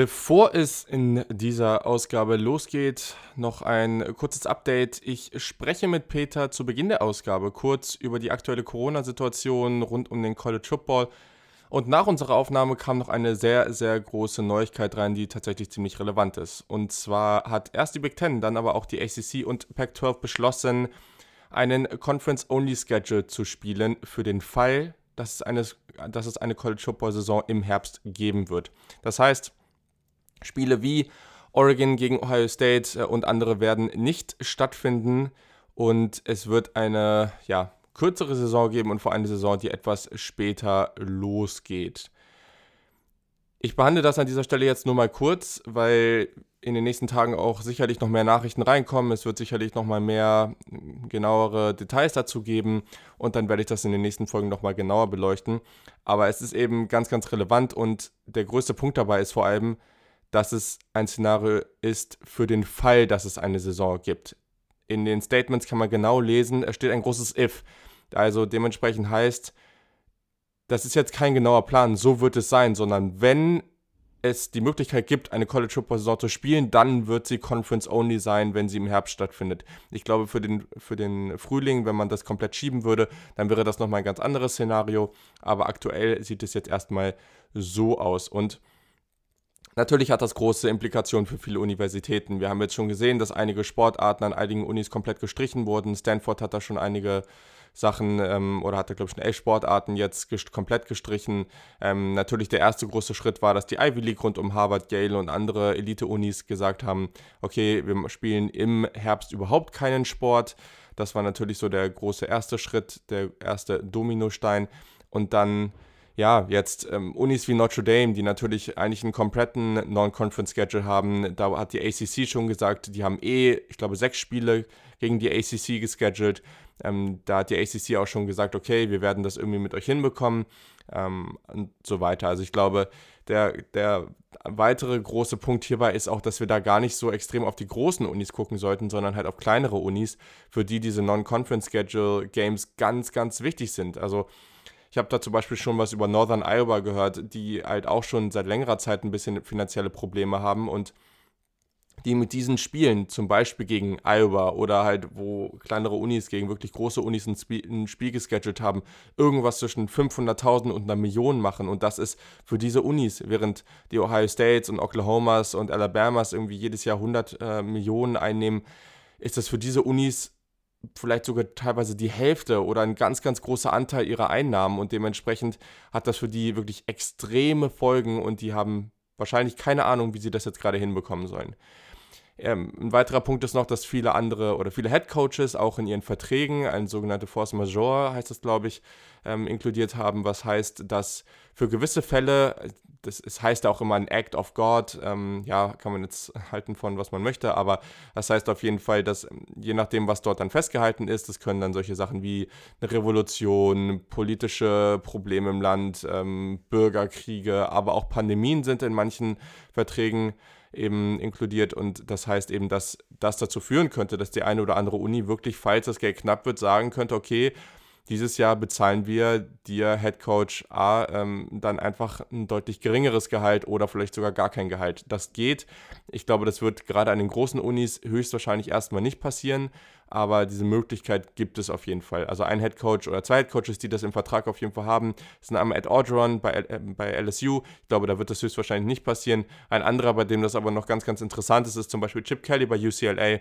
Bevor es in dieser Ausgabe losgeht, noch ein kurzes Update. Ich spreche mit Peter zu Beginn der Ausgabe kurz über die aktuelle Corona-Situation rund um den College Football. Und nach unserer Aufnahme kam noch eine sehr, sehr große Neuigkeit rein, die tatsächlich ziemlich relevant ist. Und zwar hat erst die Big Ten, dann aber auch die ACC und Pac-12 beschlossen, einen Conference-Only-Schedule zu spielen für den Fall, dass es eine, dass es eine College Football-Saison im Herbst geben wird. Das heißt, Spiele wie Oregon gegen Ohio State äh, und andere werden nicht stattfinden und es wird eine ja, kürzere Saison geben und vor allem eine Saison, die etwas später losgeht. Ich behandle das an dieser Stelle jetzt nur mal kurz, weil in den nächsten Tagen auch sicherlich noch mehr Nachrichten reinkommen. Es wird sicherlich noch mal mehr genauere Details dazu geben und dann werde ich das in den nächsten Folgen noch mal genauer beleuchten. Aber es ist eben ganz, ganz relevant und der größte Punkt dabei ist vor allem, dass es ein Szenario ist für den Fall, dass es eine Saison gibt. In den Statements kann man genau lesen, es steht ein großes If. Also dementsprechend heißt, das ist jetzt kein genauer Plan, so wird es sein, sondern wenn es die Möglichkeit gibt, eine College Football Saison zu spielen, dann wird sie Conference Only sein, wenn sie im Herbst stattfindet. Ich glaube, für den, für den Frühling, wenn man das komplett schieben würde, dann wäre das nochmal ein ganz anderes Szenario. Aber aktuell sieht es jetzt erstmal so aus. Und Natürlich hat das große Implikationen für viele Universitäten. Wir haben jetzt schon gesehen, dass einige Sportarten an einigen Unis komplett gestrichen wurden. Stanford hat da schon einige Sachen ähm, oder hatte, glaube ich, schon elf Sportarten jetzt gest komplett gestrichen. Ähm, natürlich der erste große Schritt war, dass die Ivy League rund um Harvard, Yale und andere Elite-Unis gesagt haben, okay, wir spielen im Herbst überhaupt keinen Sport. Das war natürlich so der große erste Schritt, der erste Dominostein. Und dann ja, jetzt ähm, Unis wie Notre Dame, die natürlich eigentlich einen kompletten Non-Conference-Schedule haben, da hat die ACC schon gesagt, die haben eh, ich glaube, sechs Spiele gegen die ACC gescheduled. Ähm, da hat die ACC auch schon gesagt, okay, wir werden das irgendwie mit euch hinbekommen ähm, und so weiter. Also ich glaube, der, der weitere große Punkt hierbei ist auch, dass wir da gar nicht so extrem auf die großen Unis gucken sollten, sondern halt auf kleinere Unis, für die diese Non-Conference-Schedule-Games ganz, ganz wichtig sind. Also ich habe da zum Beispiel schon was über Northern Iowa gehört, die halt auch schon seit längerer Zeit ein bisschen finanzielle Probleme haben und die mit diesen Spielen, zum Beispiel gegen Iowa oder halt, wo kleinere Unis gegen wirklich große Unis ein Spiel, ein Spiel gescheduled haben, irgendwas zwischen 500.000 und einer Million machen. Und das ist für diese Unis, während die Ohio States und Oklahomas und Alabamas irgendwie jedes Jahr 100 äh, Millionen einnehmen, ist das für diese Unis vielleicht sogar teilweise die Hälfte oder ein ganz, ganz großer Anteil ihrer Einnahmen und dementsprechend hat das für die wirklich extreme Folgen und die haben wahrscheinlich keine Ahnung, wie sie das jetzt gerade hinbekommen sollen. Ähm, ein weiterer Punkt ist noch, dass viele andere oder viele Head Coaches auch in ihren Verträgen ein sogenannte Force Majeure, heißt das glaube ich, ähm, inkludiert haben, was heißt, dass für gewisse Fälle, das es heißt auch immer ein Act of God, ähm, ja, kann man jetzt halten von, was man möchte, aber das heißt auf jeden Fall, dass je nachdem, was dort dann festgehalten ist, das können dann solche Sachen wie eine Revolution, politische Probleme im Land, ähm, Bürgerkriege, aber auch Pandemien sind in manchen Verträgen eben inkludiert. Und das heißt eben, dass das dazu führen könnte, dass die eine oder andere Uni wirklich, falls das Geld knapp wird, sagen könnte, okay, dieses Jahr bezahlen wir dir, Head Coach A, ähm, dann einfach ein deutlich geringeres Gehalt oder vielleicht sogar gar kein Gehalt. Das geht. Ich glaube, das wird gerade an den großen Unis höchstwahrscheinlich erstmal nicht passieren, aber diese Möglichkeit gibt es auf jeden Fall. Also ein Head Coach oder zwei Head Coaches, die das im Vertrag auf jeden Fall haben, sind einmal Ed Orgeron bei, äh, bei LSU. Ich glaube, da wird das höchstwahrscheinlich nicht passieren. Ein anderer, bei dem das aber noch ganz, ganz interessant ist, ist zum Beispiel Chip Kelly bei UCLA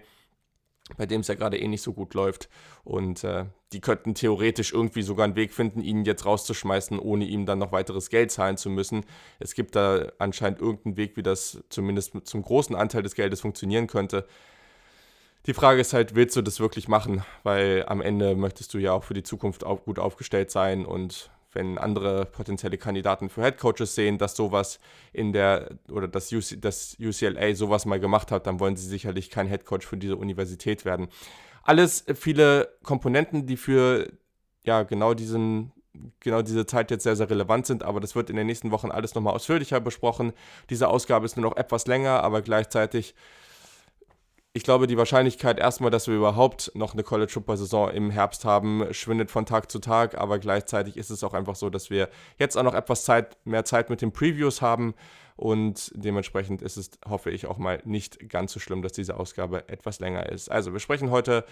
bei dem es ja gerade eh nicht so gut läuft. Und äh, die könnten theoretisch irgendwie sogar einen Weg finden, ihn jetzt rauszuschmeißen, ohne ihm dann noch weiteres Geld zahlen zu müssen. Es gibt da anscheinend irgendeinen Weg, wie das zumindest zum großen Anteil des Geldes funktionieren könnte. Die Frage ist halt, willst du das wirklich machen? Weil am Ende möchtest du ja auch für die Zukunft auch gut aufgestellt sein und wenn andere potenzielle Kandidaten für Headcoaches sehen, dass sowas in der oder dass, UC, dass UCLA sowas mal gemacht hat, dann wollen sie sicherlich kein Headcoach für diese Universität werden. Alles viele Komponenten, die für ja genau diesen genau diese Zeit jetzt sehr, sehr relevant sind, aber das wird in den nächsten Wochen alles nochmal ausführlicher besprochen. Diese Ausgabe ist nur noch etwas länger, aber gleichzeitig ich glaube, die Wahrscheinlichkeit erstmal, dass wir überhaupt noch eine College Football Saison im Herbst haben, schwindet von Tag zu Tag, aber gleichzeitig ist es auch einfach so, dass wir jetzt auch noch etwas Zeit, mehr Zeit mit den Previews haben und dementsprechend ist es, hoffe ich, auch mal nicht ganz so schlimm, dass diese Ausgabe etwas länger ist. Also, wir sprechen heute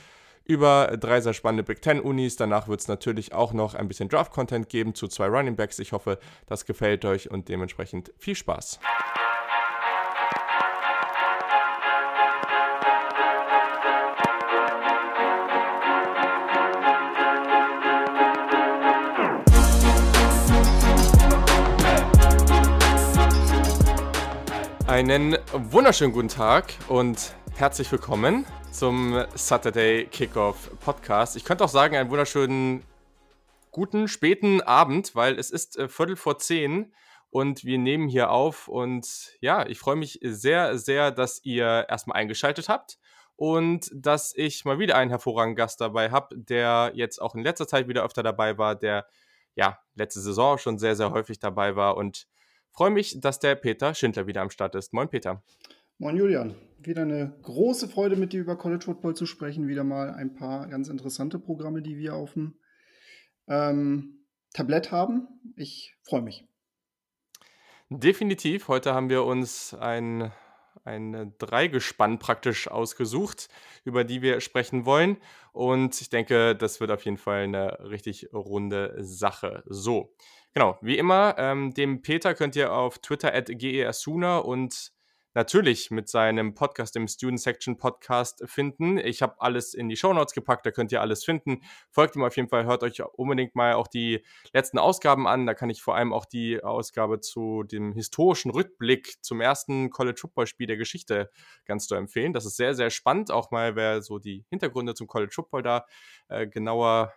über drei sehr spannende Big Ten Unis. Danach wird es natürlich auch noch ein bisschen Draft-Content geben zu zwei Running Backs. Ich hoffe, das gefällt euch und dementsprechend viel Spaß. Einen wunderschönen guten Tag und herzlich willkommen zum Saturday Kickoff Podcast. Ich könnte auch sagen, einen wunderschönen guten späten Abend, weil es ist äh, Viertel vor zehn und wir nehmen hier auf. Und ja, ich freue mich sehr, sehr, dass ihr erstmal eingeschaltet habt und dass ich mal wieder einen hervorragenden Gast dabei habe, der jetzt auch in letzter Zeit wieder öfter dabei war, der ja letzte Saison schon sehr, sehr häufig dabei war und Freue mich, dass der Peter Schindler wieder am Start ist. Moin, Peter. Moin, Julian. Wieder eine große Freude, mit dir über College Football zu sprechen. Wieder mal ein paar ganz interessante Programme, die wir auf dem ähm, Tablett haben. Ich freue mich. Definitiv. Heute haben wir uns ein, ein Dreigespann praktisch ausgesucht, über die wir sprechen wollen. Und ich denke, das wird auf jeden Fall eine richtig runde Sache. So, Genau, wie immer, ähm, dem Peter könnt ihr auf Twitter at gersuna und natürlich mit seinem Podcast, dem Student Section Podcast, finden. Ich habe alles in die Show Notes gepackt, da könnt ihr alles finden. Folgt ihm auf jeden Fall, hört euch unbedingt mal auch die letzten Ausgaben an. Da kann ich vor allem auch die Ausgabe zu dem historischen Rückblick zum ersten College Football Spiel der Geschichte ganz zu empfehlen. Das ist sehr, sehr spannend, auch mal, wer so die Hintergründe zum College Football da äh, genauer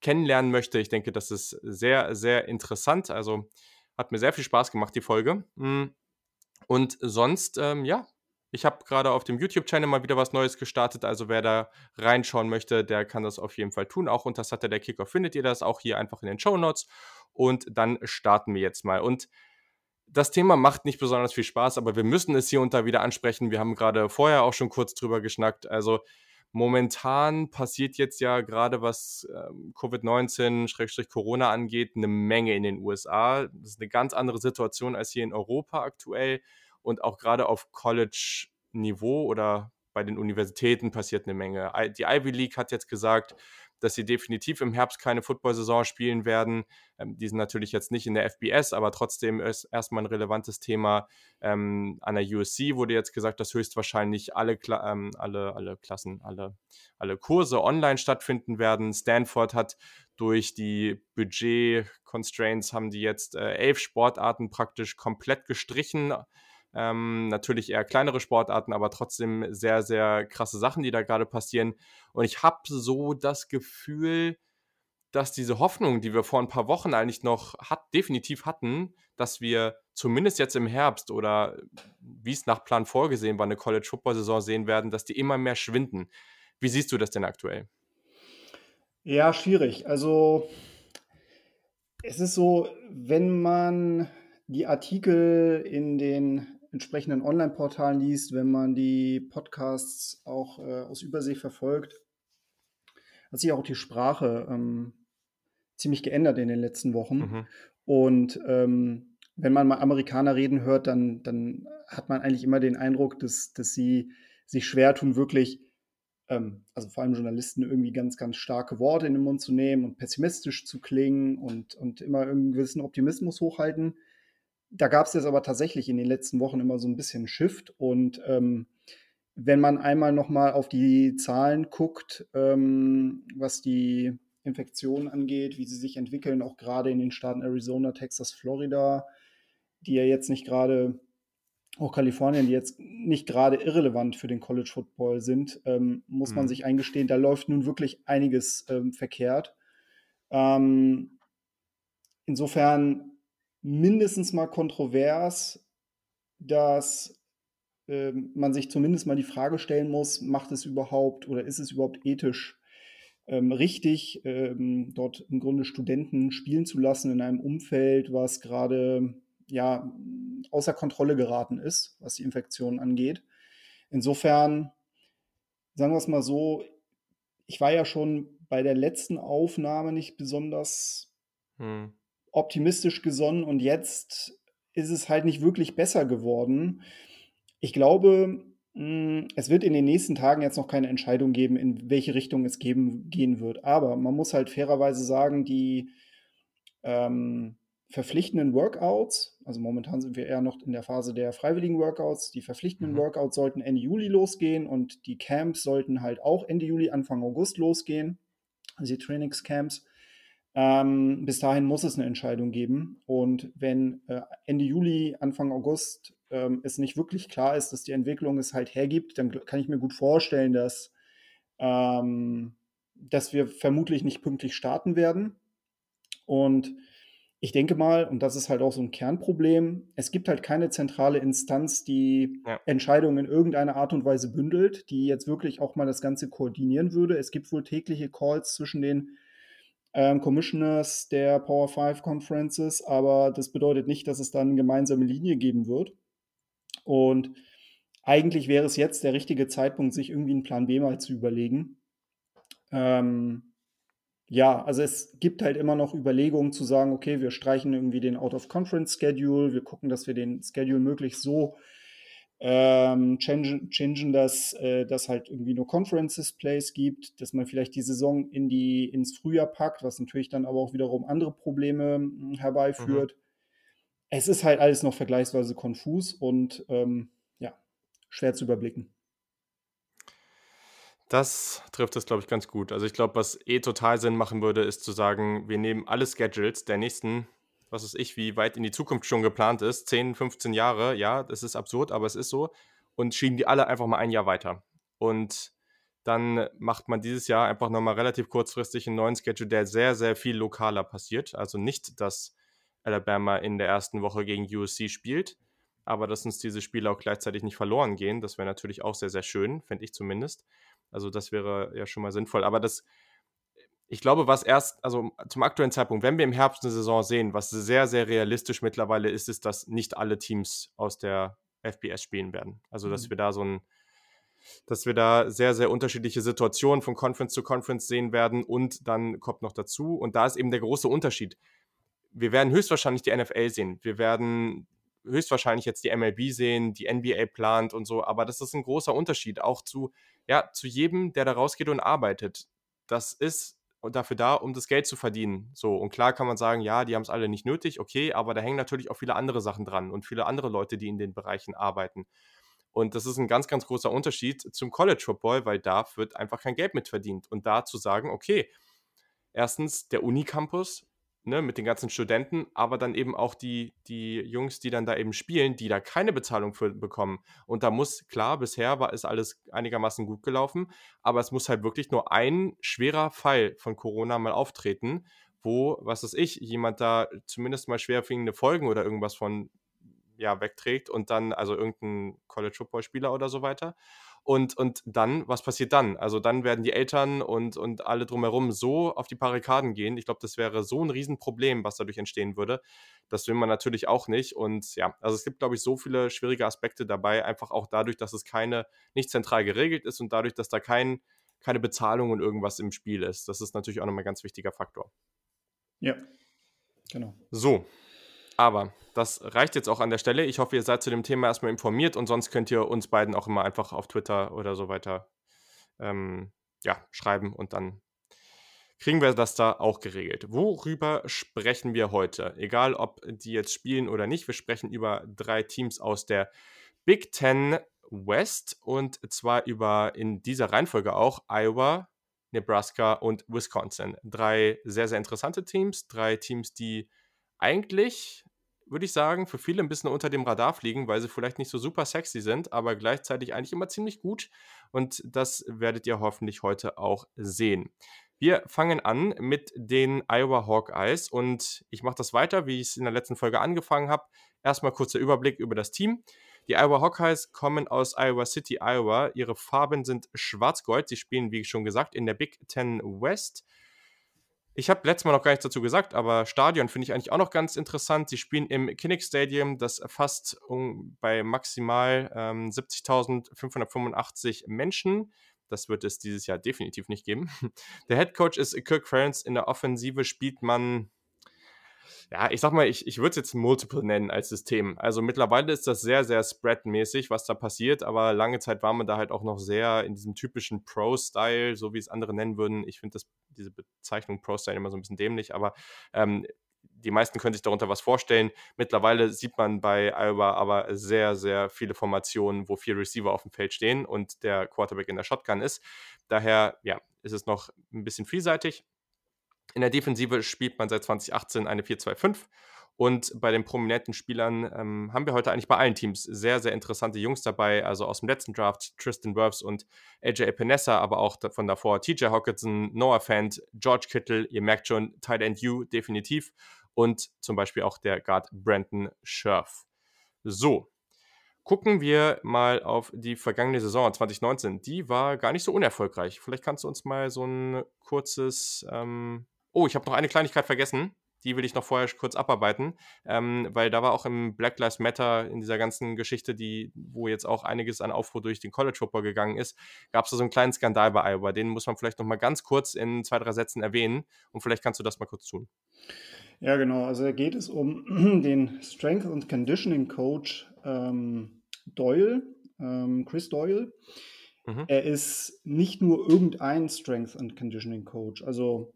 kennenlernen möchte. Ich denke, das ist sehr, sehr interessant. Also hat mir sehr viel Spaß gemacht, die Folge. Hm. Und sonst, ähm, ja, ich habe gerade auf dem YouTube-Channel mal wieder was Neues gestartet. Also wer da reinschauen möchte, der kann das auf jeden Fall tun. Auch unter Saturday Kickoff findet ihr das auch hier einfach in den Show Notes. Und dann starten wir jetzt mal. Und das Thema macht nicht besonders viel Spaß, aber wir müssen es hier und da wieder ansprechen. Wir haben gerade vorher auch schon kurz drüber geschnackt. Also Momentan passiert jetzt ja gerade, was ähm, Covid-19-Corona angeht, eine Menge in den USA. Das ist eine ganz andere Situation als hier in Europa aktuell. Und auch gerade auf College-Niveau oder bei den Universitäten passiert eine Menge. Die Ivy League hat jetzt gesagt, dass sie definitiv im Herbst keine Football-Saison spielen werden. Ähm, die sind natürlich jetzt nicht in der FBS, aber trotzdem ist erstmal ein relevantes Thema. Ähm, an der USC wurde jetzt gesagt, dass höchstwahrscheinlich alle, Kla ähm, alle, alle Klassen, alle, alle Kurse online stattfinden werden. Stanford hat durch die Budget-Constraints haben die jetzt äh, elf Sportarten praktisch komplett gestrichen ähm, natürlich eher kleinere Sportarten, aber trotzdem sehr, sehr krasse Sachen, die da gerade passieren. Und ich habe so das Gefühl, dass diese Hoffnung, die wir vor ein paar Wochen eigentlich noch hat, definitiv hatten, dass wir zumindest jetzt im Herbst oder wie es nach Plan vorgesehen war, eine College-Football-Saison sehen werden, dass die immer mehr schwinden. Wie siehst du das denn aktuell? Ja, schwierig. Also es ist so, wenn man die Artikel in den entsprechenden Online-Portalen liest, wenn man die Podcasts auch äh, aus Übersee verfolgt, hat sich auch die Sprache ähm, ziemlich geändert in den letzten Wochen. Mhm. Und ähm, wenn man mal Amerikaner reden hört, dann, dann hat man eigentlich immer den Eindruck, dass, dass sie sich schwer tun, wirklich, ähm, also vor allem Journalisten, irgendwie ganz, ganz starke Worte in den Mund zu nehmen und pessimistisch zu klingen und, und immer einen gewissen Optimismus hochhalten da gab es jetzt aber tatsächlich in den letzten Wochen immer so ein bisschen Shift. Und ähm, wenn man einmal nochmal auf die Zahlen guckt, ähm, was die Infektionen angeht, wie sie sich entwickeln, auch gerade in den Staaten Arizona, Texas, Florida, die ja jetzt nicht gerade, auch Kalifornien, die jetzt nicht gerade irrelevant für den College Football sind, ähm, muss mhm. man sich eingestehen, da läuft nun wirklich einiges ähm, verkehrt. Ähm, insofern mindestens mal kontrovers, dass äh, man sich zumindest mal die Frage stellen muss, macht es überhaupt oder ist es überhaupt ethisch ähm, richtig, ähm, dort im Grunde Studenten spielen zu lassen in einem Umfeld, was gerade ja außer Kontrolle geraten ist, was die Infektion angeht. Insofern sagen wir es mal so, ich war ja schon bei der letzten Aufnahme nicht besonders hm. Optimistisch gesonnen und jetzt ist es halt nicht wirklich besser geworden. Ich glaube, hm, es wird in den nächsten Tagen jetzt noch keine Entscheidung geben, in welche Richtung es geben, gehen wird. Aber man muss halt fairerweise sagen, die ähm, verpflichtenden Workouts, also momentan sind wir eher noch in der Phase der freiwilligen Workouts, die verpflichtenden mhm. Workouts sollten Ende Juli losgehen und die Camps sollten halt auch Ende Juli, Anfang August losgehen, also die Trainingscamps. Ähm, bis dahin muss es eine Entscheidung geben. Und wenn äh, Ende Juli, Anfang August ähm, es nicht wirklich klar ist, dass die Entwicklung es halt hergibt, dann kann ich mir gut vorstellen, dass, ähm, dass wir vermutlich nicht pünktlich starten werden. Und ich denke mal, und das ist halt auch so ein Kernproblem, es gibt halt keine zentrale Instanz, die ja. Entscheidungen in irgendeiner Art und Weise bündelt, die jetzt wirklich auch mal das Ganze koordinieren würde. Es gibt wohl tägliche Calls zwischen den ähm, Commissioners der Power 5 Conferences, aber das bedeutet nicht, dass es dann eine gemeinsame Linie geben wird. Und eigentlich wäre es jetzt der richtige Zeitpunkt, sich irgendwie einen Plan B mal zu überlegen. Ähm, ja, also es gibt halt immer noch Überlegungen zu sagen, okay, wir streichen irgendwie den Out-of-Conference-Schedule, wir gucken, dass wir den Schedule möglichst so ähm, changen, changen dass äh, dass halt irgendwie nur Conference-Displays gibt, dass man vielleicht die Saison in die, ins Frühjahr packt, was natürlich dann aber auch wiederum andere Probleme hm, herbeiführt. Mhm. Es ist halt alles noch vergleichsweise konfus und ähm, ja, schwer zu überblicken. Das trifft es, glaube ich, ganz gut. Also ich glaube, was eh total Sinn machen würde, ist zu sagen, wir nehmen alle Schedules der nächsten, was weiß ich, wie weit in die Zukunft schon geplant ist, 10, 15 Jahre, ja, das ist absurd, aber es ist so, und schieben die alle einfach mal ein Jahr weiter. Und dann macht man dieses Jahr einfach nochmal relativ kurzfristig einen neuen Schedule, der sehr, sehr viel lokaler passiert. Also nicht, dass Alabama in der ersten Woche gegen USC spielt, aber dass uns diese Spiele auch gleichzeitig nicht verloren gehen. Das wäre natürlich auch sehr, sehr schön, fände ich zumindest. Also das wäre ja schon mal sinnvoll. Aber das, ich glaube, was erst, also zum aktuellen Zeitpunkt, wenn wir im Herbst eine Saison sehen, was sehr, sehr realistisch mittlerweile ist, ist, dass nicht alle Teams aus der FBS spielen werden. Also, dass mhm. wir da so ein, dass wir da sehr, sehr unterschiedliche Situationen von Conference zu Conference sehen werden und dann kommt noch dazu, und da ist eben der große Unterschied. Wir werden höchstwahrscheinlich die NFL sehen. Wir werden höchstwahrscheinlich jetzt die MLB sehen, die NBA plant und so, aber das ist ein großer Unterschied auch zu ja, zu jedem, der da rausgeht und arbeitet. Das ist dafür da, um das Geld zu verdienen. So, und klar kann man sagen, ja, die haben es alle nicht nötig, okay, aber da hängen natürlich auch viele andere Sachen dran und viele andere Leute, die in den Bereichen arbeiten. Und das ist ein ganz, ganz großer Unterschied zum College Football, weil da wird einfach kein Geld mit verdient. Und da zu sagen, okay, erstens, der Unicampus ne, mit den ganzen Studenten, aber dann eben auch die, die Jungs, die dann da eben spielen, die da keine Bezahlung für bekommen. Und da muss, klar, bisher war es alles einigermaßen gut gelaufen, aber es muss halt wirklich nur ein schwerer Fall von Corona mal auftreten, wo, was weiß ich, jemand da zumindest mal schwerfingende Folgen oder irgendwas von ja, wegträgt und dann, also irgendein College Football Spieler oder so weiter. Und, und dann, was passiert dann? Also dann werden die Eltern und, und alle drumherum so auf die Barrikaden gehen. Ich glaube, das wäre so ein Riesenproblem, was dadurch entstehen würde. Das will man natürlich auch nicht. Und ja, also es gibt, glaube ich, so viele schwierige Aspekte dabei, einfach auch dadurch, dass es keine, nicht zentral geregelt ist und dadurch, dass da kein, keine Bezahlung und irgendwas im Spiel ist. Das ist natürlich auch nochmal ein ganz wichtiger Faktor. Ja, genau. So, aber das reicht jetzt auch an der Stelle. Ich hoffe, ihr seid zu dem Thema erstmal informiert und sonst könnt ihr uns beiden auch immer einfach auf Twitter oder so weiter ähm, ja, schreiben und dann kriegen wir das da auch geregelt. Worüber sprechen wir heute? Egal, ob die jetzt spielen oder nicht, wir sprechen über drei Teams aus der Big Ten West und zwar über in dieser Reihenfolge auch Iowa, Nebraska und Wisconsin. Drei sehr, sehr interessante Teams, drei Teams, die eigentlich würde ich sagen, für viele ein bisschen unter dem Radar fliegen, weil sie vielleicht nicht so super sexy sind, aber gleichzeitig eigentlich immer ziemlich gut. Und das werdet ihr hoffentlich heute auch sehen. Wir fangen an mit den Iowa Hawkeyes und ich mache das weiter, wie ich es in der letzten Folge angefangen habe. Erstmal kurzer Überblick über das Team. Die Iowa Hawkeyes kommen aus Iowa City, Iowa. Ihre Farben sind schwarz-gold. Sie spielen, wie schon gesagt, in der Big Ten West. Ich habe letztes Mal noch gar nichts dazu gesagt, aber Stadion finde ich eigentlich auch noch ganz interessant. Sie spielen im Kinnick Stadium, das fast um, bei maximal ähm, 70.585 Menschen. Das wird es dieses Jahr definitiv nicht geben. Der Head Coach ist Kirk Ferentz. In der Offensive spielt man ja, ich sag mal, ich, ich würde es jetzt Multiple nennen als System. Also mittlerweile ist das sehr, sehr spread-mäßig, was da passiert, aber lange Zeit war man da halt auch noch sehr in diesem typischen Pro-Style, so wie es andere nennen würden. Ich finde diese Bezeichnung Pro-Style immer so ein bisschen dämlich, aber ähm, die meisten können sich darunter was vorstellen. Mittlerweile sieht man bei Iowa aber sehr, sehr viele Formationen, wo vier Receiver auf dem Feld stehen und der Quarterback in der Shotgun ist. Daher, ja, ist es noch ein bisschen vielseitig. In der Defensive spielt man seit 2018 eine 4-2-5. Und bei den prominenten Spielern ähm, haben wir heute eigentlich bei allen Teams sehr, sehr interessante Jungs dabei. Also aus dem letzten Draft Tristan Wirfs und AJ Epinesa, aber auch von davor TJ Hawkinson, Noah Fant, George Kittle, ihr merkt schon, Tight End U definitiv. Und zum Beispiel auch der Guard Brandon Scherf. So, gucken wir mal auf die vergangene Saison 2019. Die war gar nicht so unerfolgreich. Vielleicht kannst du uns mal so ein kurzes ähm, Oh, ich habe noch eine Kleinigkeit vergessen. Die will ich noch vorher kurz abarbeiten, ähm, weil da war auch im Black Lives Matter in dieser ganzen Geschichte, die, wo jetzt auch einiges an Aufruhr durch den College Football gegangen ist, gab es da so einen kleinen Skandal bei Iowa. Den muss man vielleicht noch mal ganz kurz in zwei, drei Sätzen erwähnen und vielleicht kannst du das mal kurz tun. Ja, genau. Also da geht es um den Strength and Conditioning Coach ähm, Doyle, ähm, Chris Doyle. Mhm. Er ist nicht nur irgendein Strength and Conditioning Coach. Also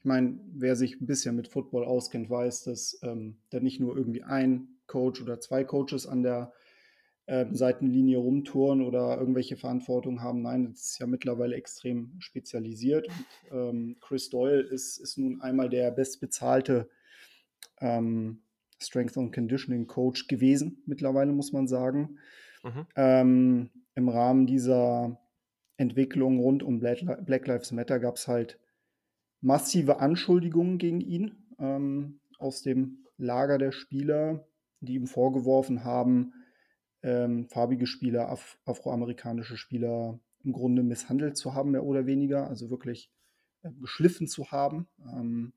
ich meine, wer sich ein bisschen mit Football auskennt, weiß, dass ähm, da nicht nur irgendwie ein Coach oder zwei Coaches an der äh, Seitenlinie rumtouren oder irgendwelche Verantwortung haben. Nein, das ist ja mittlerweile extrem spezialisiert. Und, ähm, Chris Doyle ist, ist nun einmal der bestbezahlte ähm, Strength and Conditioning Coach gewesen, mittlerweile muss man sagen. Mhm. Ähm, Im Rahmen dieser Entwicklung rund um Black Lives Matter gab es halt massive Anschuldigungen gegen ihn ähm, aus dem Lager der Spieler, die ihm vorgeworfen haben, ähm, farbige Spieler, Af afroamerikanische Spieler im Grunde misshandelt zu haben, mehr oder weniger, also wirklich äh, geschliffen zu haben. Ähm,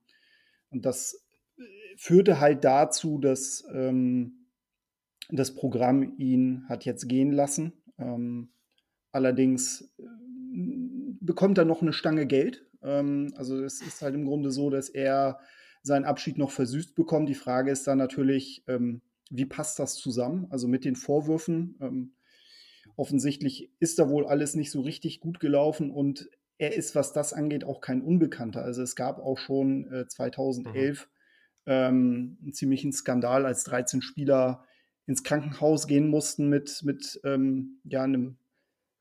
und das äh, führte halt dazu, dass ähm, das Programm ihn hat jetzt gehen lassen. Ähm, allerdings äh, bekommt er noch eine Stange Geld ähm, also es ist halt im Grunde so, dass er seinen Abschied noch versüßt bekommt. Die Frage ist dann natürlich, ähm, wie passt das zusammen? Also mit den Vorwürfen. Ähm, offensichtlich ist da wohl alles nicht so richtig gut gelaufen und er ist, was das angeht, auch kein Unbekannter. Also es gab auch schon äh, 2011 mhm. ähm, einen ziemlichen Skandal, als 13 Spieler ins Krankenhaus gehen mussten mit, mit ähm, ja, einem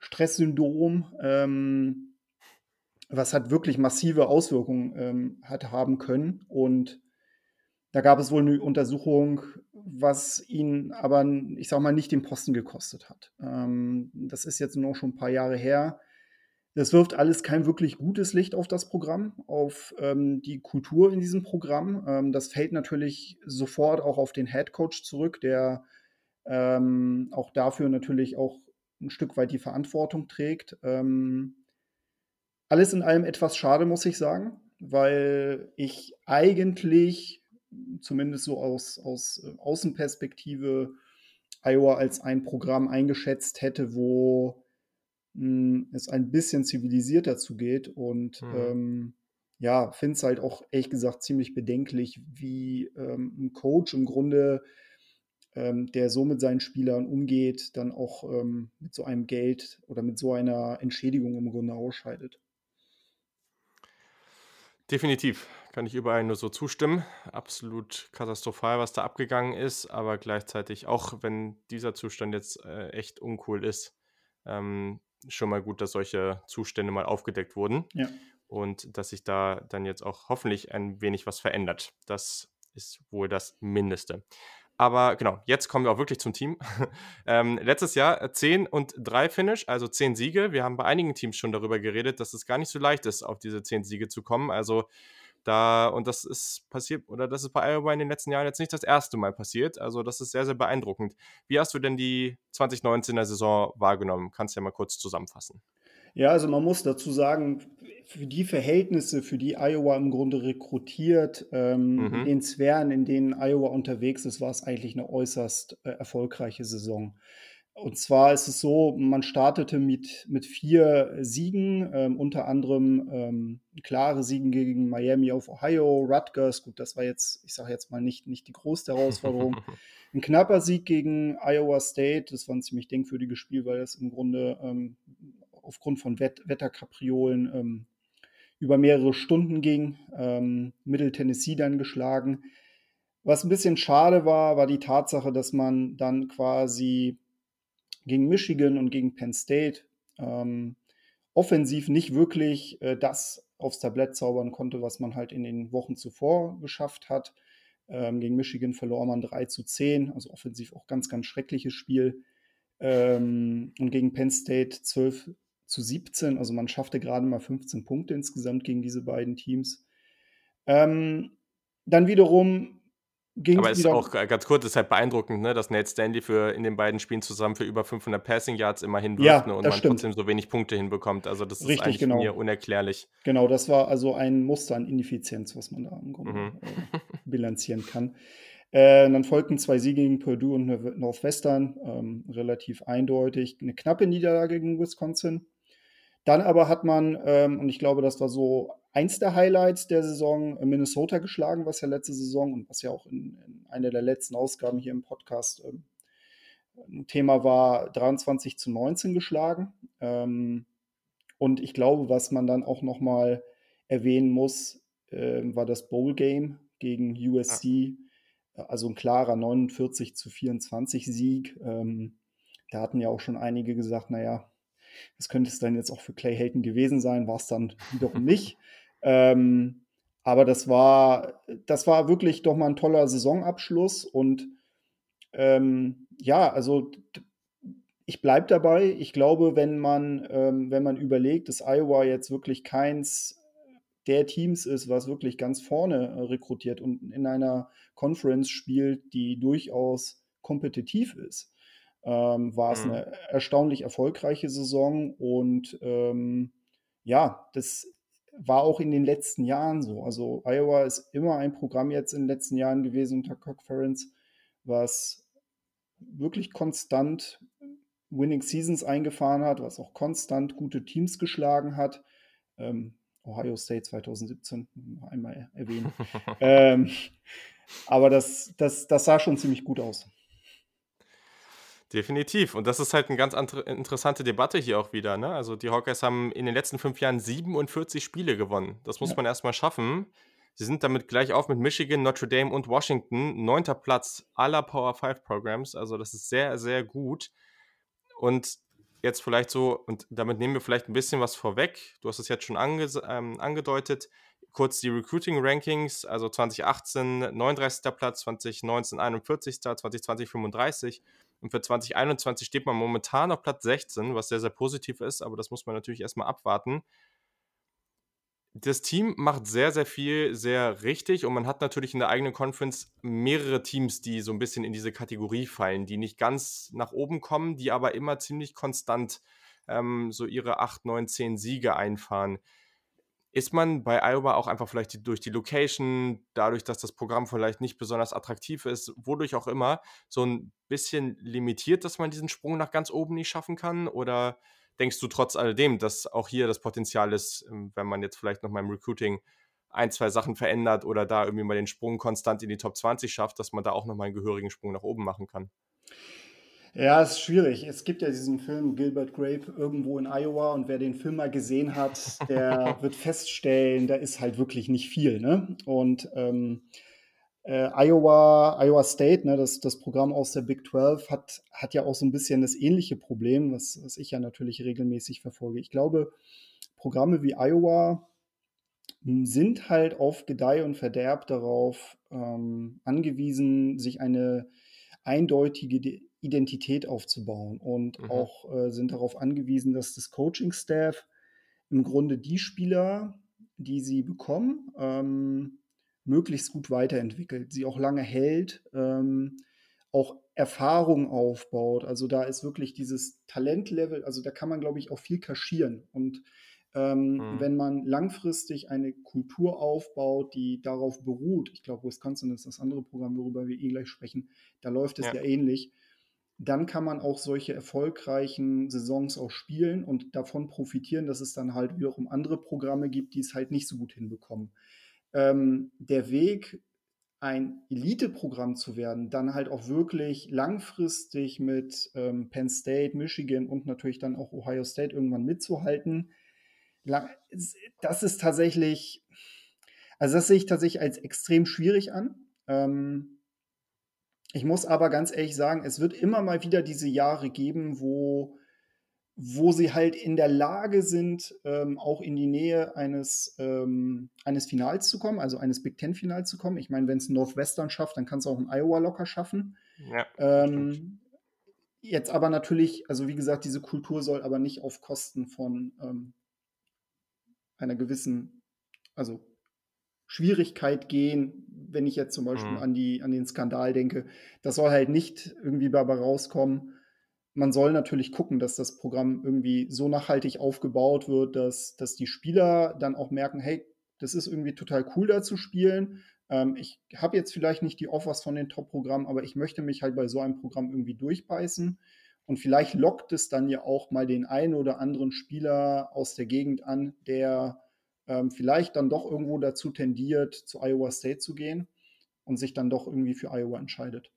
Stresssyndrom. Ähm, was hat wirklich massive Auswirkungen ähm, hat haben können. Und da gab es wohl eine Untersuchung, was ihn aber, ich sag mal, nicht den Posten gekostet hat. Ähm, das ist jetzt noch schon ein paar Jahre her. Das wirft alles kein wirklich gutes Licht auf das Programm, auf ähm, die Kultur in diesem Programm. Ähm, das fällt natürlich sofort auch auf den Head Coach zurück, der ähm, auch dafür natürlich auch ein Stück weit die Verantwortung trägt. Ähm, alles in allem etwas schade, muss ich sagen, weil ich eigentlich, zumindest so aus, aus äh, Außenperspektive, Iowa als ein Programm eingeschätzt hätte, wo mh, hm, es ein bisschen zivilisierter zugeht. Und mhm. ähm, ja, finde es halt auch ehrlich gesagt ziemlich bedenklich, wie ähm, ein Coach im Grunde, ähm, der so mit seinen Spielern umgeht, dann auch ähm, mit so einem Geld oder mit so einer Entschädigung im Grunde ausscheidet. Definitiv, kann ich überall nur so zustimmen. Absolut katastrophal, was da abgegangen ist, aber gleichzeitig, auch wenn dieser Zustand jetzt äh, echt uncool ist, ähm, schon mal gut, dass solche Zustände mal aufgedeckt wurden ja. und dass sich da dann jetzt auch hoffentlich ein wenig was verändert. Das ist wohl das Mindeste. Aber genau, jetzt kommen wir auch wirklich zum Team. ähm, letztes Jahr 10 und 3 Finish, also 10 Siege. Wir haben bei einigen Teams schon darüber geredet, dass es gar nicht so leicht ist, auf diese 10 Siege zu kommen. Also da, und das ist passiert, oder das ist bei Iowa in den letzten Jahren jetzt nicht das erste Mal passiert. Also das ist sehr, sehr beeindruckend. Wie hast du denn die 2019er Saison wahrgenommen? Kannst du ja mal kurz zusammenfassen. Ja, also man muss dazu sagen, für die Verhältnisse, für die Iowa im Grunde rekrutiert, ähm, mhm. in den Sphären, in denen Iowa unterwegs ist, war es eigentlich eine äußerst äh, erfolgreiche Saison. Und zwar ist es so, man startete mit, mit vier Siegen, ähm, unter anderem ähm, klare Siegen gegen Miami auf Ohio, Rutgers, gut, das war jetzt, ich sage jetzt mal nicht, nicht die größte Herausforderung. Ein knapper Sieg gegen Iowa State, das war ein ziemlich denkwürdiges Spiel, weil das im Grunde ähm, aufgrund von Wett Wetterkapriolen ähm, über mehrere Stunden ging. Ähm, Middle Tennessee dann geschlagen. Was ein bisschen schade war, war die Tatsache, dass man dann quasi gegen Michigan und gegen Penn State ähm, offensiv nicht wirklich äh, das aufs Tablett zaubern konnte, was man halt in den Wochen zuvor geschafft hat. Ähm, gegen Michigan verlor man 3 zu 10, also offensiv auch ganz, ganz schreckliches Spiel. Ähm, und gegen Penn State 12 zu 17, also man schaffte gerade mal 15 Punkte insgesamt gegen diese beiden Teams. Ähm, dann wiederum ging Aber es ist auch ganz kurz, ist halt beeindruckend, ne, dass Nate Stanley für in den beiden Spielen zusammen für über 500 Passing Yards immerhin wirft ja, ne, und man stimmt. trotzdem so wenig Punkte hinbekommt. Also das Richtig, ist eigentlich genau. mir unerklärlich. Genau, das war also ein Muster an Ineffizienz, was man da im Grunde Mhm. äh, bilanzieren kann. Äh, dann folgten zwei Siege gegen Purdue und Northwestern, ähm, relativ eindeutig. Eine knappe Niederlage gegen Wisconsin. Dann aber hat man, ähm, und ich glaube, das war so eins der Highlights der Saison, äh, Minnesota geschlagen, was ja letzte Saison und was ja auch in, in einer der letzten Ausgaben hier im Podcast ähm, ein Thema war, 23 zu 19 geschlagen. Ähm, und ich glaube, was man dann auch noch mal erwähnen muss, ähm, war das Bowl Game gegen USC. Also ein klarer 49 zu 24 Sieg. Ähm, da hatten ja auch schon einige gesagt, naja, das könnte es dann jetzt auch für Clay Helton gewesen sein, war es dann wiederum nicht. Ähm, aber das war, das war wirklich doch mal ein toller Saisonabschluss und ähm, ja, also ich bleibe dabei. Ich glaube, wenn man, ähm, wenn man überlegt, dass Iowa jetzt wirklich keins der Teams ist, was wirklich ganz vorne äh, rekrutiert und in einer Conference spielt, die durchaus kompetitiv ist, ähm, war es Mhm. eine erstaunlich erfolgreiche Saison und ähm, ja, das war auch in den letzten Jahren so. Also Iowa ist immer ein Programm jetzt in den letzten Jahren gewesen unter Conference, was wirklich konstant Winning Seasons eingefahren hat, was auch konstant gute Teams geschlagen hat. Ähm, Ohio State 2017, noch einmal erwähnen. ähm, aber das, das, das sah schon ziemlich gut aus. Definitiv. Und das ist halt eine ganz interessante Debatte hier auch wieder. Ne? Also die Hawkeyes haben in den letzten fünf Jahren 47 Spiele gewonnen. Das muss Ja. man erstmal schaffen. Sie sind damit gleich auf mit Michigan, Notre Dame und Washington. Neunter Platz aller Power 5 Programs. Also das ist sehr, sehr gut. Und jetzt vielleicht so, und damit nehmen wir vielleicht ein bisschen was vorweg. Du hast es jetzt schon ange ähm, angedeutet. Kurz die Recruiting Rankings, also 2018 39. Platz, 2019 41., 2020 35. Und für 2021 steht man momentan auf Platz 16, was sehr, sehr positiv ist, aber das muss man natürlich erstmal abwarten. Das Team macht sehr, sehr viel sehr richtig und man hat natürlich in der eigenen Conference mehrere Teams, die so ein bisschen in diese Kategorie fallen, die nicht ganz nach oben kommen, die aber immer ziemlich konstant ähm, so ihre 8, 9, 10 Siege einfahren. Ist man bei Iowa auch einfach vielleicht durch die Location, dadurch, dass das Programm vielleicht nicht besonders attraktiv ist, wodurch auch immer, so ein bisschen limitiert, dass man diesen Sprung nach ganz oben nicht schaffen kann? Oder denkst du trotz alledem, dass auch hier das Potenzial ist, ähm, wenn man jetzt vielleicht noch mal im Recruiting ein, zwei Sachen verändert oder da irgendwie mal den Sprung konstant in die Top 20 schafft, dass man da auch noch mal einen gehörigen Sprung nach oben machen kann? Ja, ist schwierig. Es gibt ja diesen Film Gilbert Grape irgendwo in Iowa und wer den Film mal gesehen hat, der wird feststellen, da ist halt wirklich nicht viel. Ne? Und ähm, äh, Iowa, Iowa State, ne, das, das Programm aus der Big 12, hat, hat ja auch so ein bisschen das ähnliche Problem, was, was ich ja natürlich regelmäßig verfolge. Ich glaube, Programme wie Iowa hm, sind halt auf Gedeih und Verderb darauf ähm, angewiesen, sich eine eindeutige De- Identität aufzubauen und Mhm. auch äh, sind darauf angewiesen, dass das Coaching-Staff im Grunde die Spieler, die sie bekommen, ähm, möglichst gut weiterentwickelt, sie auch lange hält, ähm, auch Erfahrung aufbaut. Also da ist wirklich dieses Talentlevel, also da kann man, glaube ich, auch viel kaschieren. Und ähm, Mhm. wenn man langfristig eine Kultur aufbaut, die darauf beruht, ich glaube, Wisconsin ist das andere Programm, worüber wir eh gleich sprechen, da läuft es Ja. ja ähnlich. Dann kann man auch solche erfolgreichen Saisons auch spielen und davon profitieren, dass es dann halt wiederum andere Programme gibt, die es halt nicht so gut hinbekommen. Ähm, der Weg, ein Elite-Programm zu werden, dann halt auch wirklich langfristig mit ähm, Penn State, Michigan und natürlich dann auch Ohio State irgendwann mitzuhalten, das ist tatsächlich, also das sehe ich tatsächlich als extrem schwierig an. Ähm, ich muss aber ganz ehrlich sagen, es wird immer mal wieder diese Jahre geben, wo, wo sie halt in der Lage sind, ähm, auch in die Nähe eines, ähm, eines Finals zu kommen, also eines Big Ten-Finals zu kommen. Ich meine, wenn es Northwestern schafft, dann kann es auch ein Iowa locker schaffen. Ja, ähm, jetzt aber natürlich, also wie gesagt, diese Kultur soll aber nicht auf Kosten von ähm, einer gewissen, also Schwierigkeit gehen, wenn ich jetzt zum Beispiel mhm. an, die, an den Skandal denke. Das soll halt nicht irgendwie dabei rauskommen. Man soll natürlich gucken, dass das Programm irgendwie so nachhaltig aufgebaut wird, dass, dass die Spieler dann auch merken, hey, das ist irgendwie total cool da zu spielen. Ähm, ich habe jetzt vielleicht nicht die Offers von den Top-Programmen, aber ich möchte mich halt bei so einem Programm irgendwie durchbeißen. Und vielleicht lockt es dann ja auch mal den einen oder anderen Spieler aus der Gegend an, der ähm, vielleicht dann doch irgendwo dazu tendiert, zu Iowa State zu gehen und sich dann doch irgendwie für Iowa entscheidet.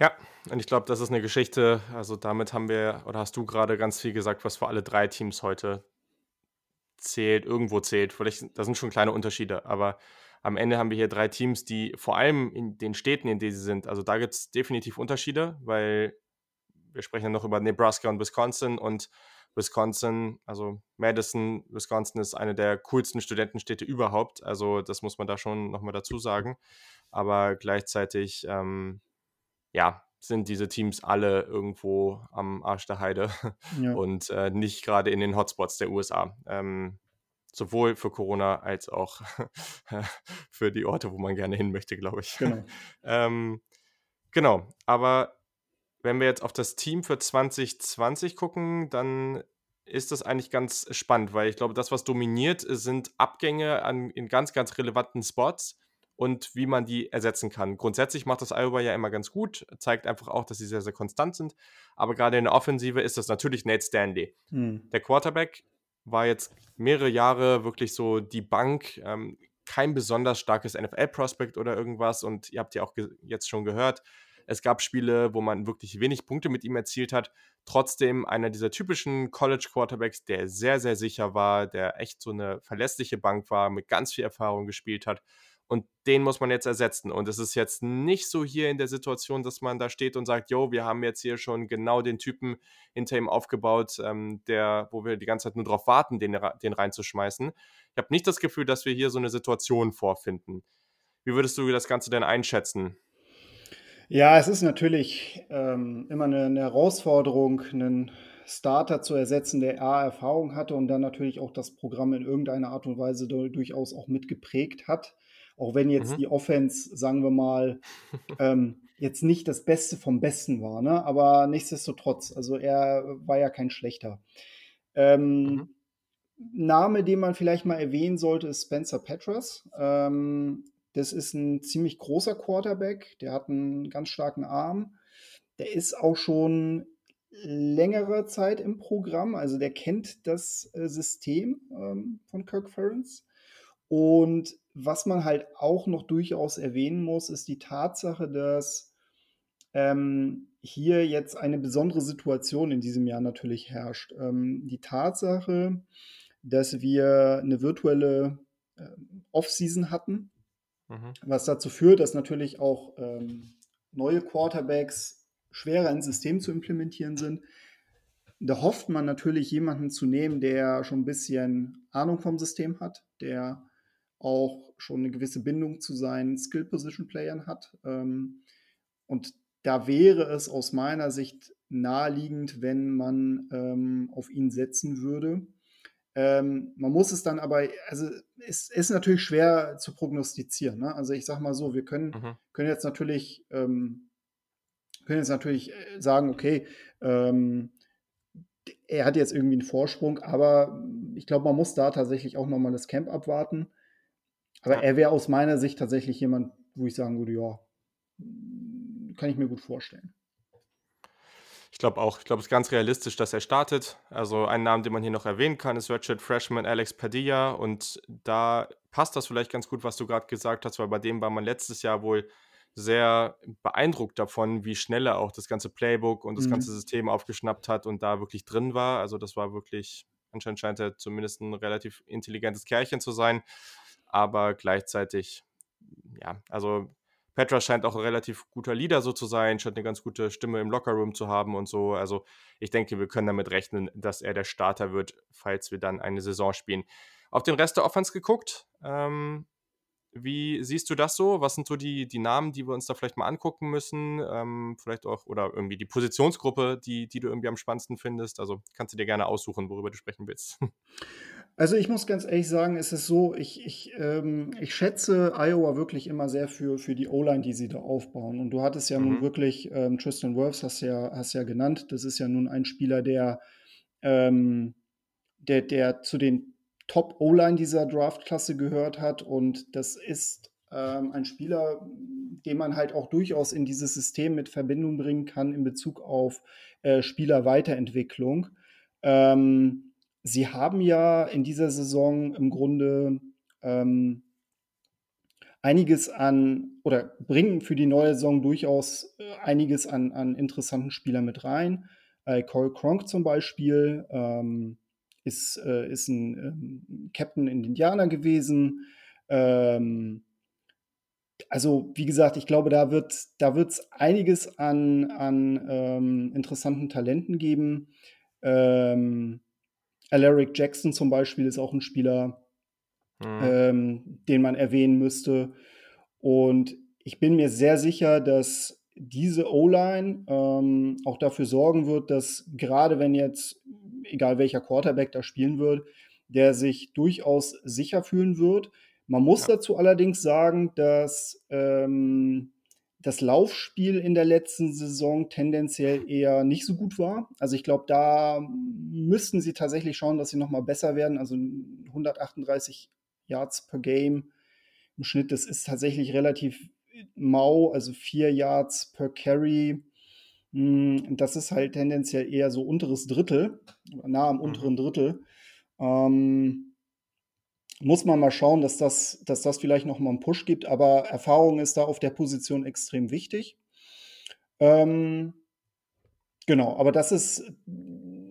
Ja, und ich glaube, das ist eine Geschichte, also damit haben wir, oder hast du gerade ganz viel gesagt, was für alle drei Teams heute zählt, irgendwo zählt. Vielleicht, da sind schon kleine Unterschiede, aber am Ende haben wir hier drei Teams, die vor allem in den Städten, in denen sie sind, also da gibt es definitiv Unterschiede, weil wir sprechen ja noch über Nebraska und Wisconsin und Wisconsin, also Madison, Wisconsin ist eine der coolsten Studentenstädte überhaupt. Also das muss man da schon nochmal dazu sagen. Aber gleichzeitig, ähm, ja, sind diese Teams alle irgendwo am Arsch der Heide ja. und äh, nicht gerade in den Hotspots der USA. Ähm, sowohl für Corona als auch für die Orte, wo man gerne hin möchte, glaube ich. Genau. ähm, genau, aber wenn wir jetzt auf das Team für 2020 gucken, dann ist das eigentlich ganz spannend, weil ich glaube, das, was dominiert, sind Abgänge an, in ganz, ganz relevanten Spots und wie man die ersetzen kann. Grundsätzlich macht das Iowa ja immer ganz gut, zeigt einfach auch, dass sie sehr, sehr konstant sind. Aber gerade in der Offensive ist das natürlich Nate Stanley. Hm. Der Quarterback war jetzt mehrere Jahre wirklich so die Bank, ähm, kein besonders starkes NFL-Prospect oder irgendwas. Und ihr habt ja auch jetzt schon gehört, es gab Spiele, wo man wirklich wenig Punkte mit ihm erzielt hat. Trotzdem einer dieser typischen College Quarterbacks, der sehr, sehr sicher war, der echt so eine verlässliche Bank war, mit ganz viel Erfahrung gespielt hat. Und den muss man jetzt ersetzen. Und es ist jetzt nicht so hier in der Situation, dass man da steht und sagt, jo, wir haben jetzt hier schon genau den Typen hinter ihm aufgebaut, ähm, der, wo wir die ganze Zeit nur darauf warten, den, den reinzuschmeißen. Ich habe nicht das Gefühl, dass wir hier so eine Situation vorfinden. Wie würdest du das Ganze denn einschätzen? Ja, es ist natürlich ähm, immer eine, eine, Herausforderung, einen Starter zu ersetzen, der A, Erfahrung hatte und dann natürlich auch das Programm in irgendeiner Art und Weise durchaus auch mitgeprägt hat. Auch wenn jetzt mhm. die Offense, sagen wir mal, ähm, jetzt nicht das Beste vom Besten war, ne? aber nichtsdestotrotz, also er war ja kein schlechter. Ähm, mhm. Name, den man vielleicht mal erwähnen sollte, ist Spencer Petras. Ähm, das ist ein ziemlich großer Quarterback, der hat einen ganz starken Arm. Der ist auch schon längere Zeit im Programm, also der kennt das äh, System ähm, von Kirk Ferentz. Und was man halt auch noch durchaus erwähnen muss, ist die Tatsache, dass ähm, hier jetzt eine besondere Situation in diesem Jahr natürlich herrscht. Ähm, die Tatsache, dass wir eine virtuelle äh, Offseason hatten, Mhm. Was dazu führt, dass natürlich auch ähm, neue Quarterbacks schwerer ins System zu implementieren sind. Da hofft man natürlich, jemanden zu nehmen, der schon ein bisschen Ahnung vom System hat, der auch schon eine gewisse Bindung zu seinen Skill-Position-Playern hat. Ähm, und da wäre es aus meiner Sicht naheliegend, wenn man ähm, auf ihn setzen würde. Ähm, man muss es dann aber, also es ist natürlich schwer zu prognostizieren. Ne? Also ich sage mal so, wir können, mhm. können jetzt natürlich, ähm, können jetzt natürlich äh, sagen, okay, ähm, er hat jetzt irgendwie einen Vorsprung, aber ich glaube, man muss da tatsächlich auch nochmal das Camp abwarten. Aber ja. er wäre aus meiner Sicht tatsächlich jemand, wo ich sagen würde, ja, kann ich mir gut vorstellen. Ich glaube auch. Ich glaube, es ist ganz realistisch, dass er startet. Also ein Name, den man hier noch erwähnen kann, ist Redshirt Freshman Alex Padilla. Und da passt das vielleicht ganz gut, was du gerade gesagt hast, weil bei dem war man letztes Jahr wohl sehr beeindruckt davon, wie schnell er auch das ganze Playbook und das mhm. ganze System aufgeschnappt hat und da wirklich drin war. Also das war wirklich, anscheinend scheint er zumindest ein relativ intelligentes Kerlchen zu sein, aber gleichzeitig, ja, also Petra scheint auch ein relativ guter Leader so zu sein, scheint eine ganz gute Stimme im Lockerroom zu haben und so. Also ich denke, wir können damit rechnen, dass er der Starter wird, falls wir dann eine Saison spielen. Auf den Rest der Offense geguckt. Ähm, wie siehst du das so? Was sind so die, die Namen, die wir uns da vielleicht mal angucken müssen? Ähm, vielleicht auch, oder irgendwie die Positionsgruppe, die, die du irgendwie am spannendsten findest. Also kannst du dir gerne aussuchen, worüber du sprechen willst. Also ich muss ganz ehrlich sagen, es ist so, ich, ich, ähm, ich schätze Iowa wirklich immer sehr für, für die O-Line, die sie da aufbauen. Und du hattest ja mhm. nun wirklich, ähm, Tristan Wirfs hast ja, hast ja genannt, das ist ja nun ein Spieler, der, ähm, der, der zu den Top-O-Line dieser Draft-Klasse gehört hat. Und das ist ähm, ein Spieler, den man halt auch durchaus in dieses System mit Verbindung bringen kann in Bezug auf äh, Spielerweiterentwicklung. Ähm, Sie haben ja in dieser Saison im Grunde ähm, einiges an oder bringen für die neue Saison durchaus äh, einiges an, an interessanten Spielern mit rein. Äh, Cole Kronk zum Beispiel ähm, ist, äh, ist ein ähm, Captain in Indiana gewesen. Ähm, also, wie gesagt, ich glaube, da wird es da einiges an, an ähm, interessanten Talenten geben. Ähm, Alaric Jackson zum Beispiel ist auch ein Spieler, mhm. ähm, den man erwähnen müsste. Und ich bin mir sehr sicher, dass diese O-Line ähm, auch dafür sorgen wird, dass gerade wenn jetzt, egal welcher Quarterback da spielen wird, der sich durchaus sicher fühlen wird. Man muss ja. dazu allerdings sagen, dass ähm, das Laufspiel in der letzten Saison tendenziell eher nicht so gut war. Also ich glaube, da müssten sie tatsächlich schauen, dass sie noch mal besser werden. Also 138 Yards per Game im Schnitt, das ist tatsächlich relativ mau, also vier Yards per Carry. Hm, das ist halt tendenziell eher so unteres Drittel, nah am mhm. unteren Drittel. Ähm, muss man mal schauen, dass das, dass das vielleicht noch mal einen Push gibt. Aber Erfahrung ist da auf der Position extrem wichtig. Ähm, genau, aber das ist,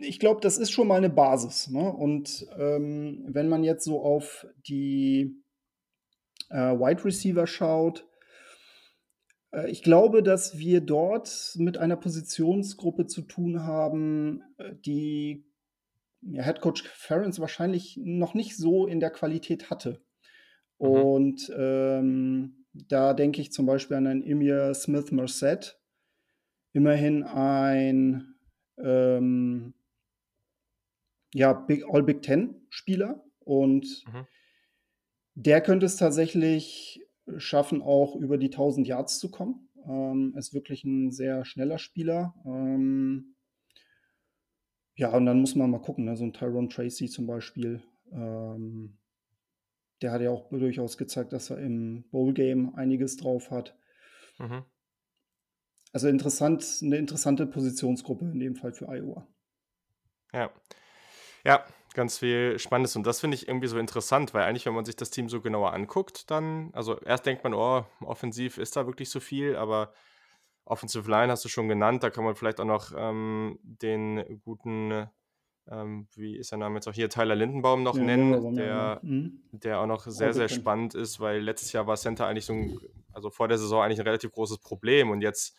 ich glaube, das ist schon mal eine Basis. Ne? Und ähm, wenn man jetzt so auf die äh, Wide Receiver schaut, äh, ich glaube, dass wir dort mit einer Positionsgruppe zu tun haben, äh, die ja, Head Coach Ferens wahrscheinlich noch nicht so in der Qualität hatte. Mhm. Und ähm, da denke ich zum Beispiel an einen Emir Smith Merced, immerhin ein ähm, ja, Big, All Big Ten Spieler und mhm. der könnte es tatsächlich schaffen, auch über die 1000 Yards zu kommen. Ähm, ist wirklich ein sehr schneller Spieler. Ähm, ja, und dann muss man mal gucken, ne? so ein Tyrone Tracy zum Beispiel. Ähm, der hat ja auch durchaus gezeigt, dass er im Bowl-Game einiges drauf hat. Mhm. Also interessant, eine interessante Positionsgruppe in dem Fall für Iowa. Ja. Ja, ganz viel Spannendes. Und das finde ich irgendwie so interessant, weil eigentlich, wenn man sich das Team so genauer anguckt, dann, also erst denkt man, oh, offensiv ist da wirklich so viel, aber Offensive Line hast du schon genannt, da kann man vielleicht auch noch ähm, den guten, ähm, wie ist der Name jetzt auch hier, Tyler Lindenbaum noch ja, nennen, der, ja. mhm. der auch noch sehr, sehr spannend ist, weil letztes Jahr war Center eigentlich so ein, also vor der Saison eigentlich ein relativ großes Problem und jetzt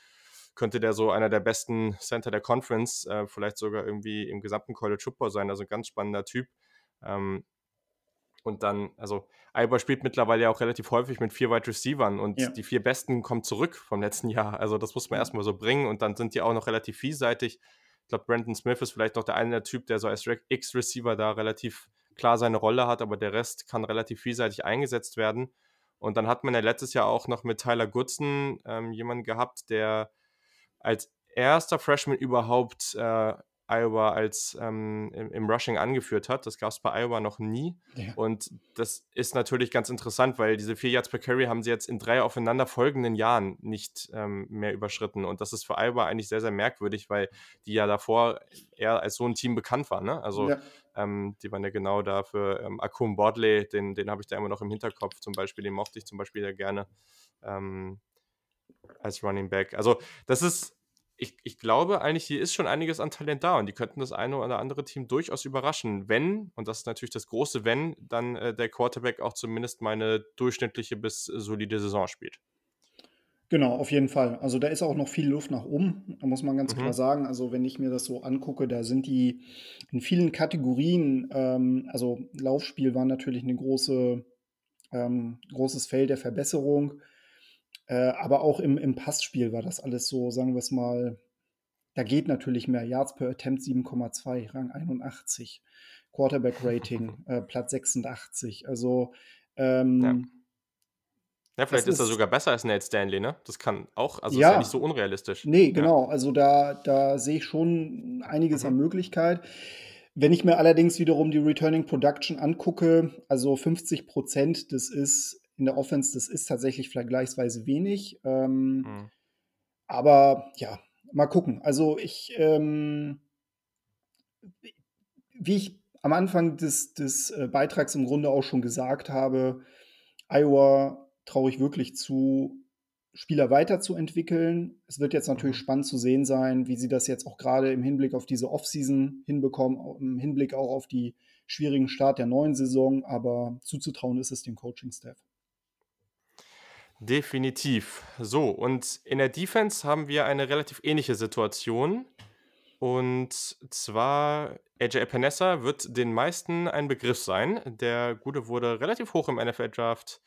könnte der so einer der besten Center der Conference, äh, vielleicht sogar irgendwie im gesamten College Football sein, also ein ganz spannender Typ. Ähm, und dann, also Alba spielt mittlerweile ja auch relativ häufig mit vier Wide Receivern und ja. die vier besten kommen zurück vom letzten Jahr. Also das muss man erstmal so bringen und dann sind die auch noch relativ vielseitig. Ich glaube, Brandon Smith ist vielleicht noch der eine der Typ, der so als X-Receiver da relativ klar seine Rolle hat, aber der Rest kann relativ vielseitig eingesetzt werden. Und dann hat man ja letztes Jahr auch noch mit Tyler Goodson ähm, jemanden gehabt, der als erster Freshman überhaupt äh, Iowa als ähm, im, im, Rushing angeführt hat. Das gab es bei Iowa noch nie. Ja. Und das ist natürlich ganz interessant, weil diese vier Yards per Carry haben sie jetzt in drei aufeinander folgenden Jahren nicht ähm, mehr überschritten. Und das ist für Iowa eigentlich sehr, sehr merkwürdig, weil die ja davor eher als so ein Team bekannt waren. Ne? Also ja. ähm, die waren ja genau dafür. Ähm, Akum Bordley, den, den habe ich da immer noch im Hinterkopf zum Beispiel, den mochte ich zum Beispiel ja gerne ähm, als Running Back. Also das ist ich, ich glaube eigentlich, hier ist schon einiges an Talent da und die könnten das eine oder andere Team durchaus überraschen, wenn, und das ist natürlich das große Wenn, dann äh, der Quarterback auch zumindest mal eine durchschnittliche bis solide Saison spielt. Genau, auf jeden Fall. Also da ist auch noch viel Luft nach oben, da muss man ganz mhm. klar sagen. Also wenn ich mir das so angucke, da sind die in vielen Kategorien, ähm, also Laufspiel war natürlich ein große, ähm, großes Feld der Verbesserung. Äh, aber auch im, im Passspiel war das alles so, sagen wir es mal, da geht natürlich mehr. Yards per Attempt 7,2, Rang 81. Quarterback Rating, äh, Platz 86. Also, ähm, ja. Ja, vielleicht ist, ist er sogar besser als Nate Stanley, ne? Das kann auch, also ja, ist ja nicht so unrealistisch. Nee, genau. Ja. Also da, da sehe ich schon einiges mhm. an Möglichkeit. Wenn ich mir allerdings wiederum die Returning Production angucke, also 50 Prozent, das ist in der Offense, das ist tatsächlich vergleichsweise wenig. Ähm, mhm. Aber ja, mal gucken. Also ich, ähm, wie ich am Anfang des, des äh, Beitrags im Grunde auch schon gesagt habe, Iowa traue ich wirklich zu, Spieler weiterzuentwickeln. Es wird jetzt natürlich mhm. spannend zu sehen sein, wie sie das jetzt auch gerade im Hinblick auf diese Offseason hinbekommen, im Hinblick auch auf die schwierigen Start der neuen Saison. Aber zuzutrauen ist es dem Coaching-Staff. Definitiv. So, und in der Defense haben wir eine relativ ähnliche Situation. Und zwar, AJ Epinesa wird den meisten ein Begriff sein. Der Gute wurde relativ hoch im NFL-Draft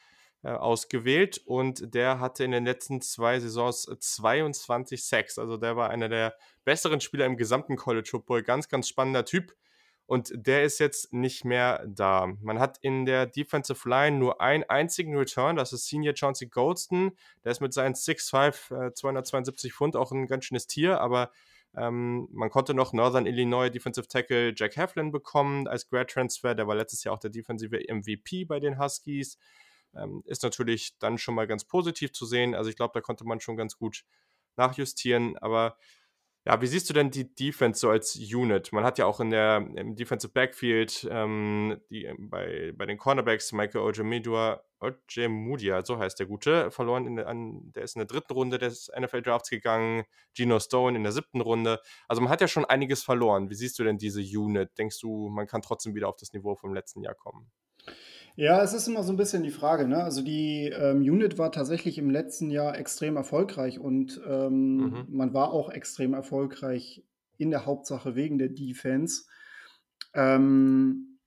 äh, ausgewählt und der hatte in den letzten zwei Saisons 22 Sacks. Also der war einer der besseren Spieler im gesamten College Football. Ganz, ganz spannender Typ und der ist jetzt nicht mehr da. Man hat in der Defensive Line nur einen einzigen Return, das ist Senior Chauncey Goldston. Der ist mit seinen 6'5, äh, 272 Pfund auch ein ganz schönes Tier, aber ähm, man konnte noch Northern Illinois Defensive Tackle Jack Heflin bekommen als Grad Transfer. Der war letztes Jahr auch der defensive MVP bei den Huskies. Ähm, ist natürlich dann schon mal ganz positiv zu sehen. Also ich glaube, da konnte man schon ganz gut nachjustieren, aber ja, wie siehst du denn die Defense so als Unit? Man hat ja auch in der im Defensive Backfield ähm, die, ähm, bei, bei den Cornerbacks Michael Ojemudua, Ojemudia, so heißt der Gute, verloren. In an, der ist in der dritten Runde des NFL Drafts gegangen. Gino Stone in der siebten Runde. Also man hat ja schon einiges verloren. Wie siehst du denn diese Unit? Denkst du, man kann trotzdem wieder auf das Niveau vom letzten Jahr kommen? Ja, es ist immer so ein bisschen die Frage. Ne? Also die ähm, Unit war tatsächlich im letzten Jahr extrem erfolgreich und ähm, mhm. man war auch extrem erfolgreich in der Hauptsache wegen der Defense. Ähm,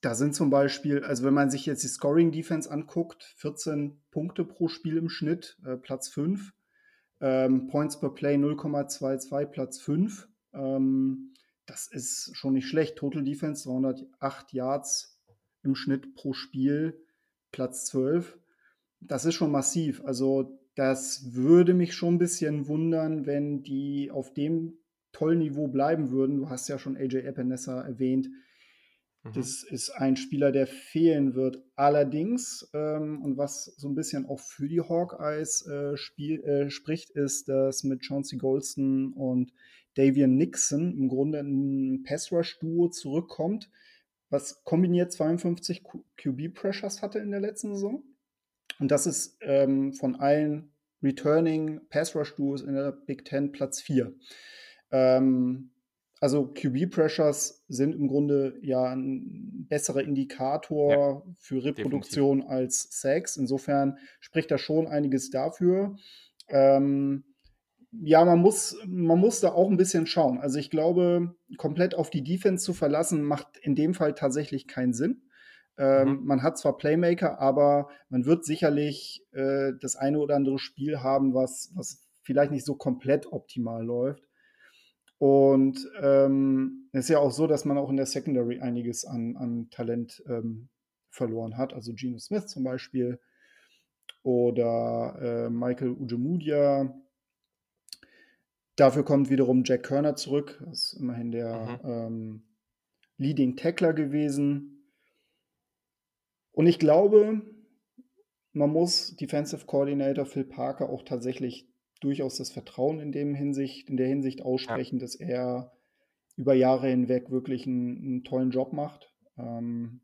da sind zum Beispiel, also wenn man sich jetzt die Scoring Defense anguckt, 14 Punkte pro Spiel im Schnitt, äh, Platz 5. Ähm, Points per Play 0,22, Platz 5. Ähm, das ist schon nicht schlecht. Total Defense 208 Yards im Schnitt pro Spiel, Platz 12. Das ist schon massiv. Also das würde mich schon ein bisschen wundern, wenn die auf dem tollen Niveau bleiben würden. Du hast ja schon AJ Epinesa erwähnt. Mhm. Das ist ein Spieler, der fehlen wird. Allerdings, ähm, und was so ein bisschen auch für die Hawkeyes äh, Spiel, äh, spricht, ist, dass mit Chauncey Golston und Davian Nixon im Grunde ein Pass-Rush-Duo zurückkommt, was kombiniert 52 QB Pressures hatte in der letzten Saison. Und das ist ähm, von allen Returning Pass Rush Duos in der Big Ten Platz 4. Ähm, also QB Pressures sind im Grunde ja ein besserer Indikator ja, für Reproduktion definitiv. als Sacks. Insofern spricht da schon einiges dafür. Ähm, ja, man muss, man muss da auch ein bisschen schauen. Also ich glaube, komplett auf die Defense zu verlassen, macht in dem Fall tatsächlich keinen Sinn. Ähm, mhm. Man hat zwar Playmaker, aber man wird sicherlich äh, das eine oder andere Spiel haben, was, was vielleicht nicht so komplett optimal läuft. Und ähm, es ist ja auch so, dass man auch in der Secondary einiges an, an Talent ähm, verloren hat. Also Geno Smith zum Beispiel oder äh, Michael Ujemudia dafür kommt wiederum Jack Körner zurück. Das ist immerhin der mhm. ähm, Leading Tackler gewesen. Und ich glaube, man muss Defensive Coordinator Phil Parker auch tatsächlich durchaus das Vertrauen in, dem Hinsicht, in der Hinsicht aussprechen, ja. dass er über Jahre hinweg wirklich einen, einen tollen Job macht. Ähm,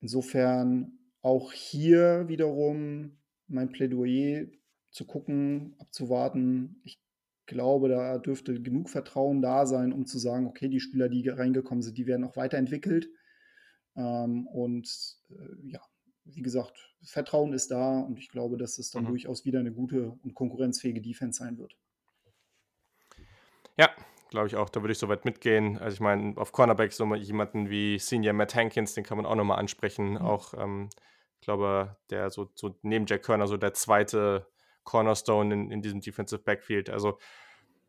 insofern auch hier wiederum mein Plädoyer zu gucken, abzuwarten. Ich glaube, da dürfte genug Vertrauen da sein, um zu sagen, okay, die Spieler, die reingekommen sind, die werden auch weiterentwickelt. Ähm, und äh, ja, wie gesagt, Vertrauen ist da und ich glaube, dass es dann mhm. durchaus wieder eine gute und konkurrenzfähige Defense sein wird. Ja, glaube ich auch. Da würde ich soweit mitgehen. Also ich meine, auf Cornerback so jemanden wie Senior Matt Hankins, den kann man auch nochmal ansprechen. Mhm. Auch, ähm, ich glaube, der so, so neben Jack Körner so der zweite Cornerstone in, in diesem Defensive Backfield. Also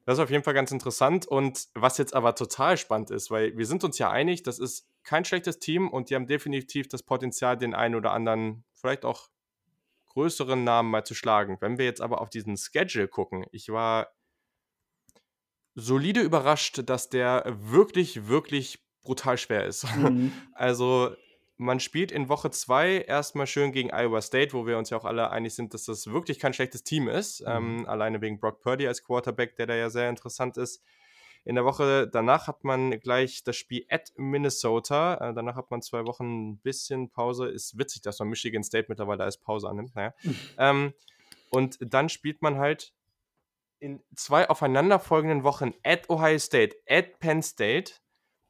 das ist auf jeden Fall ganz interessant. Und was jetzt aber total spannend ist, weil wir sind uns ja einig, das ist kein schlechtes Team und die haben definitiv das Potenzial, den einen oder anderen, vielleicht auch größeren Namen mal zu schlagen. Wenn wir jetzt aber auf diesen Schedule gucken, ich war solide überrascht, dass der wirklich, wirklich brutal schwer ist. Mhm. Also man spielt in Woche 2 erstmal schön gegen Iowa State, wo wir uns ja auch alle einig sind, dass das wirklich kein schlechtes Team ist. Mhm. Ähm, alleine wegen Brock Purdy als Quarterback, der da ja sehr interessant ist. In der Woche danach hat man gleich das Spiel at Minnesota. Äh, danach hat man zwei Wochen ein bisschen Pause. Ist witzig, dass man Michigan State mittlerweile als Pause annimmt. Naja. Mhm. Ähm, und dann spielt man halt in zwei aufeinanderfolgenden Wochen at Ohio State, at Penn State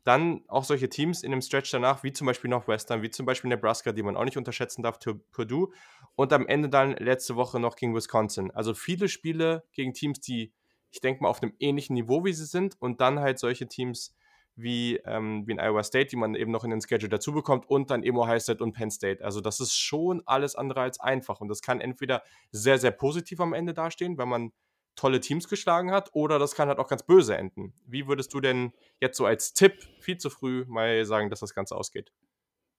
dann auch solche Teams in dem Stretch danach, wie zum Beispiel Northwestern, wie zum Beispiel Nebraska, die man auch nicht unterschätzen darf, Purdue. Und am Ende dann letzte Woche noch gegen Wisconsin. Also viele Spiele gegen Teams, die, ich denke mal, auf einem ähnlichen Niveau wie sie sind. Und dann halt solche Teams wie, ähm, wie in Iowa State, die man eben noch in den Schedule dazu bekommt. Und dann eben Ohio State und Penn State. Also das ist schon alles andere als einfach. Und das kann entweder sehr, sehr positiv am Ende dastehen, wenn man tolle Teams geschlagen hat, oder das kann halt auch ganz böse enden. Wie würdest du denn jetzt so als Tipp viel zu früh mal sagen, dass das Ganze ausgeht?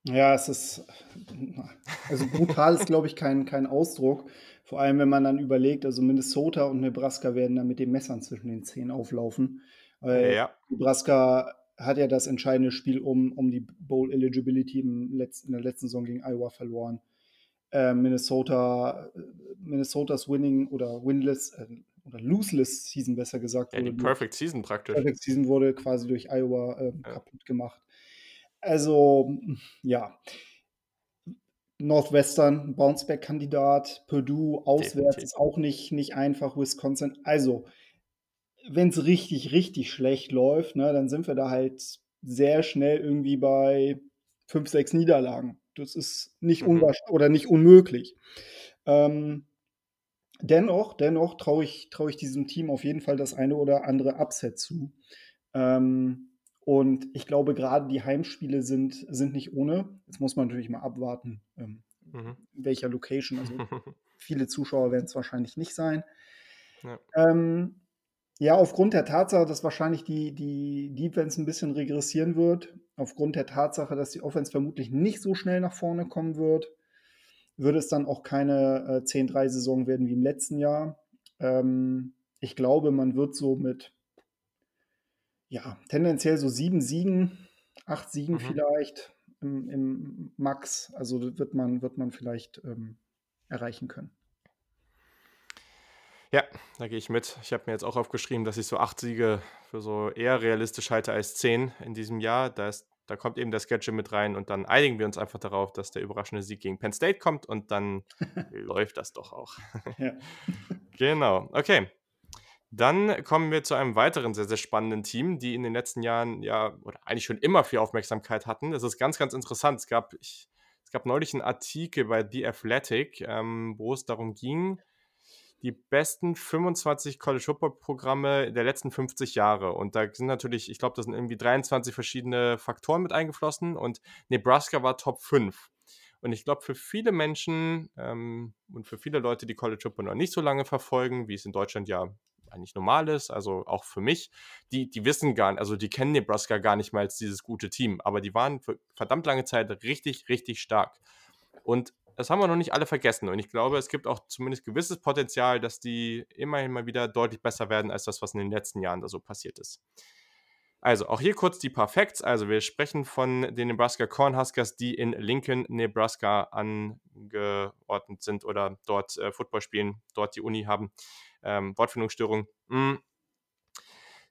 Ja, es ist, also brutal ist, glaube ich, kein, kein Ausdruck. Vor allem, wenn man dann überlegt, also Minnesota und Nebraska werden dann mit den Messern zwischen den Zehen auflaufen. Weil ja. Nebraska hat ja das entscheidende Spiel um, um die Bowl Eligibility im Letz-, in der letzten Saison gegen Iowa verloren. Äh, Minnesota, Minnesotas Winning oder Winless, äh, oder Loseless Season besser gesagt. Ja, die Perfect Season praktisch. Perfect Season wurde quasi durch Iowa äh, ja. kaputt gemacht. Also, ja. Northwestern, Bounceback-Kandidat, Purdue auswärts Definitiv. ist auch nicht, nicht einfach, Wisconsin. Also, wenn es richtig, richtig schlecht läuft, ne, dann sind wir da halt sehr schnell irgendwie bei fünf, sechs Niederlagen. Das ist nicht mhm. unwahrscheinlich oder nicht unmöglich. Ähm, dennoch, dennoch traue ich, trau ich diesem Team auf jeden Fall das eine oder andere Upset zu. Ähm, und ich glaube, gerade die Heimspiele sind, sind nicht ohne. Jetzt muss man natürlich mal abwarten, ähm, mhm. welcher Location. Also viele Zuschauer werden es wahrscheinlich nicht sein. Ja. Ähm, ja, aufgrund der Tatsache, dass wahrscheinlich die, die Defense ein bisschen regressieren wird, aufgrund der Tatsache, dass die Offense vermutlich nicht so schnell nach vorne kommen wird, würde es dann auch keine äh, 10-3-Saison werden wie im letzten Jahr. Ähm, ich glaube, man wird so mit, ja, tendenziell so sieben Siegen, acht Siegen mhm. vielleicht im, im, Max. Also wird man, wird man vielleicht ähm, erreichen können. Ja, da gehe ich mit. Ich habe mir jetzt auch aufgeschrieben, dass ich so acht Siege für so eher realistisch halte als zehn in diesem Jahr. Da ist da kommt eben der Schedule mit rein und dann einigen wir uns einfach darauf, dass der überraschende Sieg gegen Penn State kommt und dann läuft das doch auch. ja. Genau, okay. Dann kommen wir zu einem weiteren sehr, sehr spannenden Team, die in den letzten Jahren ja, oder eigentlich schon immer viel Aufmerksamkeit hatten. Das ist ganz, ganz interessant. Es gab, ich, es gab neulich einen Artikel bei The Athletic, ähm, wo es darum ging, die besten 25 College Football Programme der letzten 50 Jahre. Und da sind natürlich, ich glaube, da sind irgendwie 23 verschiedene Faktoren mit eingeflossen und Nebraska war Top 5. Und ich glaube, für viele Menschen ähm, und für viele Leute, die College Football noch nicht so lange verfolgen, wie es in Deutschland ja eigentlich normal ist, also auch für mich, die, die wissen gar nicht, also die kennen Nebraska gar nicht mal als dieses gute Team, aber die waren für verdammt lange Zeit richtig, richtig stark. Und das haben wir noch nicht alle vergessen. Und ich glaube, es gibt auch zumindest gewisses Potenzial, dass die immerhin mal wieder deutlich besser werden als das, was in den letzten Jahren da so passiert ist. Also, auch hier kurz die paar Facts. Also, wir sprechen von den Nebraska Cornhuskers, die in Lincoln, Nebraska angeordnet sind oder dort äh, Football spielen, dort die Uni haben. Ähm, Wortfindungsstörung. Mm.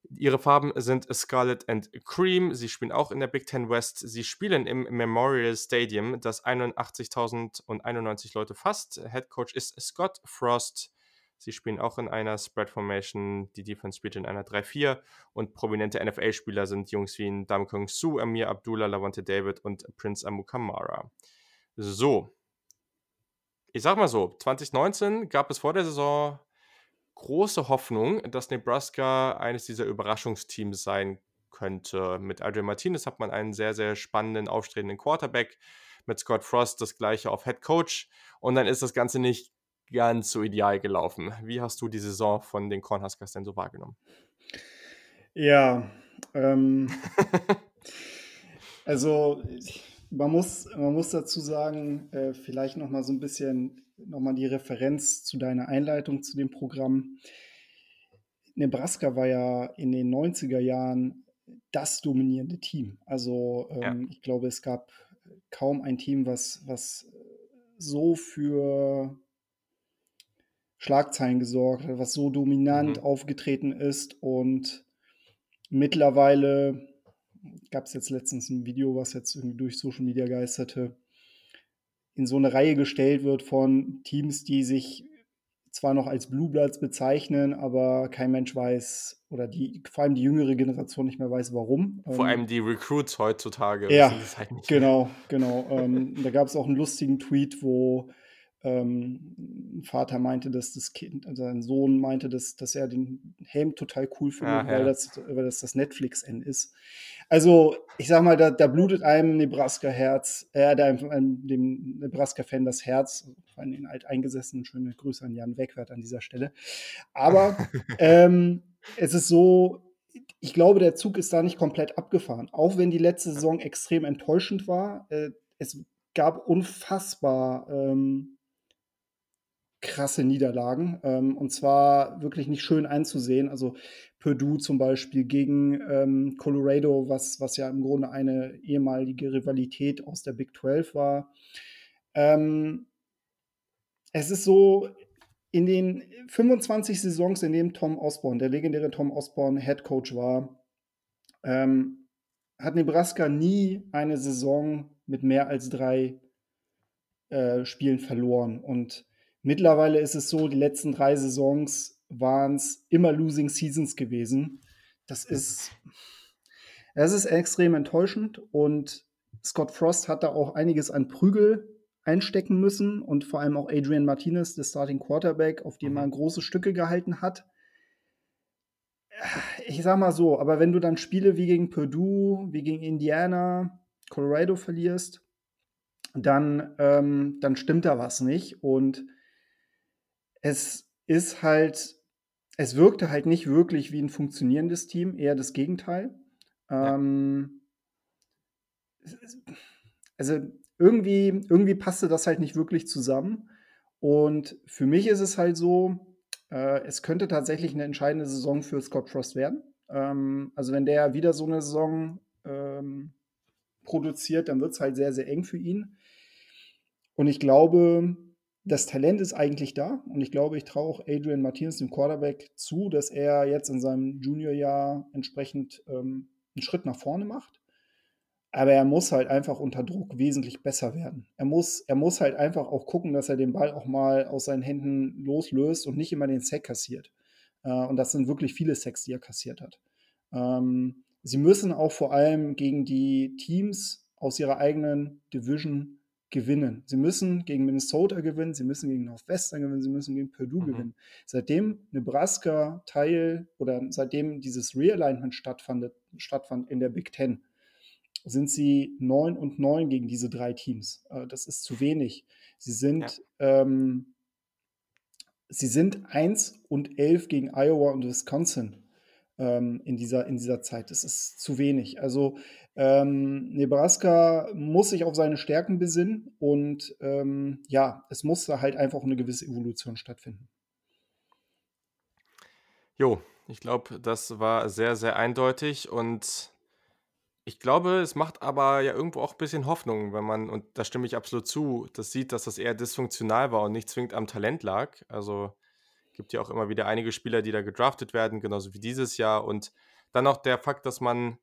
Ihre Farben sind Scarlet and Cream. Sie spielen auch in der Big Ten West. Sie spielen im Memorial Stadium, das 81.091 Leute fasst. Head Coach ist Scott Frost. Sie spielen auch in einer Spread Formation. Die Defense spielt in einer 3-4. Und prominente NFL-Spieler sind Jungs wie Damkung Su, Amir Abdullah, Lavante David und Prince Amukamara. So. Ich sag mal so: 2019 gab es vor der Saison große Hoffnung, dass Nebraska eines dieser Überraschungsteams sein könnte. Mit Adrian Martinez hat man einen sehr, sehr spannenden, aufstrebenden Quarterback. Mit Scott Frost das gleiche auf Head Coach. Und dann ist das Ganze nicht ganz so ideal gelaufen. Wie hast du die Saison von den Cornhuskers denn so wahrgenommen? Ja, ähm, also man muss, man muss dazu sagen, äh, vielleicht noch mal so ein bisschen nochmal die Referenz zu deiner Einleitung zu dem Programm. Nebraska war ja in den 90er Jahren das dominierende Team. Also ähm, ja. ich glaube, es gab kaum ein Team, was, was so für Schlagzeilen gesorgt hat, was so dominant mhm. aufgetreten ist. Und mittlerweile gab es jetzt letztens ein Video, was jetzt irgendwie durch Social Media geisterte, in so eine Reihe gestellt wird von Teams, die sich zwar noch als Blue Bloods bezeichnen, aber kein Mensch weiß oder die vor allem die jüngere Generation nicht mehr weiß, warum. Vor ähm, allem die Recruits heutzutage. Ja, halt genau, genau. ähm, da gab es auch einen lustigen Tweet, wo ähm, Vater meinte, dass das Kind, also sein Sohn meinte, dass, dass er den Helm total cool findet, ah, ja. weil, das, weil das das Netflix-N ist. Also, ich sag mal, da, da blutet einem Nebraska-Herz, äh, einem, dem Nebraska-Fan das Herz, vor allem den alteingesessenen, schöne Grüße an Jan Wegwert an dieser Stelle. Aber ähm, es ist so, ich glaube, der Zug ist da nicht komplett abgefahren. Auch wenn die letzte Saison extrem enttäuschend war. Äh, es gab unfassbar ähm, krasse Niederlagen. Ähm, und zwar wirklich nicht schön einzusehen. Also Purdue zum Beispiel gegen ähm, Colorado, was, was ja im Grunde eine ehemalige Rivalität aus der Big 12 war. Ähm, es ist so, in den 25 Saisons, in denen Tom Osborne, der legendäre Tom Osborne, Head Coach war, ähm, hat Nebraska nie eine Saison mit mehr als drei äh, Spielen verloren. Und mittlerweile ist es so, die letzten drei Saisons waren es immer Losing Seasons gewesen. Das ist, das ist extrem enttäuschend und Scott Frost hat da auch einiges an Prügel einstecken müssen und vor allem auch Adrian Martinez, der Starting Quarterback, auf dem mhm. man große Stücke gehalten hat. Ich sag mal so, aber wenn du dann Spiele wie gegen Purdue, wie gegen Indiana, Colorado verlierst, dann, ähm, dann stimmt da was nicht. Und es ist halt es wirkte halt nicht wirklich wie ein funktionierendes Team, eher das Gegenteil. Ja. Ähm, also irgendwie, irgendwie passte das halt nicht wirklich zusammen. Und für mich ist es halt so, äh, es könnte tatsächlich eine entscheidende Saison für Scott Frost werden. Ähm, also wenn der wieder so eine Saison ähm, produziert, dann wird es halt sehr, sehr eng für ihn. Und ich glaube, das Talent ist eigentlich da und ich glaube, ich traue auch Adrian Martinez, dem Quarterback, zu, dass er jetzt in seinem Juniorjahr entsprechend ähm, einen Schritt nach vorne macht. Aber er muss halt einfach unter Druck wesentlich besser werden. Er muss, er muss halt einfach auch gucken, dass er den Ball auch mal aus seinen Händen loslöst und nicht immer den Sack kassiert. Äh, und das sind wirklich viele Sacks, die er kassiert hat. Ähm, sie müssen auch vor allem gegen die Teams aus ihrer eigenen Division gewinnen. Sie müssen gegen Minnesota gewinnen, sie müssen gegen Northwestern gewinnen, sie müssen gegen Purdue mhm. gewinnen. Seitdem Nebraska Teil oder seitdem dieses Realignment stattfand, stattfand in der Big Ten, sind sie 9 und 9 gegen diese drei Teams. Äh, das ist zu wenig. Sie sind, ja. ähm, sie sind 1 und 11 gegen Iowa und Wisconsin. ähm, in, dieser, in dieser Zeit. Das ist zu wenig. Also ähm, Nebraska muss sich auf seine Stärken besinnen und ähm, ja, es muss da halt einfach eine gewisse Evolution stattfinden. Jo, ich glaube, das war sehr, sehr eindeutig und ich glaube, es macht aber ja irgendwo auch ein bisschen Hoffnung, wenn man, und da stimme ich absolut zu, das sieht, dass das eher dysfunktional war und nicht zwingend am Talent lag. Also gibt ja auch immer wieder einige Spieler, die da gedraftet werden, genauso wie dieses Jahr. Und dann auch der Fakt, dass man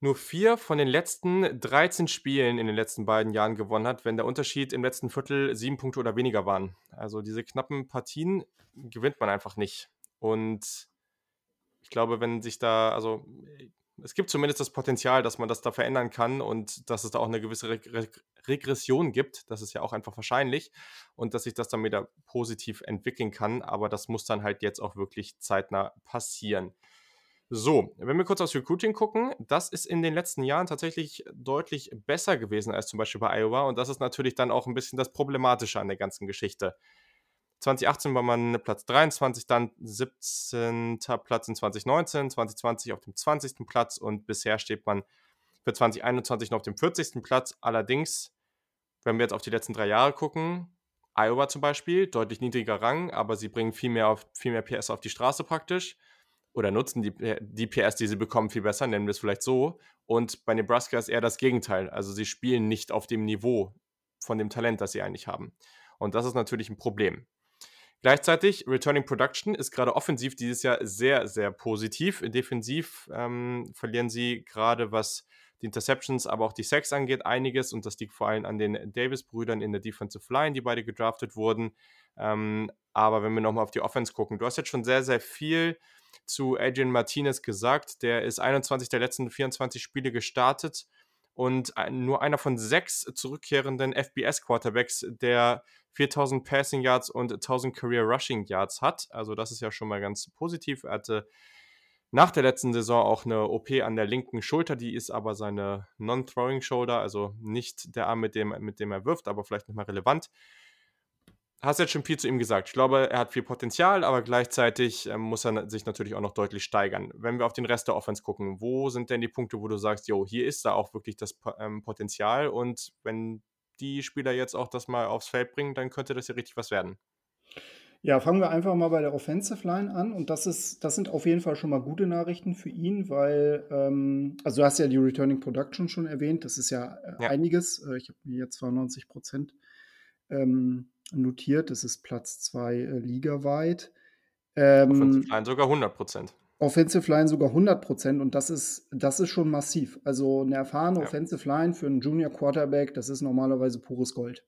nur vier von den letzten 13 Spielen in den letzten beiden Jahren gewonnen hat, wenn der Unterschied im letzten Viertel sieben Punkte oder weniger waren. Also diese knappen Partien gewinnt man einfach nicht. Und ich glaube, wenn sich da, also es gibt zumindest das Potenzial, dass man das da verändern kann und dass es da auch eine gewisse Re Re Regression gibt. Das ist ja auch einfach wahrscheinlich und dass sich das dann wieder positiv entwickeln kann. Aber das muss dann halt jetzt auch wirklich zeitnah passieren. So, wenn wir kurz aufs Recruiting gucken, das ist in den letzten Jahren tatsächlich deutlich besser gewesen als zum Beispiel bei Iowa und das ist natürlich dann auch ein bisschen das Problematische an der ganzen Geschichte. 2018 war man Platz 23, dann 17. Platz in 2019, 2020 auf dem 20. Platz und bisher steht man für 2021 noch auf dem 40. Platz. Allerdings, wenn wir jetzt auf die letzten drei Jahre gucken, Iowa zum Beispiel, deutlich niedriger Rang, aber sie bringen viel mehr, auf, viel mehr PS auf die Straße praktisch oder nutzen die, die PS, die sie bekommen, viel besser, nennen wir es vielleicht so. Und bei Nebraska ist eher das Gegenteil. Also sie spielen nicht auf dem Niveau von dem Talent, das sie eigentlich haben. Und das ist natürlich ein Problem. Gleichzeitig, Returning Production ist gerade offensiv dieses Jahr sehr, sehr positiv. Defensiv ähm, verlieren sie gerade, was die Interceptions, aber auch die Sacks angeht, einiges. Und das liegt vor allem an den Davis-Brüdern in der Defensive Line, die beide gedraftet wurden. Ähm, aber wenn wir nochmal auf die Offense gucken, du hast jetzt schon sehr, sehr viel zu Adrian Martinez gesagt. Der ist 21 der letzten 24 Spiele gestartet und nur einer von sechs zurückkehrenden FBS-Quarterbacks, der 4000 Passing Yards und 1000 Career Rushing Yards hat. Also das ist ja schon mal ganz positiv. Er hatte nach der letzten Saison auch eine OP an der linken Schulter, die ist aber seine Non-Throwing Shoulder, also nicht der Arm, mit dem, mit dem er wirft, aber vielleicht nochmal relevant hast jetzt schon viel zu ihm gesagt. Ich glaube, er hat viel Potenzial, aber gleichzeitig ähm, muss er sich natürlich auch noch deutlich steigern. Wenn wir auf den Rest der Offense gucken, wo sind denn die Punkte, wo du sagst, jo, hier ist da auch wirklich das ähm, Potenzial und wenn die Spieler jetzt auch das mal aufs Feld bringen, dann könnte das ja richtig was werden. Ja, fangen wir einfach mal bei der Offensive Line an. Und das ist, das sind auf jeden Fall schon mal gute Nachrichten für ihn, weil, ähm, also du hast ja die Returning Production schon erwähnt, das ist ja, äh, ja. einiges. Äh, ich habe mir jetzt 92 Prozent ähm, notiert. Das ist Platz 2 äh, ligaweit. Ähm, Offensive Line sogar 100 Prozent. Offensive Line sogar 100 Prozent und das ist, das ist schon massiv. Also eine erfahrene ja. Offensive Line für einen Junior Quarterback, das ist normalerweise pures Gold.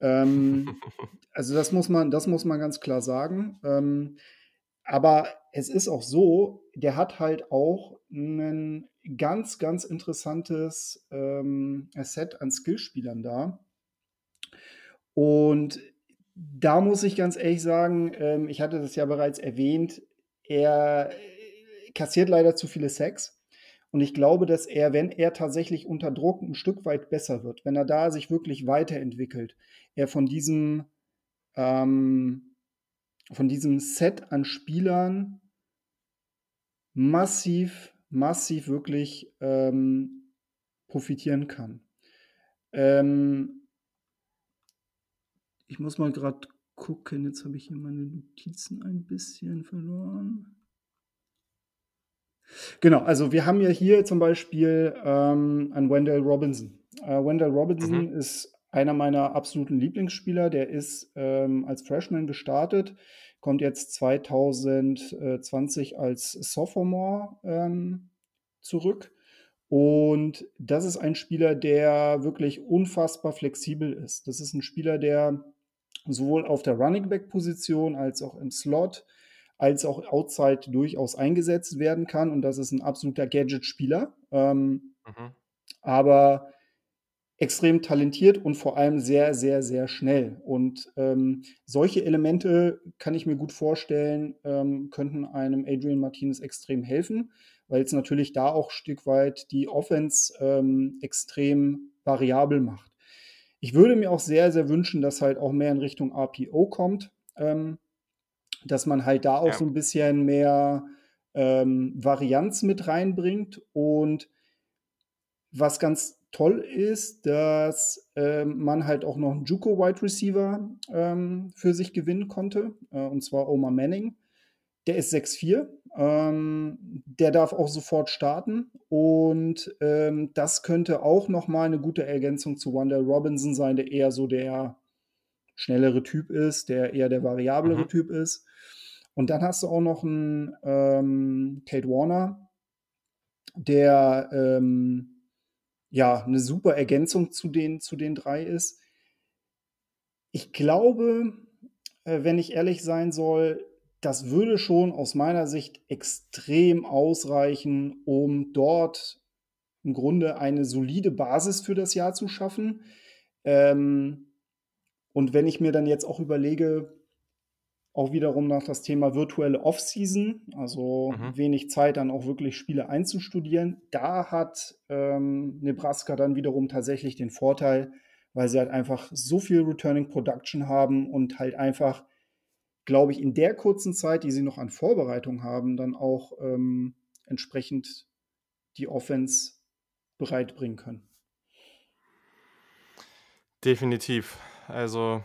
Ähm, also das muss man, das muss man ganz klar sagen. Ähm, aber es ist auch so, der hat halt auch ein ganz, ganz interessantes ähm, Set an Skillspielern da. Und da muss ich ganz ehrlich sagen, ähm, ich hatte das ja bereits erwähnt, er äh, kassiert leider zu viele Sex. Und ich glaube, dass er, wenn er tatsächlich unter Druck ein Stück weit besser wird, wenn er da sich wirklich weiterentwickelt, er von diesem, ähm, von diesem Set an Spielern massiv, massiv wirklich ähm, profitieren kann. Ähm, ich muss mal gerade gucken. Jetzt habe ich hier meine Notizen ein bisschen verloren. Genau, also wir haben ja hier zum Beispiel ähm, einen Wendell Robinson. Äh, Wendell Robinson mhm. ist einer meiner absoluten Lieblingsspieler. Der ist ähm, als Freshman gestartet, kommt jetzt 2020 als Sophomore ähm, zurück. Und das ist ein Spieler, der wirklich unfassbar flexibel ist. Das ist ein Spieler, der sowohl auf der Running Back Position als auch im Slot als auch outside durchaus eingesetzt werden kann. Und das ist ein absoluter Gadget-Spieler. Ähm, mhm. Aber extrem talentiert und vor allem sehr, sehr, sehr schnell. Und ähm, solche Elemente kann ich mir gut vorstellen, ähm, könnten einem Adrian Martinez extrem helfen, weil es natürlich da auch ein Stück weit die Offense ähm, extrem variabel macht. Ich würde mir auch sehr, sehr wünschen, dass halt auch mehr in Richtung RPO kommt, ähm, dass man halt da auch ja. so ein bisschen mehr ähm, Varianz mit reinbringt. Und was ganz toll ist, dass ähm, man halt auch noch einen Juco Wide Receiver ähm, für sich gewinnen konnte, äh, und zwar Omar Manning. Der ist 6'4. Ähm, der darf auch sofort starten. Und ähm, das könnte auch nochmal eine gute Ergänzung zu Wanda Robinson sein, der eher so der schnellere Typ ist, der eher der variablere mhm. Typ ist. Und dann hast du auch noch einen ähm, Kate Warner, der ähm, ja eine super Ergänzung zu den, zu den drei ist. Ich glaube, äh, wenn ich ehrlich sein soll, das würde schon aus meiner Sicht extrem ausreichen, um dort im Grunde eine solide Basis für das Jahr zu schaffen. Ähm, und wenn ich mir dann jetzt auch überlege, auch wiederum nach das Thema virtuelle Offseason, also mhm. wenig Zeit dann auch wirklich Spiele einzustudieren, da hat ähm, Nebraska dann wiederum tatsächlich den Vorteil, weil sie halt einfach so viel Returning Production haben und halt einfach glaube ich, in der kurzen Zeit, die sie noch an Vorbereitung haben, dann auch ähm, entsprechend die Offense bereitbringen können. Definitiv. Also,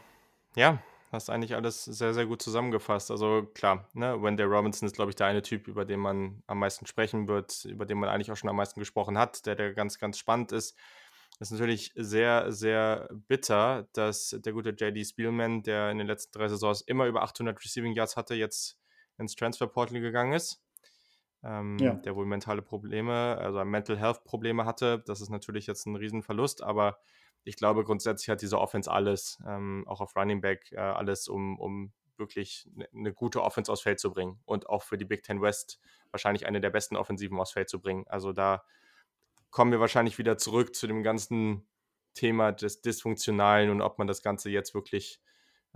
ja, hast eigentlich alles sehr, sehr gut zusammengefasst. Also klar, ne, Wendell Robinson ist, glaube ich, der eine Typ, über den man am meisten sprechen wird, über den man eigentlich auch schon am meisten gesprochen hat, der, der ganz, ganz spannend ist. Das ist natürlich sehr, sehr bitter, dass der gute JD Spielman, der in den letzten drei Saisons immer über 800 Receiving Yards hatte, jetzt ins Transferportal gegangen ist. Ähm, ja. Der wohl mentale Probleme, also Mental Health Probleme hatte. Das ist natürlich jetzt ein Riesenverlust, aber ich glaube, grundsätzlich hat diese Offense alles, ähm, auch auf Running Back, äh, alles, um, um wirklich eine ne gute Offense aufs Feld zu bringen und auch für die Big Ten West wahrscheinlich eine der besten Offensiven aufs Feld zu bringen. Also da kommen wir wahrscheinlich wieder zurück zu dem ganzen Thema des Dysfunktionalen und ob man das Ganze jetzt wirklich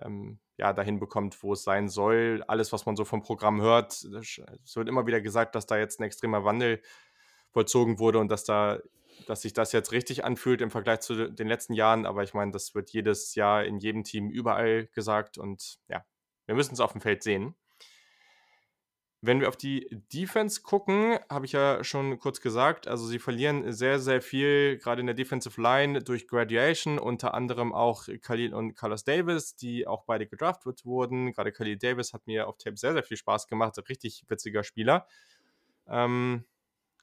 ähm, ja, dahin bekommt, wo es sein soll. Alles, was man so vom Programm hört, es wird immer wieder gesagt, dass da jetzt ein extremer Wandel vollzogen wurde und dass da dass sich das jetzt richtig anfühlt im Vergleich zu den letzten Jahren, aber ich meine, das wird jedes Jahr in jedem Team überall gesagt und ja, wir müssen es auf dem Feld sehen. Wenn wir auf die Defense gucken, habe ich ja schon kurz gesagt, also sie verlieren sehr, sehr viel, gerade in der Defensive Line durch Graduation, unter anderem auch Khalil und Carlos Davis, die auch beide gedraftet wurden. Gerade Khalil Davis hat mir auf Tape sehr, sehr viel Spaß gemacht, richtig witziger Spieler. Ähm,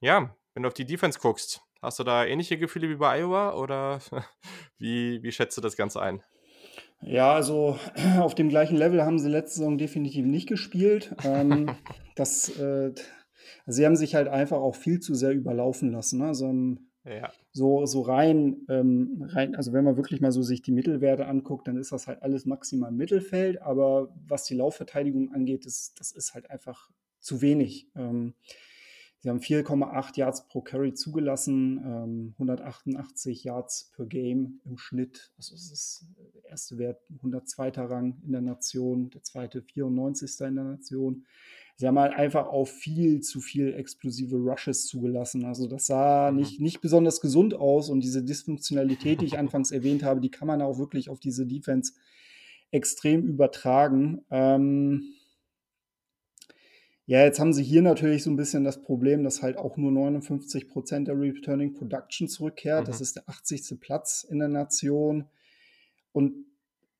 ja, wenn du auf die Defense guckst, hast du da ähnliche Gefühle wie bei Iowa oder wie, wie schätzt du das Ganze ein? Ja, also auf dem gleichen Level haben sie letzte Saison definitiv nicht gespielt. Ähm, das, äh, sie haben sich halt einfach auch viel zu sehr überlaufen lassen. Ne? Also, ja. so, so rein, ähm, rein, also wenn man wirklich mal so sich die Mittelwerte anguckt, dann ist das halt alles maximal Mittelfeld, aber was die Laufverteidigung angeht, das, das ist halt einfach zu wenig. Ähm, Sie haben 4,8 Yards pro Carry zugelassen, ähm, 188 Yards per Game im Schnitt. Also es ist der erste Wert 102. Rang in der Nation, der zweite 94. in der Nation. Sie haben halt einfach auf viel zu viel explosive Rushes zugelassen. Also das sah mhm. nicht, nicht besonders gesund aus und diese Dysfunktionalität, die ich anfangs erwähnt habe, die kann man auch wirklich auf diese Defense extrem übertragen. Ähm, ja, jetzt haben sie hier natürlich so ein bisschen das Problem, dass halt auch nur 59 Prozent der Returning Production zurückkehrt. Mhm. Das ist der 80. Platz in der Nation. Und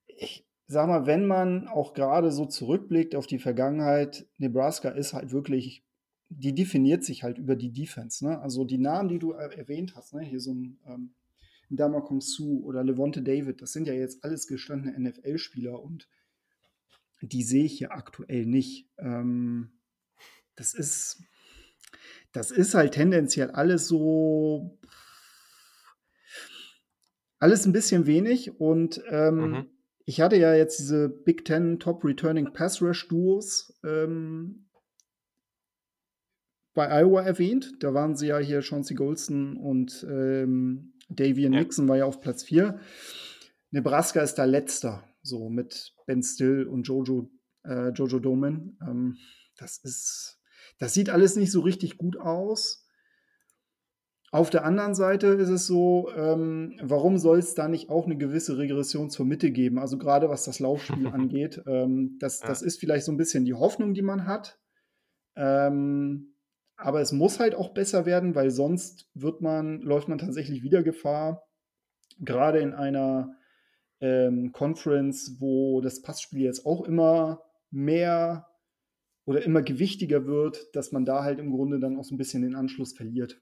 ich sag mal, wenn man auch gerade so zurückblickt auf die Vergangenheit, Nebraska ist halt wirklich, die definiert sich halt über die Defense. Ne? Also die Namen, die du erwähnt hast, ne? hier so ein ähm, Dama Kong Su oder Levante David, das sind ja jetzt alles gestandene NFL-Spieler und die sehe ich hier aktuell nicht. Ähm, das ist, das ist halt tendenziell alles so, alles ein bisschen wenig und ähm, mhm. ich hatte ja jetzt diese Big Ten Top Returning Pass Rush Duos ähm, bei Iowa erwähnt. Da waren sie ja hier Chauncey Golston und ähm, Davian ja. Nixon war ja auf Platz 4. Nebraska ist da letzter, so mit Ben Still und Jojo, äh, Jojo Doman. Ähm, das ist das sieht alles nicht so richtig gut aus. Auf der anderen Seite ist es so, ähm, warum soll es da nicht auch eine gewisse Regression zur Mitte geben? Also gerade was das Laufspiel angeht, ähm, das, das ist vielleicht so ein bisschen die Hoffnung, die man hat. Ähm, aber es muss halt auch besser werden, weil sonst wird man, läuft man tatsächlich wieder Gefahr, gerade in einer ähm, Conference, wo das Passspiel jetzt auch immer mehr oder immer gewichtiger wird, dass man da halt im Grunde dann auch so ein bisschen den Anschluss verliert.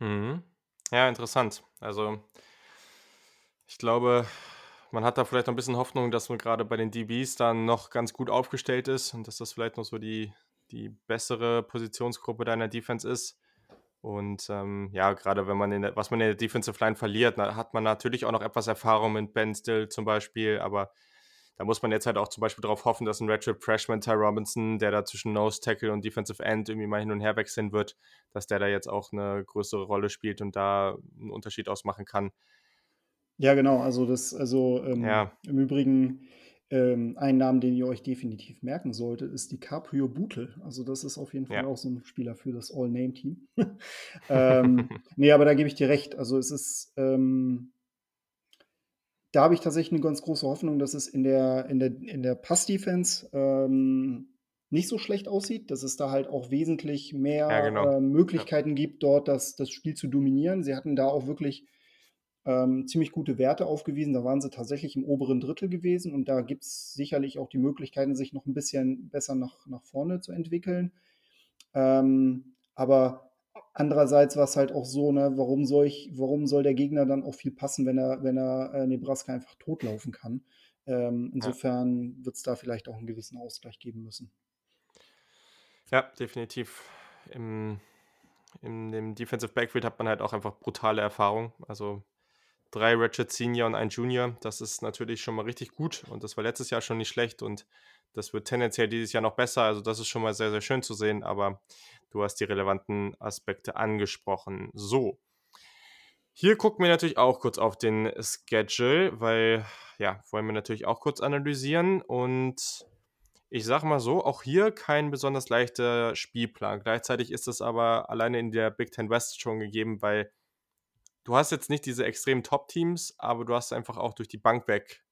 Mhm. Ja, interessant. Also ich glaube, man hat da vielleicht noch ein bisschen Hoffnung, dass man gerade bei den DBs dann noch ganz gut aufgestellt ist und dass das vielleicht noch so die, die bessere Positionsgruppe deiner Defense ist. Und ähm, ja, gerade wenn man in der, was man in der Defensive Line verliert, hat man natürlich auch noch etwas Erfahrung mit Ben Still zum Beispiel, aber da muss man jetzt halt auch zum Beispiel darauf hoffen, dass ein Redshirt Freshman Ty Robinson, der da zwischen Nose Tackle und Defensive End irgendwie mal hin und her wechseln wird, dass der da jetzt auch eine größere Rolle spielt und da einen Unterschied ausmachen kann. Ja, genau. Also das, also ähm, Ja. im Übrigen ähm, ein Namen, den ihr euch definitiv merken solltet, ist die Caprio Butel. Also das ist auf jeden Fall Ja. auch so ein Spieler für das All-Name-Team. ähm, nee, aber da gebe ich dir recht. Also es ist, ähm, da habe ich tatsächlich eine ganz große Hoffnung, dass es in der, in der, in der Pass-Defense ähm, nicht so schlecht aussieht, dass es da halt auch wesentlich mehr Ja, genau. äh, Möglichkeiten gibt, dort das, das Spiel zu dominieren. Sie hatten da auch wirklich ähm, ziemlich gute Werte aufgewiesen. Da waren sie tatsächlich im oberen Drittel gewesen und da gibt es sicherlich auch die Möglichkeiten, sich noch ein bisschen besser nach, nach vorne zu entwickeln. Ähm, aber andererseits war es halt auch so, ne, warum soll ich, warum soll der Gegner dann auch viel passen, wenn er, wenn er äh, Nebraska einfach totlaufen kann? Ähm, insofern wird es da vielleicht auch einen gewissen Ausgleich geben müssen. Ja, definitiv. Im, in dem Defensive Backfield hat man halt auch einfach brutale Erfahrung. Also drei Ratchet Senior und ein Junior, das ist natürlich schon mal richtig gut und das war letztes Jahr schon nicht schlecht und das wird tendenziell dieses Jahr noch besser. Also das ist schon mal sehr, sehr schön zu sehen, aber du hast die relevanten Aspekte angesprochen. So. Hier gucken wir natürlich auch kurz auf den Schedule, weil, ja, wollen wir natürlich auch kurz analysieren und ich sag mal so, auch hier kein besonders leichter Spielplan. Gleichzeitig ist es aber alleine in der Big Ten West schon gegeben, weil du hast jetzt nicht diese extremen Top-Teams, aber du hast einfach auch durch die Bank weg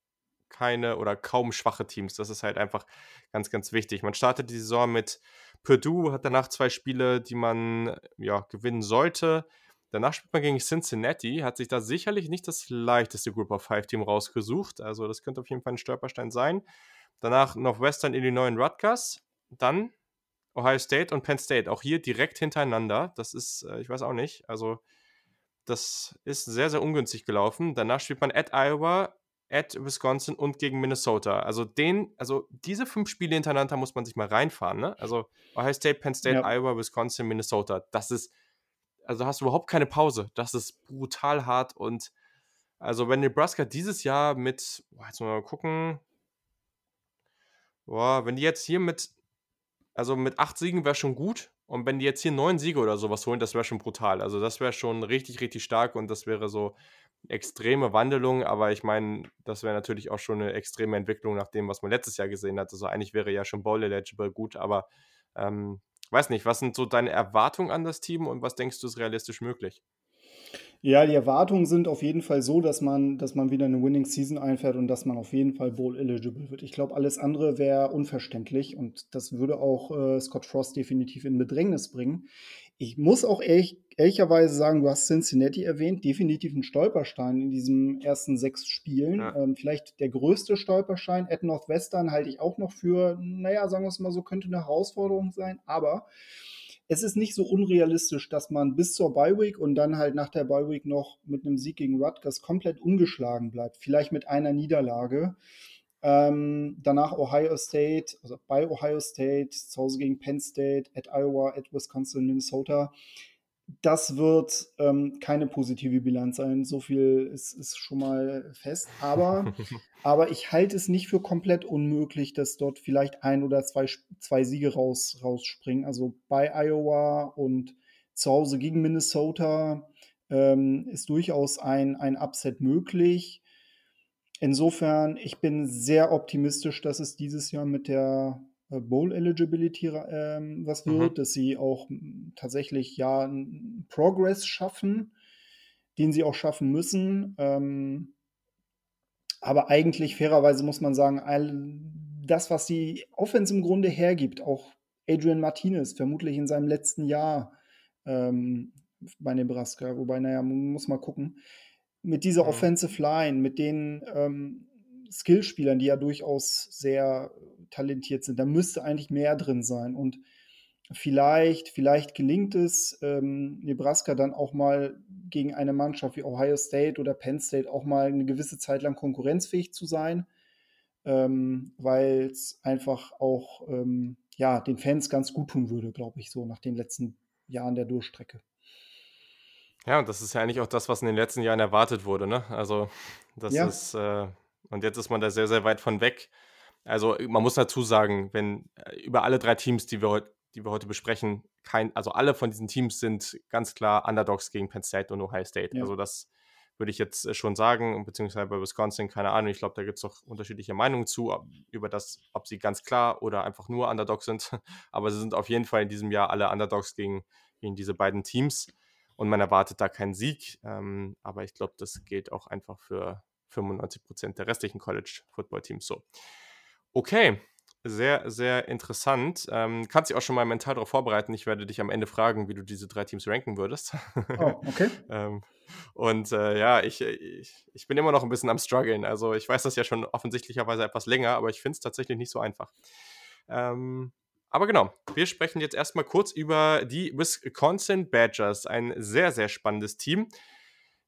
keine oder kaum schwache Teams. Das ist halt einfach ganz, ganz wichtig. Man startet die Saison mit Purdue, hat danach zwei Spiele, die man ja, gewinnen sollte. Danach spielt man gegen Cincinnati, hat sich da sicherlich nicht das leichteste Group of Five Team rausgesucht. Also das könnte auf jeden Fall ein Stolperstein sein. Danach Northwestern Illinois und Rutgers. Dann Ohio State und Penn State. Auch hier direkt hintereinander. Das ist, äh, ich weiß auch nicht. Also, das ist sehr, sehr ungünstig gelaufen. Danach spielt man at Iowa, at Wisconsin und gegen Minnesota. Also den, also diese fünf Spiele hintereinander muss man sich mal reinfahren, ne? Also Ohio State, Penn State, Ja. Iowa, Wisconsin, Minnesota. Das ist, also hast du überhaupt keine Pause. Das ist brutal hart und also wenn Nebraska dieses Jahr mit, boah, jetzt mal gucken, boah, wenn die jetzt hier mit, also mit acht Siegen wäre schon gut und wenn die jetzt hier neun Siege oder sowas holen, das wäre schon brutal. Also das wäre schon richtig, richtig stark und das wäre so extreme Wandlung, aber ich meine, das wäre natürlich auch schon eine extreme Entwicklung nach dem, was man letztes Jahr gesehen hat. Also eigentlich wäre ja schon Bowl eligible gut, aber ähm, weiß nicht, was sind so deine Erwartungen an das Team und was denkst du ist realistisch möglich? Ja, die Erwartungen sind auf jeden Fall so, dass man, dass man wieder eine Winning Season einfährt und dass man auf jeden Fall Bowl eligible wird. Ich glaube, alles andere wäre unverständlich und das würde auch äh, Scott Frost definitiv in Bedrängnis bringen. Ich muss auch ehrlich, ehrlicherweise sagen, du hast Cincinnati erwähnt, definitiv ein Stolperstein in diesen ersten sechs Spielen. Ja. Ähm, vielleicht der größte Stolperstein. At Northwestern halte ich auch noch für, naja, sagen wir es mal so, könnte eine Herausforderung sein, aber es ist nicht so unrealistisch, dass man bis zur Bye Week und dann halt nach der Bye Week noch mit einem Sieg gegen Rutgers komplett ungeschlagen bleibt. Vielleicht mit einer Niederlage. Ähm, danach Ohio State, also bei Ohio State, zu Hause gegen Penn State, at Iowa, at Wisconsin, Minnesota. Das wird ähm, keine positive Bilanz sein. So viel ist, ist schon mal fest. Aber, aber ich halte es nicht für komplett unmöglich, dass dort vielleicht ein oder zwei, zwei Siege raus, rausspringen. Also bei Iowa und zu Hause gegen Minnesota ähm, ist durchaus ein, ein Upset möglich. Insofern, ich bin sehr optimistisch, dass es dieses Jahr mit der äh, Bowl Eligibility ähm, was Mhm. wird, dass sie auch m, tatsächlich ja einen Progress schaffen, den sie auch schaffen müssen. Ähm, aber eigentlich fairerweise muss man sagen, all das, was die Offense im Grunde hergibt, auch Adrian Martinez, vermutlich in seinem letzten Jahr ähm, bei Nebraska, wobei, naja, man muss mal gucken. Mit dieser mhm. Offensive Line, mit den ähm, Skillspielern, die ja durchaus sehr talentiert sind, da müsste eigentlich mehr drin sein. Und vielleicht, vielleicht gelingt es, ähm, Nebraska dann auch mal gegen eine Mannschaft wie Ohio State oder Penn State auch mal eine gewisse Zeit lang konkurrenzfähig zu sein, ähm, weil es einfach auch ähm, ja, den Fans ganz gut tun würde, glaube ich, so nach den letzten Jahren der Durchstrecke. Ja, und das ist ja eigentlich auch das, was in den letzten Jahren erwartet wurde, ne? Also, das ja. ist, äh, und jetzt ist man da sehr, sehr weit von weg. Also, man muss dazu sagen, wenn äh, über alle drei Teams, die wir heute die wir heute besprechen, kein, also alle von diesen Teams sind ganz klar Underdogs gegen Penn State und Ohio State. Ja. Also das würde ich jetzt äh, schon sagen, beziehungsweise bei Wisconsin, keine Ahnung. Ich glaube, da gibt es auch unterschiedliche Meinungen zu, über das, ob sie ganz klar oder einfach nur Underdogs sind. Aber sie sind auf jeden Fall in diesem Jahr alle Underdogs gegen, gegen diese beiden Teams. Und man erwartet da keinen Sieg. Ähm, aber ich glaube, das gilt auch einfach für 95 Prozent der restlichen College-Football-Teams so. Okay, sehr, sehr interessant. Ähm, kannst dich auch schon mal mental darauf vorbereiten. Ich werde dich am Ende fragen, wie du diese drei Teams ranken würdest. Oh, okay. ähm, und äh, ja, ich, ich, ich bin immer noch ein bisschen am struggeln. Also ich weiß das ja schon offensichtlicherweise etwas länger, aber ich finde es tatsächlich nicht so einfach. Ähm, aber genau, wir sprechen jetzt erstmal kurz über die Wisconsin Badgers. Ein sehr, sehr spannendes Team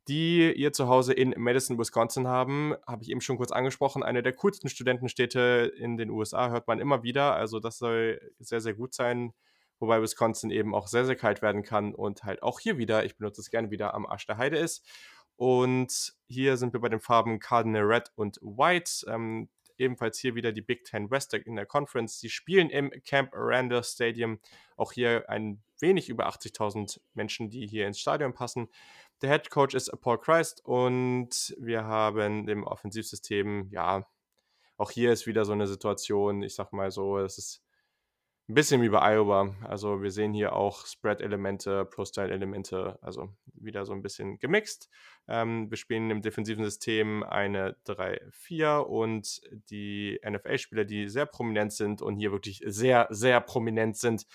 die ihr zu Hause in Madison, Wisconsin haben. Habe ich eben schon kurz angesprochen. Eine der coolsten Studentenstädte in den USA hört man immer wieder. Also das soll sehr, sehr gut sein. Wobei Wisconsin eben auch sehr, sehr kalt werden kann und halt auch hier wieder, ich benutze es gerne wieder, am Arsch der Heide ist. Und hier sind wir bei den Farben Cardinal Red und White. Ähm, ebenfalls hier wieder die Big Ten West in der Conference. Sie spielen im Camp Aranda Stadium. Auch hier ein wenig über 80.000 Menschen, die hier ins Stadion passen. Der Head Coach ist Paul Christ und wir haben im Offensivsystem, ja, auch hier ist wieder so eine Situation, ich sag mal so, es ist ein bisschen wie bei Iowa. Also wir sehen hier auch Spread-Elemente, Pro-Style-Elemente, also wieder so ein bisschen gemixt. Ähm, wir spielen im defensiven System eine 3-4 und die NFL-Spieler, die sehr prominent sind und hier wirklich sehr, sehr prominent sind,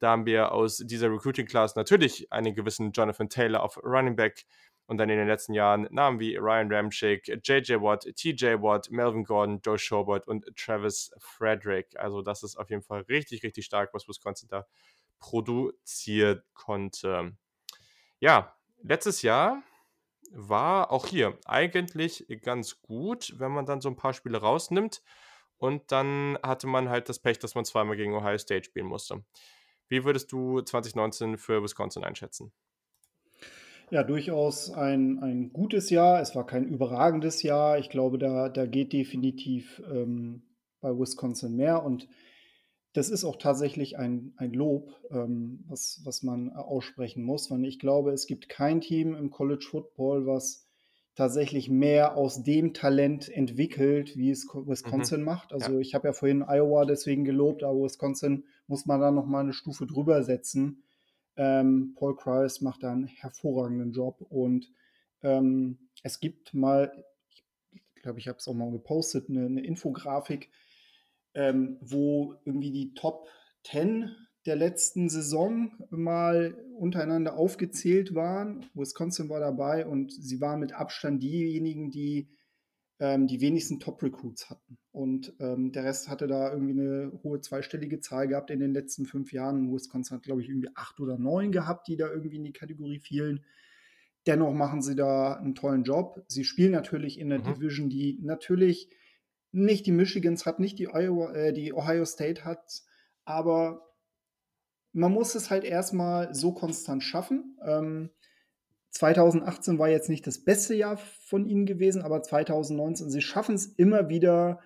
da haben wir aus dieser Recruiting Class natürlich einen gewissen Jonathan Taylor auf Running Back und dann in den letzten Jahren Namen wie Ryan Ramchick, JJ Watt, TJ Watt, Melvin Gordon, Joe Schobert und Travis Frederick. Also das ist auf jeden Fall richtig, richtig stark, was Wisconsin da produziert konnte. Ja, letztes Jahr war auch hier eigentlich ganz gut, wenn man dann so ein paar Spiele rausnimmt. Und dann hatte man halt das Pech, dass man zweimal gegen Ohio State spielen musste. Wie würdest du 2019 für Wisconsin einschätzen? Ja, durchaus ein, ein gutes Jahr. Es war kein überragendes Jahr. Ich glaube, da, da geht definitiv ähm, bei Wisconsin mehr. Und das ist auch tatsächlich ein, ein Lob, ähm, was, was man aussprechen muss. Weil ich glaube, es gibt kein Team im College Football, was tatsächlich mehr aus dem Talent entwickelt, wie es Wisconsin mhm. macht. Also ja. ich habe ja vorhin Iowa deswegen gelobt, aber Wisconsin muss man da noch mal eine Stufe drüber setzen. Ähm, Paul Kreis macht da einen hervorragenden Job und ähm, es gibt mal, ich glaube, ich habe es auch mal gepostet, eine, eine Infografik, ähm, wo irgendwie die Top 10 der letzten Saison mal untereinander aufgezählt waren. Wisconsin war dabei und sie waren mit Abstand diejenigen, die ähm, die wenigsten Top-Recruits hatten. Und ähm, der Rest hatte da irgendwie eine hohe zweistellige Zahl gehabt in den letzten fünf Jahren. Wisconsin hat, glaube ich, irgendwie acht oder neun gehabt, die da irgendwie in die Kategorie fielen. Dennoch machen sie da einen tollen Job. Sie spielen natürlich in der mhm. Division, die natürlich nicht die Michigans hat, nicht die, Iowa, äh, die Ohio State hat, aber man muss es halt erstmal so konstant schaffen. Ähm, 2018 war jetzt nicht das beste Jahr von ihnen gewesen, aber 2019, sie schaffen es immer wieder,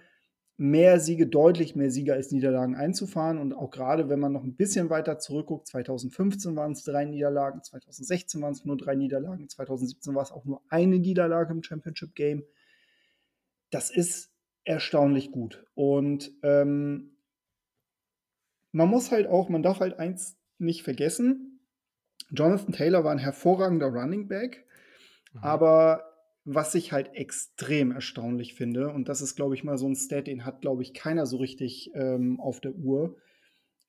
mehr Siege, deutlich mehr Siege als Niederlagen einzufahren. Und auch gerade, wenn man noch ein bisschen weiter zurückguckt, 2015 waren es drei Niederlagen, 2016 waren es nur drei Niederlagen, 2017 war es auch nur eine Niederlage im Championship Game. Das ist erstaunlich gut. Und ähm, man muss halt auch, man darf halt eins nicht vergessen. Jonathan Taylor war ein hervorragender Running Back, mhm. aber was ich halt extrem erstaunlich finde, und das ist, glaube ich, mal so ein Stat, den hat, glaube ich, keiner so richtig ähm, auf der Uhr.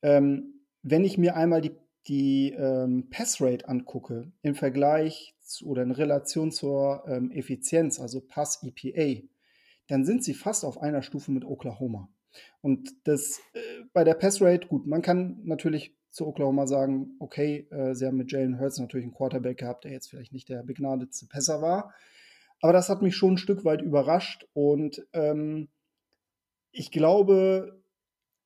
Ähm, wenn ich mir einmal die, die ähm, Passrate angucke im Vergleich zu, oder in Relation zur ähm, Effizienz, also Pass-EPA, dann sind sie fast auf einer Stufe mit Oklahoma. Und das äh, bei der Passrate, gut, man kann natürlich zu Oklahoma sagen, okay, äh, sie haben mit Jalen Hurts natürlich einen Quarterback gehabt, der jetzt vielleicht nicht der begnadetste Pässer war. Aber das hat mich schon ein Stück weit überrascht und ähm, ich glaube,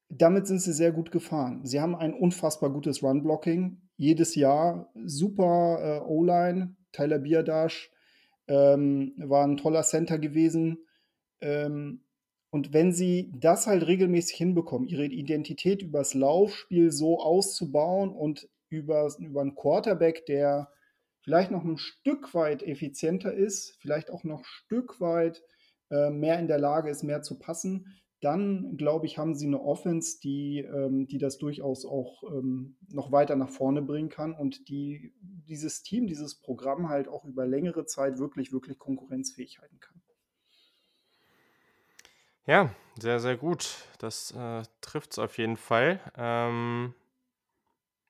damit sind sie sehr gut gefahren. Sie haben ein unfassbar gutes Run-Blocking. Jedes Jahr super äh, O-Line. Tyler Bierdash ähm, war ein toller Center gewesen. Ähm, und wenn sie das halt regelmäßig hinbekommen, ihre Identität übers Laufspiel so auszubauen und über, über einen Quarterback, der vielleicht noch ein Stück weit effizienter ist, vielleicht auch noch ein Stück weit äh, mehr in der Lage ist, mehr zu passen, dann glaube ich, haben sie eine Offense, die, ähm, die das durchaus auch ähm, noch weiter nach vorne bringen kann und die dieses Team, dieses Programm halt auch über längere Zeit wirklich, wirklich konkurrenzfähig halten kann. Ja, sehr, sehr gut. Das äh, trifft es auf jeden Fall. Ähm,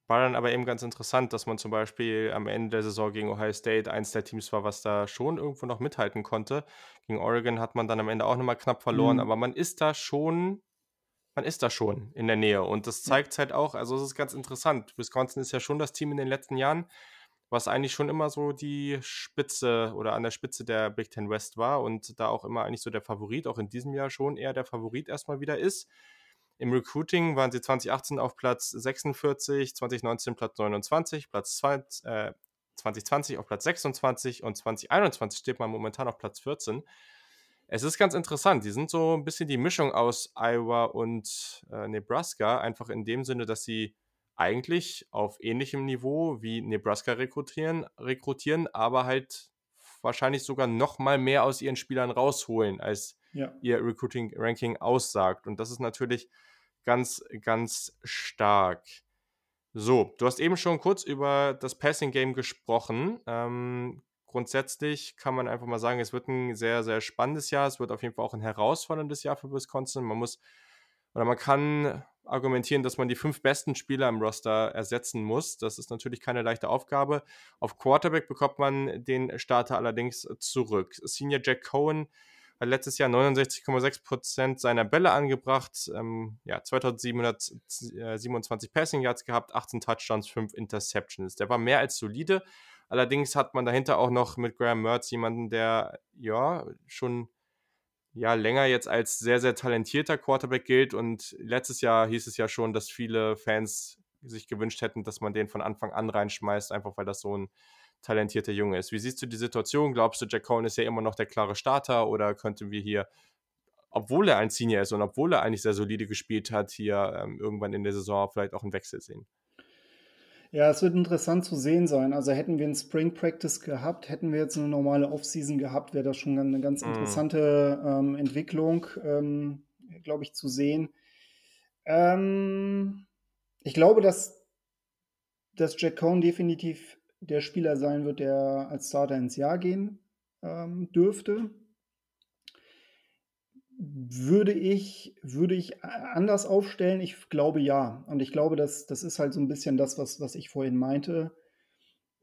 war dann aber eben ganz interessant, dass man zum Beispiel am Ende der Saison gegen Ohio State eins der Teams war, was da schon irgendwo noch mithalten konnte. Gegen Oregon hat man dann am Ende auch nochmal knapp verloren, mhm. aber man ist da schon, man ist da schon in der Nähe. Und das zeigt halt auch, also es ist ganz interessant. Wisconsin ist ja schon das Team in den letzten Jahren, was eigentlich schon immer so die Spitze oder an der Spitze der Big Ten West war und da auch immer eigentlich so der Favorit, auch in diesem Jahr schon eher der Favorit erstmal wieder ist. Im Recruiting waren sie 2018 auf Platz 46, 2019 Platz 29, Platz 20, äh, 2020 auf Platz 26 und 2021 steht man momentan auf Platz 14. Es ist ganz interessant. Die sind so ein bisschen die Mischung aus Iowa und äh, Nebraska, einfach in dem Sinne, dass sie eigentlich auf ähnlichem Niveau wie Nebraska rekrutieren, rekrutieren aber halt wahrscheinlich sogar noch mal mehr aus ihren Spielern rausholen, als ja. ihr Recruiting-Ranking aussagt. Und das ist natürlich ganz, ganz stark. So, du hast eben schon kurz über das Passing-Game gesprochen. Ähm, grundsätzlich kann man einfach mal sagen, es wird ein sehr, sehr spannendes Jahr. Es wird auf jeden Fall auch ein herausforderndes Jahr für Wisconsin. Man muss oder man kann argumentieren, dass man die fünf besten Spieler im Roster ersetzen muss. Das ist natürlich keine leichte Aufgabe. Auf Quarterback bekommt man den Starter allerdings zurück. Senior Jack Cohen hat letztes Jahr 69,6% seiner Bälle angebracht, ähm, ja, 2727 Passing Yards gehabt, 18 Touchdowns, 5 Interceptions. Der war mehr als solide. Allerdings hat man dahinter auch noch mit Graham Mertz jemanden, der ja schon ja, länger jetzt als sehr, sehr talentierter Quarterback gilt. Und letztes Jahr hieß es ja schon, dass viele Fans sich gewünscht hätten, dass man den von Anfang an reinschmeißt, einfach weil das so ein talentierter Junge ist. Wie siehst du die Situation? Glaubst du, Jack Cohen ist ja immer noch der klare Starter oder könnten wir hier, obwohl er ein Senior ist und obwohl er eigentlich sehr solide gespielt hat, hier ähm, irgendwann in der Saison vielleicht auch einen Wechsel sehen? Ja, es wird interessant zu sehen sein. Also hätten wir einen Spring Practice gehabt, hätten wir jetzt eine normale Offseason gehabt, wäre das schon eine ganz mm. interessante ähm, Entwicklung, ähm, glaube ich, zu sehen. Ähm, ich glaube, dass, dass Jack Cohn definitiv der Spieler sein wird, der als Starter ins Jahr gehen ähm, dürfte würde ich, würde ich anders aufstellen? Ich glaube ja. Und ich glaube, dass, das ist halt so ein bisschen das, was, was ich vorhin meinte.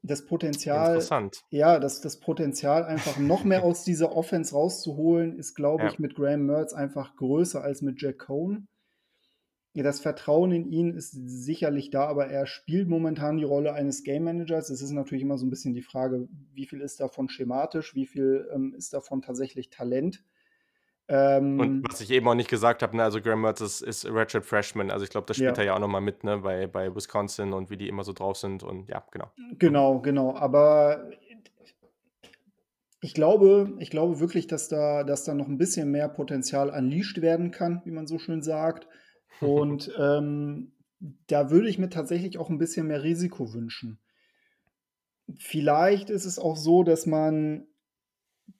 Das Potenzial. Ja, das, das Potenzial, einfach noch mehr aus dieser Offense rauszuholen, ist, glaube ja. ich, mit Graham Mertz einfach größer als mit Jack Cohn. Ja, das Vertrauen in ihn ist sicherlich da, aber er spielt momentan die Rolle eines Game Managers. Es ist natürlich immer so ein bisschen die Frage, wie viel ist davon schematisch, wie viel ähm, ist davon tatsächlich Talent. Ähm, und was ich eben auch nicht gesagt habe, ne, also Graham Mertz ist, ist Ratchet Freshman, also ich glaube, das spielt ja. er ja auch nochmal mit, ne, bei, bei Wisconsin und wie die immer so drauf sind und ja, genau. Genau, genau, aber ich glaube, ich glaube wirklich, dass da, dass da noch ein bisschen mehr Potenzial unleashed werden kann, wie man so schön sagt. Und ähm, da würde ich mir tatsächlich auch ein bisschen mehr Risiko wünschen. Vielleicht ist es auch so, dass man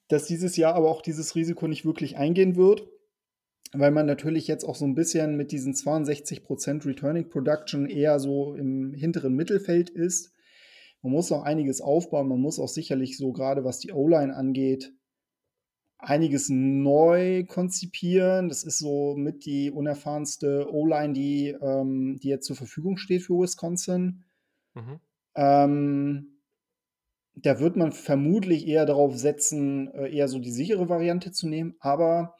dass dieses Jahr aber auch dieses Risiko nicht wirklich eingehen wird, weil man natürlich jetzt auch so ein bisschen mit diesen 62% Returning Production eher so im hinteren Mittelfeld ist. Man muss noch einiges aufbauen, man muss auch sicherlich so gerade was die O-Line angeht, einiges neu konzipieren. Das ist so mit die unerfahrenste O-Line, die, ähm, die jetzt zur Verfügung steht für Wisconsin. Mhm. Ähm, da wird man vermutlich eher darauf setzen, äh, eher so die sichere Variante zu nehmen. Aber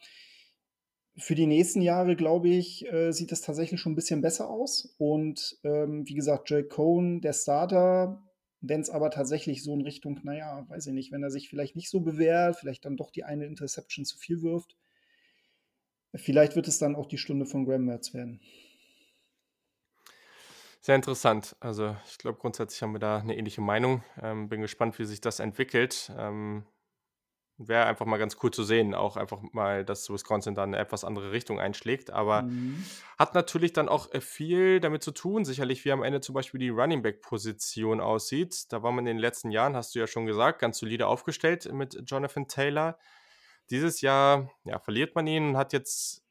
für die nächsten Jahre, glaube ich, äh, sieht das tatsächlich schon ein bisschen besser aus. Und ähm, wie gesagt, Jake Cohn, der Starter, wenn es aber tatsächlich so in Richtung, naja, weiß ich nicht, wenn er sich vielleicht nicht so bewährt, vielleicht dann doch die eine Interception zu viel wirft, vielleicht wird es dann auch die Stunde von Graham Mertz werden. Sehr interessant. Also ich glaube, grundsätzlich haben wir da eine ähnliche Meinung. Ähm, bin gespannt, wie sich das entwickelt. Ähm, Wäre einfach mal ganz cool zu sehen, auch einfach mal, dass Wisconsin da eine etwas andere Richtung einschlägt. Aber mhm. hat natürlich dann auch äh, viel damit zu tun, sicherlich, wie am Ende zum Beispiel die Running Back-Position aussieht. Da war man in den letzten Jahren, hast du ja schon gesagt, ganz solide aufgestellt mit Jonathan Taylor. Dieses Jahr ja, verliert man ihn und hat jetzt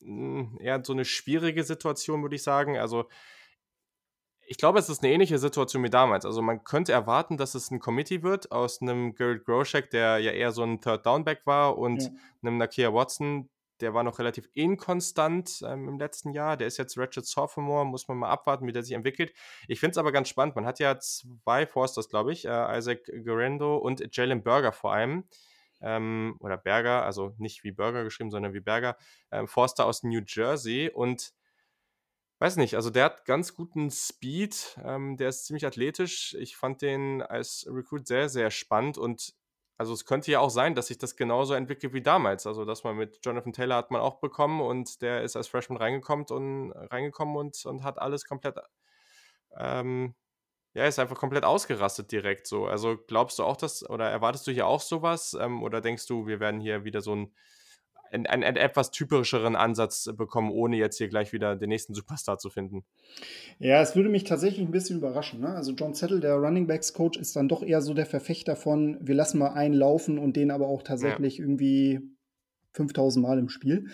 hm, eher so eine schwierige Situation, würde ich sagen. Also ich glaube, es ist eine ähnliche Situation wie damals. Also man könnte erwarten, dass es ein Committee wird aus einem Gerald Groshek, der ja eher so ein Third-Down-Back war, und ja. einem Nakia Watson, der war noch relativ inkonstant ähm, im letzten Jahr. Der ist jetzt Ratchet Sophomore, muss man mal abwarten, wie der sich entwickelt. Ich finde es aber ganz spannend. Man hat ja zwei Forsters, glaube ich, äh, Isaac Guerrero und Jalen Berger vor allem. Ähm, oder Berger, also nicht wie Burger geschrieben, sondern wie Berger. Ähm, Forster aus New Jersey und Weiß nicht, also der hat ganz guten Speed, ähm, der ist ziemlich athletisch. Ich fand den als Recruit sehr, sehr spannend und also es könnte ja auch sein, dass sich das genauso entwickelt wie damals. Also dass man mit Jonathan Taylor hat man auch bekommen und der ist als Freshman reingekommen und reingekommen und, und hat alles komplett, ähm, ja, ist einfach komplett ausgerastet direkt so. Also glaubst du auch, dass, oder erwartest du hier auch sowas? Ähm, oder denkst du, wir werden hier wieder so ein einen, einen, etwas typischeren Ansatz bekommen, ohne jetzt hier gleich wieder den nächsten Superstar zu finden. Ja, es würde mich tatsächlich ein bisschen überraschen. Ne? Also John Settle, der Running Backs Coach, ist dann doch eher so der Verfechter von, wir lassen mal einen laufen und den aber auch tatsächlich ja. irgendwie 5000 Mal im Spiel.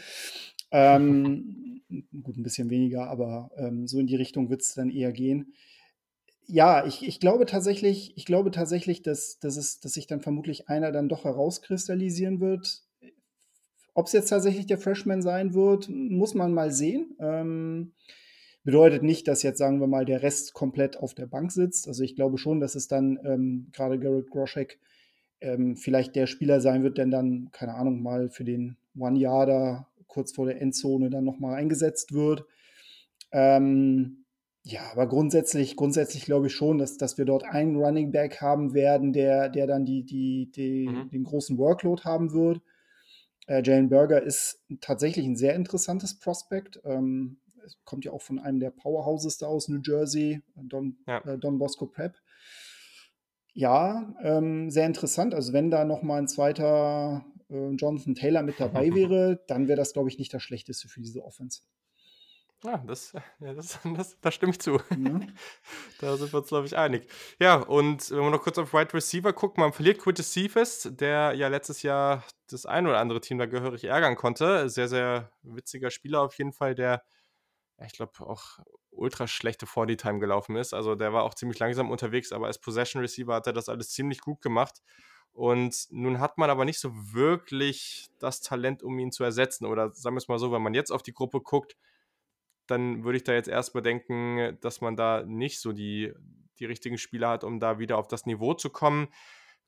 Ähm, gut, ein bisschen weniger, aber ähm, so in die Richtung wird es dann eher gehen. Ja, ich, ich glaube tatsächlich, ich glaube tatsächlich, dass, dass, es, dass sich dann vermutlich einer dann doch herauskristallisieren wird ob es jetzt tatsächlich der Freshman sein wird, muss man mal sehen. Ähm, bedeutet nicht, dass jetzt, sagen wir mal, der Rest komplett auf der Bank sitzt. Also ich glaube schon, dass es dann ähm, gerade Garrett Groschek ähm, vielleicht der Spieler sein wird, der dann, keine Ahnung, mal für den One-Yarder kurz vor der Endzone dann nochmal eingesetzt wird. Ähm, ja, aber grundsätzlich, grundsätzlich glaube ich schon, dass, dass wir dort einen Running Back haben werden, der, der dann die, die, die mhm. den großen Workload haben wird. Äh, Jalen Berger ist tatsächlich ein sehr interessantes Prospekt. Ähm, kommt ja auch von einem der Powerhouses da aus New Jersey, Don, ja. äh, Don Bosco Prep. Ja, ähm, sehr interessant. Also wenn da noch mal ein zweiter äh, Jonathan Taylor mit dabei wäre, dann wäre das, glaube ich, nicht das Schlechteste für diese Offense. Ja, das, ja, das, das, da stimme ich zu. Ja. Da sind wir uns, glaube ich, einig. Ja, und wenn man noch kurz auf Wide Receiver guckt, man verliert Quintus Cephas, der ja letztes Jahr das ein oder andere Team da gehörig ärgern konnte. Sehr, sehr witziger Spieler auf jeden Fall, der, ja, ich glaube, auch ultra schlechte 40-Time gelaufen ist. Also der war auch ziemlich langsam unterwegs, aber als Possession Receiver hat er das alles ziemlich gut gemacht. Und nun hat man aber nicht so wirklich das Talent, um ihn zu ersetzen. Oder sagen wir es mal so, wenn man jetzt auf die Gruppe guckt, dann würde ich da jetzt erstmal denken, dass man da nicht so die, die richtigen Spieler hat, um da wieder auf das Niveau zu kommen.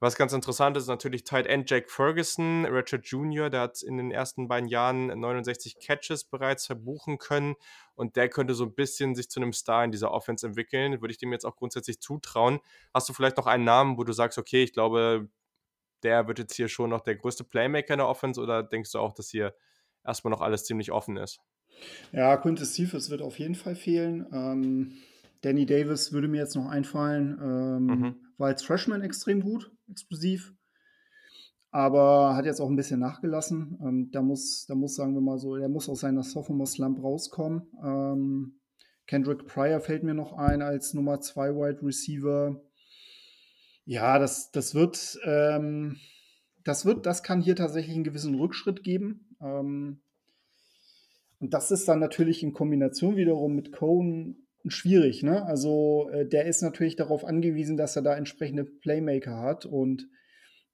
Was ganz interessant ist, natürlich Tight End Jack Ferguson, Richard Jr., der hat in den ersten beiden Jahren 69 Catches bereits verbuchen können und der könnte so ein bisschen sich zu einem Star in dieser Offense entwickeln. Würde ich dem jetzt auch grundsätzlich zutrauen. Hast du vielleicht noch einen Namen, wo du sagst, okay, ich glaube, der wird jetzt hier schon noch der größte Playmaker in der Offense oder denkst du auch, dass hier erstmal noch alles ziemlich offen ist? Ja, Quintus Cephas wird auf jeden Fall fehlen. Ähm, Danny Davis würde mir jetzt noch einfallen. Ähm, mhm. War als Freshman extrem gut, explosiv. Aber hat jetzt auch ein bisschen nachgelassen. Ähm, da, muss, da muss, sagen wir mal so, er muss aus seiner Sophomore-Slump rauskommen. Ähm, Kendrick Pryor fällt mir noch ein als Nummer 2 Wide Receiver. Ja, das, das wird, ähm, das wird, das kann hier tatsächlich einen gewissen Rückschritt geben. Ähm, und das ist dann natürlich in Kombination wiederum mit Cohen schwierig. Ne? Also äh, der ist natürlich darauf angewiesen, dass er da entsprechende Playmaker hat. Und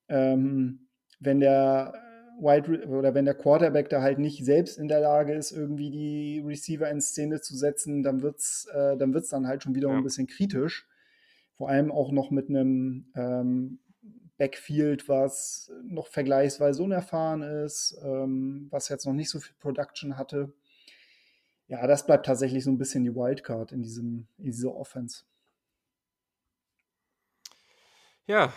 ähm, wenn der Wide oder wenn der Quarterback da halt nicht selbst in der Lage ist, irgendwie die Receiver in Szene zu setzen, dann wird es äh, dann, wird's dann halt schon wieder ja. ein bisschen kritisch. Vor allem auch noch mit einem ähm, Backfield, was noch vergleichsweise unerfahren ist, ähm, was jetzt noch nicht so viel Production hatte. Ja, das bleibt tatsächlich so ein bisschen die Wildcard in, diesem, in dieser Offense. Ja,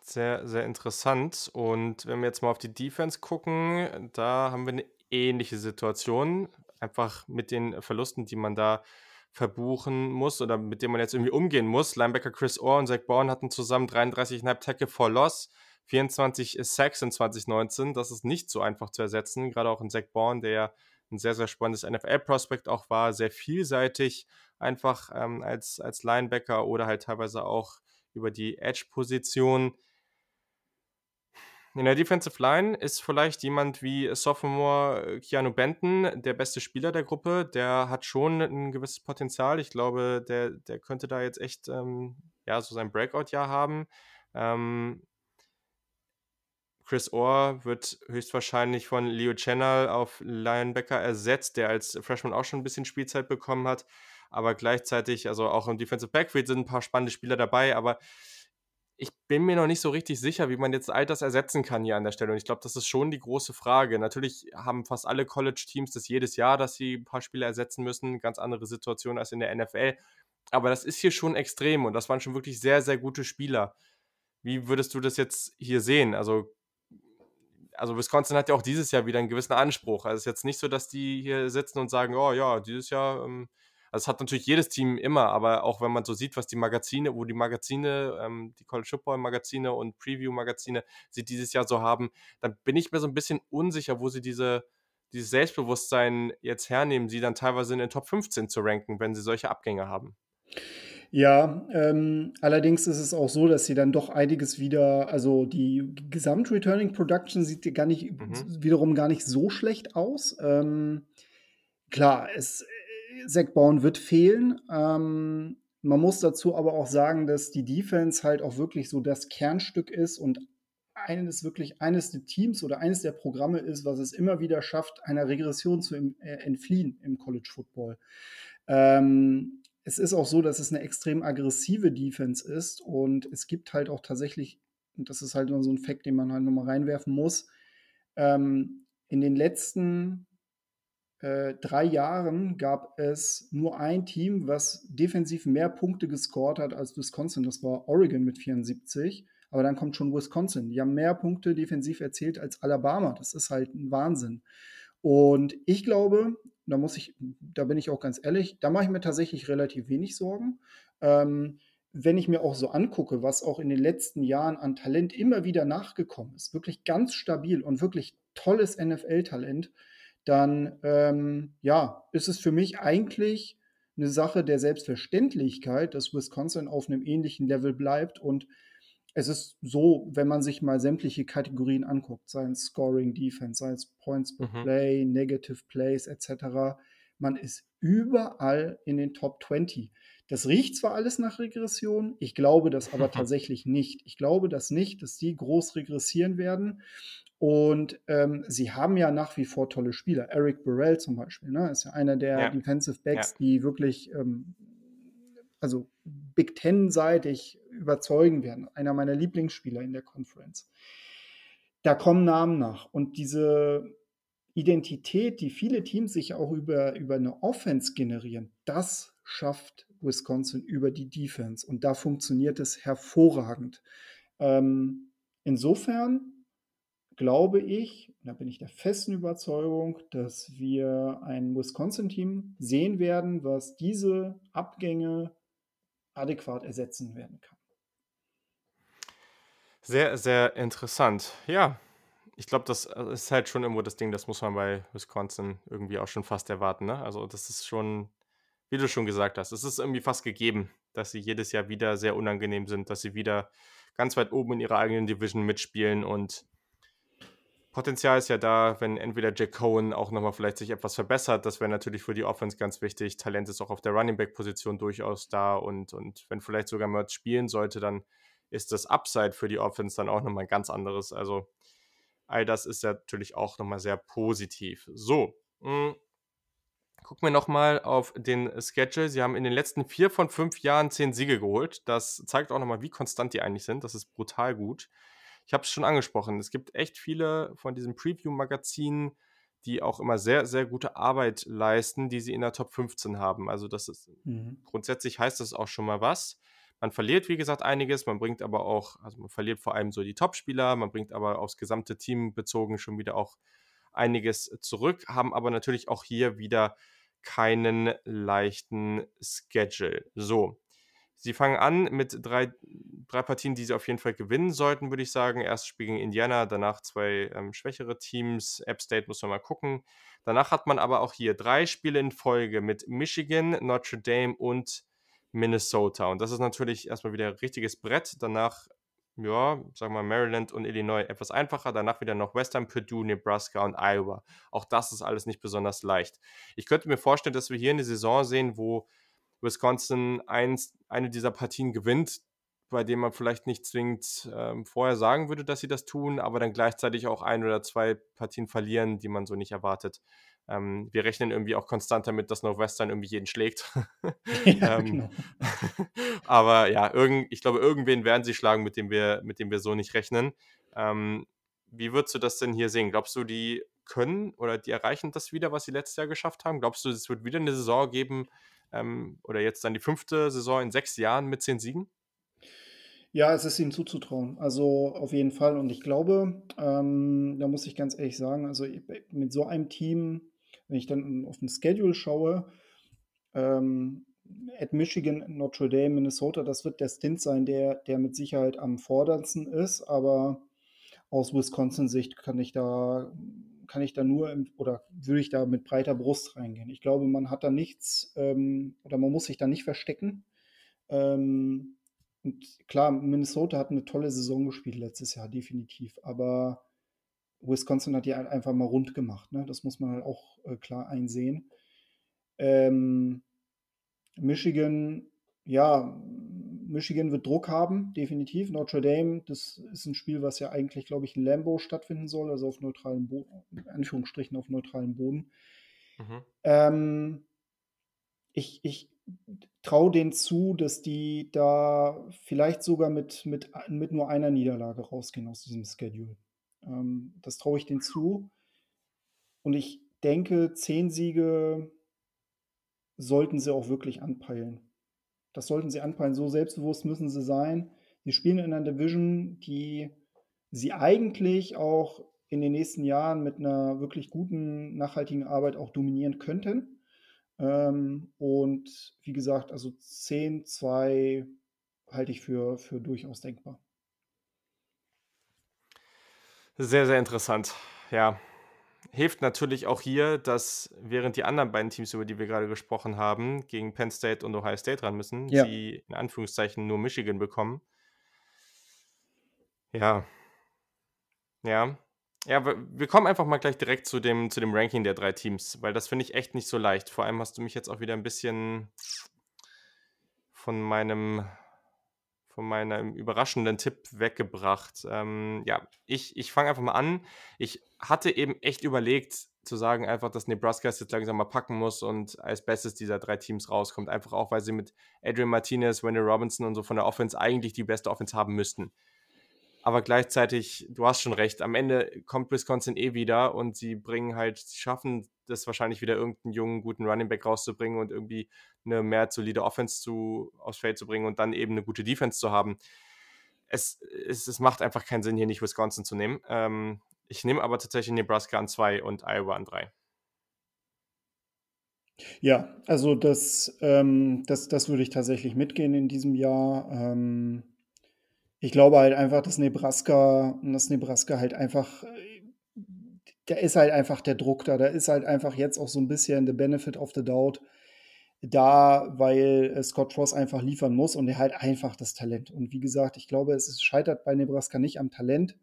sehr, sehr interessant. Und wenn wir jetzt mal auf die Defense gucken, da haben wir eine ähnliche Situation. Einfach mit den Verlusten, die man da verbuchen muss oder mit denen man jetzt irgendwie umgehen muss. Linebacker Chris Orr und Zach Bourne hatten zusammen 33,5 Tackle for Loss, 24 Sacks in 2019. Das ist nicht so einfach zu ersetzen, gerade auch in Zach Bourne, der ja ein sehr, sehr spannendes NFL-Prospect auch war, sehr vielseitig einfach ähm, als, als Linebacker oder halt teilweise auch über die Edge-Position. In der Defensive Line ist vielleicht jemand wie Sophomore äh, Keanu Benton der beste Spieler der Gruppe. Der hat schon ein gewisses Potenzial. Ich glaube, der, der könnte da jetzt echt ähm, ja, so sein Breakout-Jahr haben. Ähm, Chris Orr wird höchstwahrscheinlich von Leo Channel auf Linebacker ersetzt, der als Freshman auch schon ein bisschen Spielzeit bekommen hat. Aber gleichzeitig, also auch im Defensive Backfield sind ein paar spannende Spieler dabei, aber ich bin mir noch nicht so richtig sicher, wie man jetzt all das ersetzen kann hier an der Stelle. Und ich glaube, das ist schon die große Frage. Natürlich haben fast alle College-Teams das jedes Jahr, dass sie ein paar Spieler ersetzen müssen. Ganz andere Situation als in der NFL. Aber das ist hier schon extrem und das waren schon wirklich sehr, sehr gute Spieler. Wie würdest du das jetzt hier sehen? Also, also Wisconsin hat ja auch dieses Jahr wieder einen gewissen Anspruch. Also es ist jetzt nicht so, dass die hier sitzen und sagen, oh ja, dieses Jahr ähm, also, das hat natürlich jedes Team immer, aber auch wenn man so sieht, was die Magazine, wo die Magazine, ähm, die College Football Magazine und Preview Magazine sie dieses Jahr so haben, dann bin ich mir so ein bisschen unsicher, wo sie diese, dieses Selbstbewusstsein jetzt hernehmen, sie dann teilweise in den Top 15 zu ranken, wenn sie solche Abgänge haben. Ja, ähm, allerdings ist es auch so, dass sie dann doch einiges wieder, also die Gesamt-Returning Production sieht gar nicht, mhm. wiederum gar nicht so schlecht aus. Ähm, klar, es, Zach Bourne wird fehlen. Ähm, man muss dazu aber auch sagen, dass die Defense halt auch wirklich so das Kernstück ist und eines wirklich eines der Teams oder eines der Programme ist, was es immer wieder schafft, einer Regression zu äh, entfliehen im College Football. Ähm, es ist auch so, dass es eine extrem aggressive Defense ist und es gibt halt auch tatsächlich, und das ist halt nur so ein Fakt, den man halt nochmal reinwerfen muss, ähm, in den letzten äh, drei Jahren gab es nur ein Team, was defensiv mehr Punkte gescored hat als Wisconsin. Das war Oregon mit 74. Aber dann kommt schon Wisconsin. Die haben mehr Punkte defensiv erzielt als Alabama. Das ist halt ein Wahnsinn. Und ich glaube, da muss ich, da bin ich auch ganz ehrlich, da mache ich mir tatsächlich relativ wenig Sorgen. Ähm, wenn ich mir auch so angucke, was auch in den letzten Jahren an Talent immer wieder nachgekommen ist, wirklich ganz stabil und wirklich tolles NFL-Talent, dann ähm, ja, ist es für mich eigentlich eine Sache der Selbstverständlichkeit, dass Wisconsin auf einem ähnlichen Level bleibt. Und es ist so, wenn man sich mal sämtliche Kategorien anguckt, seien es Scoring, Defense, sei es Points per mhm. Play, Negative Plays etc., man ist überall in den Top 20. Das riecht zwar alles nach Regression, ich glaube das aber tatsächlich nicht. Ich glaube das nicht, dass die groß regressieren werden. Und ähm, sie haben ja nach wie vor tolle Spieler. Eric Burrell zum Beispiel, ne, ist ja einer der ja. Defensive Backs, ja. die wirklich, ähm, also Big Ten-seitig überzeugen werden. Einer meiner Lieblingsspieler in der Conference. Da kommen Namen nach. Und diese Identität, die viele Teams sich auch über, über eine Offense generieren, das schafft Wisconsin über die Defense. Und da funktioniert es hervorragend. Ähm, insofern glaube ich, da bin ich der festen Überzeugung, dass wir ein Wisconsin-Team sehen werden, was diese Abgänge adäquat ersetzen werden kann. Sehr, sehr interessant. Ja, ich glaube, das äh, ist halt schon irgendwo das Ding, das muss man bei Wisconsin irgendwie auch schon fast erwarten. Ne? Also das ist schon, wie du schon gesagt hast, es ist irgendwie fast gegeben, dass sie jedes Jahr wieder sehr unangenehm sind, dass sie wieder ganz weit oben in ihrer eigenen Division mitspielen und Potenzial ist ja da, wenn entweder Jack Cohen auch nochmal vielleicht sich etwas verbessert. Das wäre natürlich für die Offense ganz wichtig. Talent ist auch auf der Running Back Position durchaus da und, und wenn vielleicht sogar Mertz spielen sollte, dann ist das Upside für die Offense dann auch nochmal ein ganz anderes. Also All das ist ja natürlich auch nochmal sehr positiv. So, mh, hm, gucken wir nochmal auf den Schedule. Sie haben in den letzten vier von fünf Jahren zehn Siege geholt. Das zeigt auch nochmal, wie konstant die eigentlich sind. Das ist brutal gut. Ich habe es schon angesprochen. Es gibt echt viele von diesen Preview-Magazinen, die auch immer sehr, sehr gute Arbeit leisten, die sie in der Top 15 haben. Also das ist mhm. grundsätzlich heißt das auch schon mal was. Man verliert, wie gesagt, einiges, man bringt aber auch, also man verliert vor allem so die Top-Spieler, man bringt aber aufs gesamte Team bezogen schon wieder auch einiges zurück, haben aber natürlich auch hier wieder keinen leichten Schedule. So, Sie fangen an mit drei, drei Partien, die sie auf jeden Fall gewinnen sollten, würde ich sagen. Erst Spiel gegen Indiana, danach zwei ähm, schwächere Teams. App State muss man mal gucken. Danach hat man aber auch hier drei Spiele in Folge mit Michigan, Notre Dame und Minnesota. Und das ist natürlich erstmal wieder ein richtiges Brett. Danach, ja, sagen wir Maryland und Illinois etwas einfacher. Danach wieder noch Western, Purdue, Nebraska und Iowa. Auch das ist alles nicht besonders leicht. Ich könnte mir vorstellen, dass wir hier eine Saison sehen, wo Wisconsin eins, eine dieser Partien gewinnt, bei dem man vielleicht nicht zwingend ähm, vorher sagen würde, dass sie das tun, aber dann gleichzeitig auch ein oder zwei Partien verlieren, die man so nicht erwartet. Ähm, wir rechnen irgendwie auch konstant damit, dass Northwestern irgendwie jeden schlägt. Ja, ähm, genau. aber ja, irgend, ich glaube, irgendwen werden sie schlagen, mit dem wir, mit dem wir so nicht rechnen. Ähm, wie würdest du das denn hier sehen? Glaubst du, die können oder die erreichen das wieder, was sie letztes Jahr geschafft haben? Glaubst du, es wird wieder eine Saison geben, ähm, oder jetzt dann die fünfte Saison in sechs Jahren mit zehn Siegen? Ja, es ist ihnen zuzutrauen. Also auf jeden Fall. Und ich glaube, ähm, da muss ich ganz ehrlich sagen, also mit so einem Team, wenn ich dann auf den Schedule schaue, ähm, at Michigan, Notre Dame, Minnesota, das wird der Stint sein, der, der mit Sicherheit am forderndsten ist. Aber aus Wisconsin-Sicht kann ich da kann ich da nur oder würde ich da mit breiter Brust reingehen. Ich glaube, man hat da nichts ähm, oder man muss sich da nicht verstecken. Ähm, und klar, Minnesota hat eine tolle Saison gespielt letztes Jahr, definitiv. Aber Wisconsin hat die einfach mal rund gemacht. Ne? Das muss man halt auch äh, klar einsehen. Ähm, Michigan, ja, Michigan wird Druck haben, definitiv. Notre Dame, das ist ein Spiel, was ja eigentlich, glaube ich, in Lambeau stattfinden soll, also auf neutralem Boden, in Anführungsstrichen auf neutralem Boden. Mhm. Ähm, ich ich traue denen zu, dass die da vielleicht sogar mit, mit, mit nur einer Niederlage rausgehen aus diesem Schedule. Ähm, das traue ich denen zu. Und ich denke, zehn Siege sollten sie auch wirklich anpeilen. Das sollten sie anpeilen. So selbstbewusst müssen sie sein. Sie spielen in einer Division, die sie eigentlich auch in den nächsten Jahren mit einer wirklich guten, nachhaltigen Arbeit auch dominieren könnten. Ähm, und wie gesagt, also 10, 2 halte ich für, für durchaus denkbar. Sehr, sehr interessant. Ja, hilft natürlich auch hier, dass während die anderen beiden Teams, über die wir gerade gesprochen haben, gegen Penn State und Ohio State ran müssen, ja. sie in Anführungszeichen nur Michigan bekommen. Ja. Ja. Ja, wir kommen einfach mal gleich direkt zu dem, zu dem Ranking der drei Teams, weil das finde ich echt nicht so leicht. Vor allem hast du mich jetzt auch wieder ein bisschen von meinem von meinem überraschenden Tipp weggebracht. Ähm, ja, ich, ich fange einfach mal an. Ich hatte eben echt überlegt, zu sagen, einfach, dass Nebraska es jetzt langsam mal packen muss und als Bestes dieser drei Teams rauskommt. Einfach auch, weil sie mit Adrian Martinez, Wendell Robinson und so von der Offense eigentlich die beste Offense haben müssten. Aber gleichzeitig, du hast schon recht, am Ende kommt Wisconsin eh wieder und sie bringen halt, schaffen das wahrscheinlich wieder irgendeinen jungen, guten Running Back rauszubringen und irgendwie eine mehr solide Offense zu, aufs Feld zu bringen und dann eben eine gute Defense zu haben. Es, es, es macht einfach keinen Sinn, hier nicht Wisconsin zu nehmen. Ähm, ich nehme aber tatsächlich Nebraska an zwei und Iowa an drei. Ja, also das, ähm, das, das würde ich tatsächlich mitgehen in diesem Jahr. Ähm, ich glaube halt einfach, dass Nebraska, dass Nebraska halt einfach, da ist halt einfach der Druck da, da ist halt einfach jetzt auch so ein bisschen the benefit of the doubt da, weil Scott Frost einfach liefern muss und er halt einfach das Talent. Und wie gesagt, ich glaube, es scheitert bei Nebraska nicht am Talent.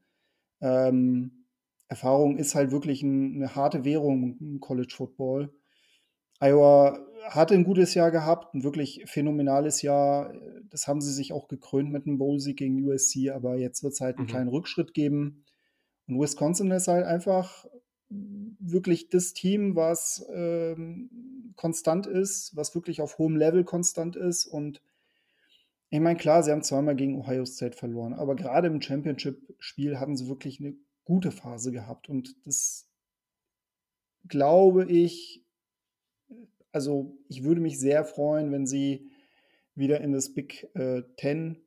Ähm, Erfahrung ist halt wirklich ein, eine harte Währung im College Football. Iowa hatte ein gutes Jahr gehabt, ein wirklich phänomenales Jahr. Das haben sie sich auch gekrönt mit einem Bowl-Sieg gegen USC, aber jetzt wird es halt einen mhm. kleinen Rückschritt geben. Und Wisconsin ist halt einfach wirklich das Team, was ähm, konstant ist, was wirklich auf hohem Level konstant ist. Und ich meine, klar, sie haben zweimal gegen Ohio State verloren, aber gerade im Championship-Spiel hatten sie wirklich eine gute Phase gehabt. Und das glaube ich, also ich würde mich sehr freuen, wenn sie wieder in das Big äh, Ten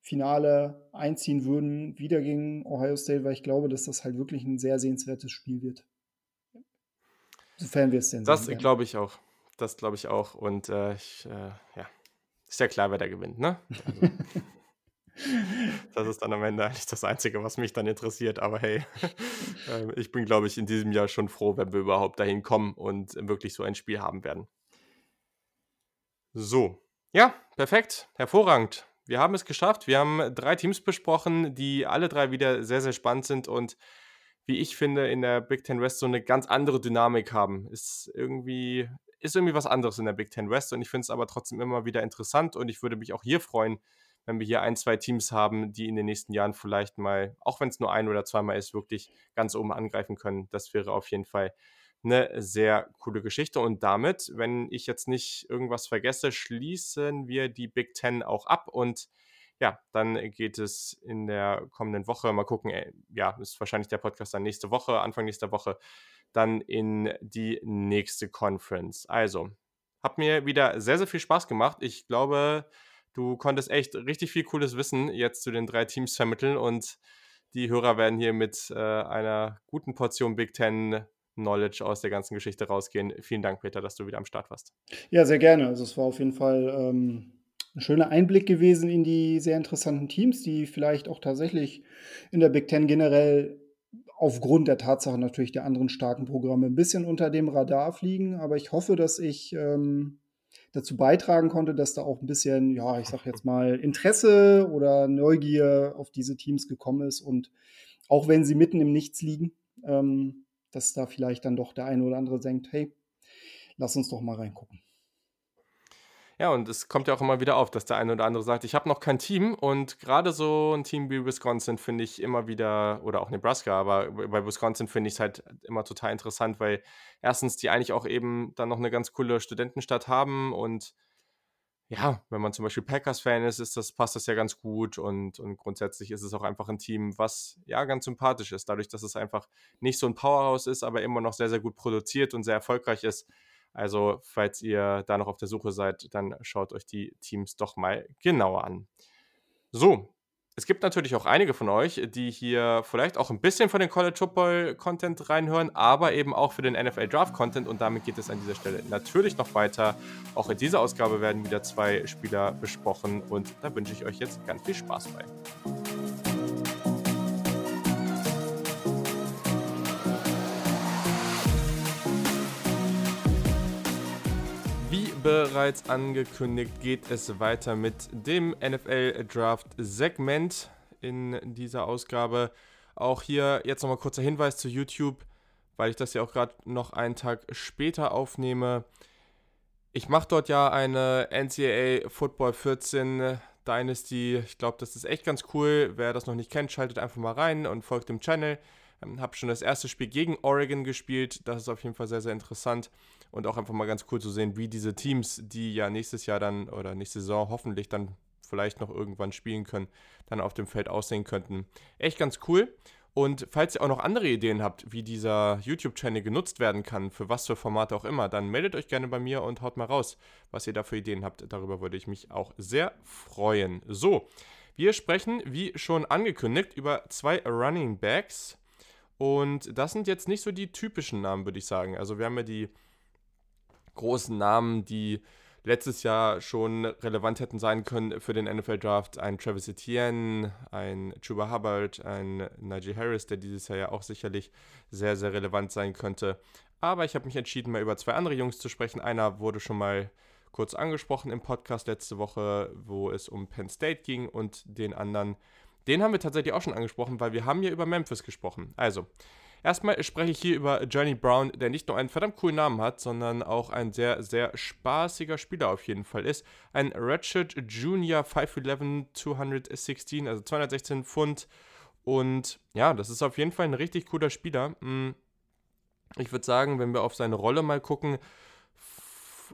Finale einziehen würden, wieder gegen Ohio State, weil ich glaube, dass das halt wirklich ein sehr sehenswertes Spiel wird. Sofern wir es denn Das glaube ich auch. Das glaube ich auch. Und äh, ich, äh, ja, ist ja klar, wer da gewinnt, ne? Also, das ist dann am Ende eigentlich das Einzige, was mich dann interessiert. Aber hey, äh, ich bin, glaube ich, in diesem Jahr schon froh, wenn wir überhaupt dahin kommen und wirklich so ein Spiel haben werden. So, ja, perfekt, hervorragend wir haben es geschafft. Wir haben drei Teams besprochen, die alle drei wieder sehr, sehr spannend sind und wie ich finde, in der Big Ten West so eine ganz andere Dynamik haben. Ist irgendwie, ist irgendwie was anderes in der Big Ten West und ich finde es aber trotzdem immer wieder interessant und ich würde mich auch hier freuen, wenn wir hier ein, zwei Teams haben, die in den nächsten Jahren vielleicht mal, auch wenn es nur ein oder zweimal ist, wirklich ganz oben angreifen können. Das wäre auf jeden Fall eine sehr coole Geschichte. Und damit, wenn ich jetzt nicht irgendwas vergesse, schließen wir die Big Ten auch ab und ja, dann geht es in der kommenden Woche, mal gucken, äh, ja, ist wahrscheinlich der Podcast dann nächste Woche, Anfang nächster Woche, dann in die nächste Conference. Also, hat mir wieder sehr, sehr viel Spaß gemacht. Ich glaube, du konntest echt richtig viel cooles Wissen jetzt zu den drei Teams vermitteln und die Hörer werden hier mit äh, einer guten Portion Big Ten Knowledge aus der ganzen Geschichte rausgehen. Vielen Dank, Peter, dass du wieder am Start warst. Ja, sehr gerne. Also es war auf jeden Fall ähm, ein schöner Einblick gewesen in die sehr interessanten Teams, die vielleicht auch tatsächlich in der Big Ten generell aufgrund der Tatsache natürlich der anderen starken Programme ein bisschen unter dem Radar fliegen. Aber ich hoffe, dass ich ähm, dazu beitragen konnte, dass da auch ein bisschen, ja, ich sag jetzt mal, Interesse oder Neugier auf diese Teams gekommen ist. Und auch wenn sie mitten im Nichts liegen, ähm, dass da vielleicht dann doch der eine oder andere denkt, hey, lass uns doch mal reingucken. Ja, und es kommt ja auch immer wieder auf, dass der eine oder andere sagt, ich habe noch kein Team. Und gerade so ein Team wie Wisconsin finde ich immer wieder, oder auch Nebraska, aber bei Wisconsin finde ich es halt immer total interessant, weil erstens die eigentlich auch eben dann noch eine ganz coole Studentenstadt haben. Und ja, wenn man zum Beispiel Packers-Fan ist, ist das, passt das ja ganz gut. Und, und grundsätzlich ist es auch einfach ein Team, was ja ganz sympathisch ist, dadurch, dass es einfach nicht so ein Powerhouse ist, aber immer noch sehr, sehr gut produziert und sehr erfolgreich ist. Also, falls ihr da noch auf der Suche seid, dann schaut euch die Teams doch mal genauer an. So, es gibt natürlich auch einige von euch, die hier vielleicht auch ein bisschen von den College Football Content reinhören, aber eben auch für den NFL Draft Content und damit geht es an dieser Stelle natürlich noch weiter. Auch in dieser Ausgabe werden wieder zwei Spieler besprochen und da wünsche ich euch jetzt ganz viel Spaß bei. Bereits angekündigt, geht es weiter mit dem NFL Draft Segment in dieser Ausgabe. Auch hier jetzt nochmal kurzer Hinweis zu YouTube, weil ich das ja auch gerade noch einen Tag später aufnehme. Ich mache dort ja eine NCAA Football 14 Dynasty. Ich glaube, das ist echt ganz cool. Wer das noch nicht kennt, schaltet einfach mal rein und folgt dem Channel. Ähm, habe schon das erste Spiel gegen Oregon gespielt. Das ist auf jeden Fall sehr, sehr interessant und auch einfach mal ganz cool zu sehen, wie diese Teams, die ja nächstes Jahr dann oder nächste Saison hoffentlich dann vielleicht noch irgendwann spielen können, dann auf dem Feld aussehen könnten. Echt ganz cool. Und falls ihr auch noch andere Ideen habt, wie dieser YouTube-Channel genutzt werden kann, für was für Formate auch immer, dann meldet euch gerne bei mir und haut mal raus, was ihr da für Ideen habt. Darüber würde ich mich auch sehr freuen. So, wir sprechen, wie schon angekündigt, über zwei Running Backs. Und das sind jetzt nicht so die typischen Namen, würde ich sagen. Also wir haben ja die großen Namen, die letztes Jahr schon relevant hätten sein können für den NFL-Draft. Ein Travis Etienne, ein Chuba Hubbard, ein Najee Harris, der dieses Jahr ja auch sicherlich sehr, sehr relevant sein könnte. Aber ich habe mich entschieden, mal über zwei andere Jungs zu sprechen. Einer wurde schon mal kurz angesprochen im Podcast letzte Woche, wo es um Penn State ging und den anderen, den haben wir tatsächlich auch schon angesprochen, weil wir haben ja über Memphis gesprochen. Also, Erstmal spreche ich hier über Johnny Brown, der nicht nur einen verdammt coolen Namen hat, sondern auch ein sehr, sehr spaßiger Spieler auf jeden Fall ist. Ein Ratchet Junior 5'11, 216, also 216 Pfund Und ja, das ist auf jeden Fall ein richtig cooler Spieler. Hm, ich würde sagen, wenn wir auf seine Rolle mal gucken,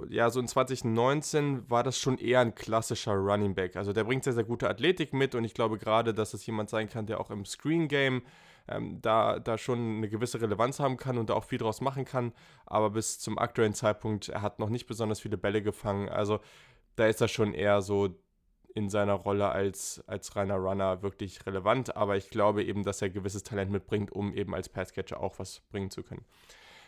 ja, so in 2019 war das schon eher ein klassischer Running Back. Also der bringt sehr, sehr gute Athletik mit und ich glaube gerade, dass es jemand sein kann, der auch im Screen Game ähm, da, da schon eine gewisse Relevanz haben kann und da auch viel draus machen kann. Aber bis zum aktuellen Zeitpunkt, er hat noch nicht besonders viele Bälle gefangen. Also da ist er schon eher so in seiner Rolle als, als reiner Runner wirklich relevant. Aber ich glaube eben, dass er gewisses Talent mitbringt, um eben als Passcatcher auch was bringen zu können.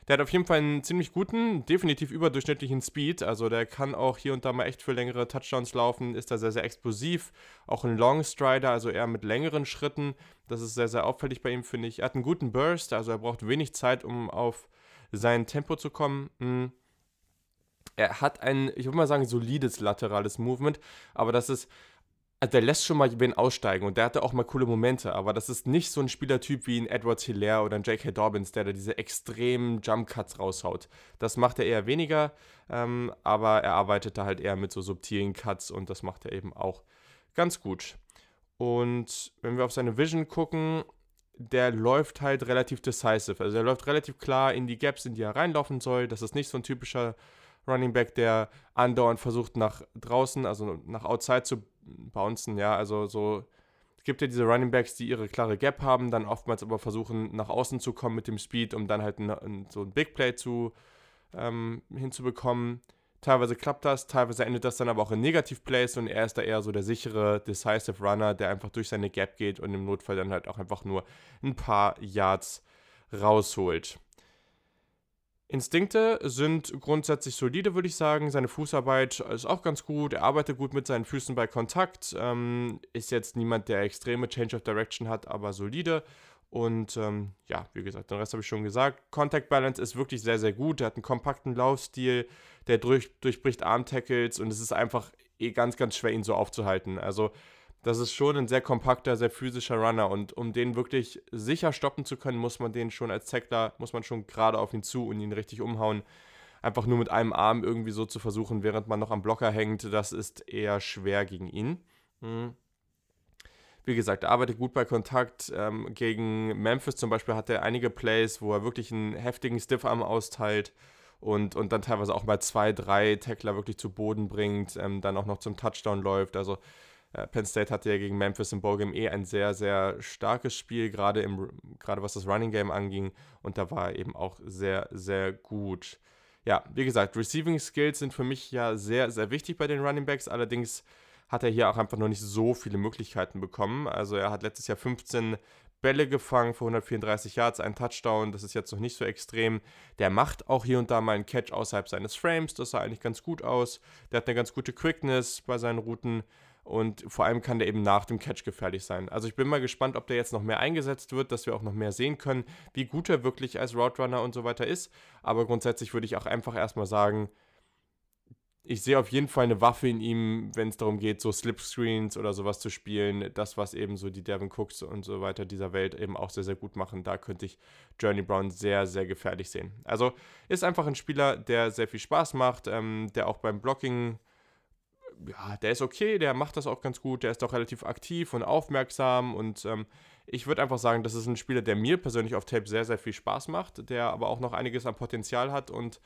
Der hat auf jeden Fall einen ziemlich guten, definitiv überdurchschnittlichen Speed. Also der kann auch hier und da mal echt für längere Touchdowns laufen, ist da sehr, sehr explosiv. Auch ein Long Strider, also eher mit längeren Schritten. Das ist sehr, sehr auffällig bei ihm, finde ich. Er hat einen guten Burst, also er braucht wenig Zeit, um auf sein Tempo zu kommen. Hm. Er hat ein, ich würde mal sagen, solides laterales Movement, aber das ist der lässt schon mal wen aussteigen und der hatte auch mal coole Momente, aber das ist nicht so ein Spielertyp wie ein Edward Hilaire oder ein J.K. Dobbins, der da diese extremen Jump Cuts raushaut. Das macht er eher weniger, ähm, aber er arbeitet da halt eher mit so subtilen Cuts und das macht er eben auch ganz gut. Und wenn wir auf seine Vision gucken, der läuft halt relativ decisive. Also er läuft relativ klar in die Gaps, in die er reinlaufen soll. Das ist nicht so ein typischer Running Back, der andauernd versucht nach draußen, also nach Outside zu bouncen, ja, also so, es gibt ja diese Running Backs, die ihre klare Gap haben, dann oftmals aber versuchen, nach außen zu kommen mit dem Speed, um dann halt ein, ein, so ein Big Play zu, ähm, hinzubekommen. Teilweise klappt das, teilweise endet das dann aber auch in Negativ-Plays und er ist da eher so der sichere, decisive Runner, der einfach durch seine Gap geht und im Notfall dann halt auch einfach nur ein paar Yards rausholt. Instinkte sind grundsätzlich solide, würde ich sagen. Seine Fußarbeit ist auch ganz gut. Er arbeitet gut mit seinen Füßen bei Kontakt. Ähm, ist jetzt niemand, der extreme Change of Direction hat, aber solide. Und ähm, ja, wie gesagt, den Rest habe ich schon gesagt. Contact Balance ist wirklich sehr, sehr gut. Er hat einen kompakten Laufstil, der durch, durchbricht Arm-Tackles und es ist einfach eh ganz, ganz schwer, ihn so aufzuhalten. Also das ist schon ein sehr kompakter, sehr physischer Runner und um den wirklich sicher stoppen zu können, muss man den schon als Tackler, muss man schon gerade auf ihn zu und ihn richtig umhauen. Einfach nur mit einem Arm irgendwie so zu versuchen, während man noch am Blocker hängt, das ist eher schwer gegen ihn. Mhm. Wie gesagt, er arbeitet gut bei Kontakt. Ähm, gegen Memphis zum Beispiel hat er einige Plays, wo er wirklich einen heftigen Stiffarm austeilt und, und dann teilweise auch mal zwei, drei Tackler wirklich zu Boden bringt, ähm, dann auch noch zum Touchdown läuft. Also Penn State hatte ja gegen Memphis im Ballgame eh ein sehr, sehr starkes Spiel, gerade, im, gerade was das Running Game anging. Und da war er eben auch sehr, sehr gut. Ja, wie gesagt, Receiving Skills sind für mich ja sehr, sehr wichtig bei den Running Backs. Allerdings hat er hier auch einfach noch nicht so viele Möglichkeiten bekommen. Also er hat letztes Jahr 15 Bälle gefangen für 134 Yards, ein Touchdown, das ist jetzt noch nicht so extrem. Der macht auch hier und da mal einen Catch außerhalb seines Frames, das sah eigentlich ganz gut aus. Der hat eine ganz gute Quickness bei seinen Routen und vor allem kann der eben nach dem Catch gefährlich sein. Also ich bin mal gespannt, ob der jetzt noch mehr eingesetzt wird, dass wir auch noch mehr sehen können, wie gut er wirklich als Route Runner und so weiter ist. Aber grundsätzlich würde ich auch einfach erstmal sagen, ich sehe auf jeden Fall eine Waffe in ihm, wenn es darum geht, so Slipscreens oder sowas zu spielen. Das, was eben so die Devin Cooks und so weiter dieser Welt eben auch sehr, sehr gut machen. Da könnte ich Journey Brown sehr, sehr gefährlich sehen. Also ist einfach ein Spieler, der sehr viel Spaß macht, ähm, der auch beim Blocking ja, der ist okay, der macht das auch ganz gut, der ist auch relativ aktiv und aufmerksam und ähm, ich würde einfach sagen, das ist ein Spieler, der mir persönlich auf Tape sehr, sehr viel Spaß macht, der aber auch noch einiges an Potenzial hat und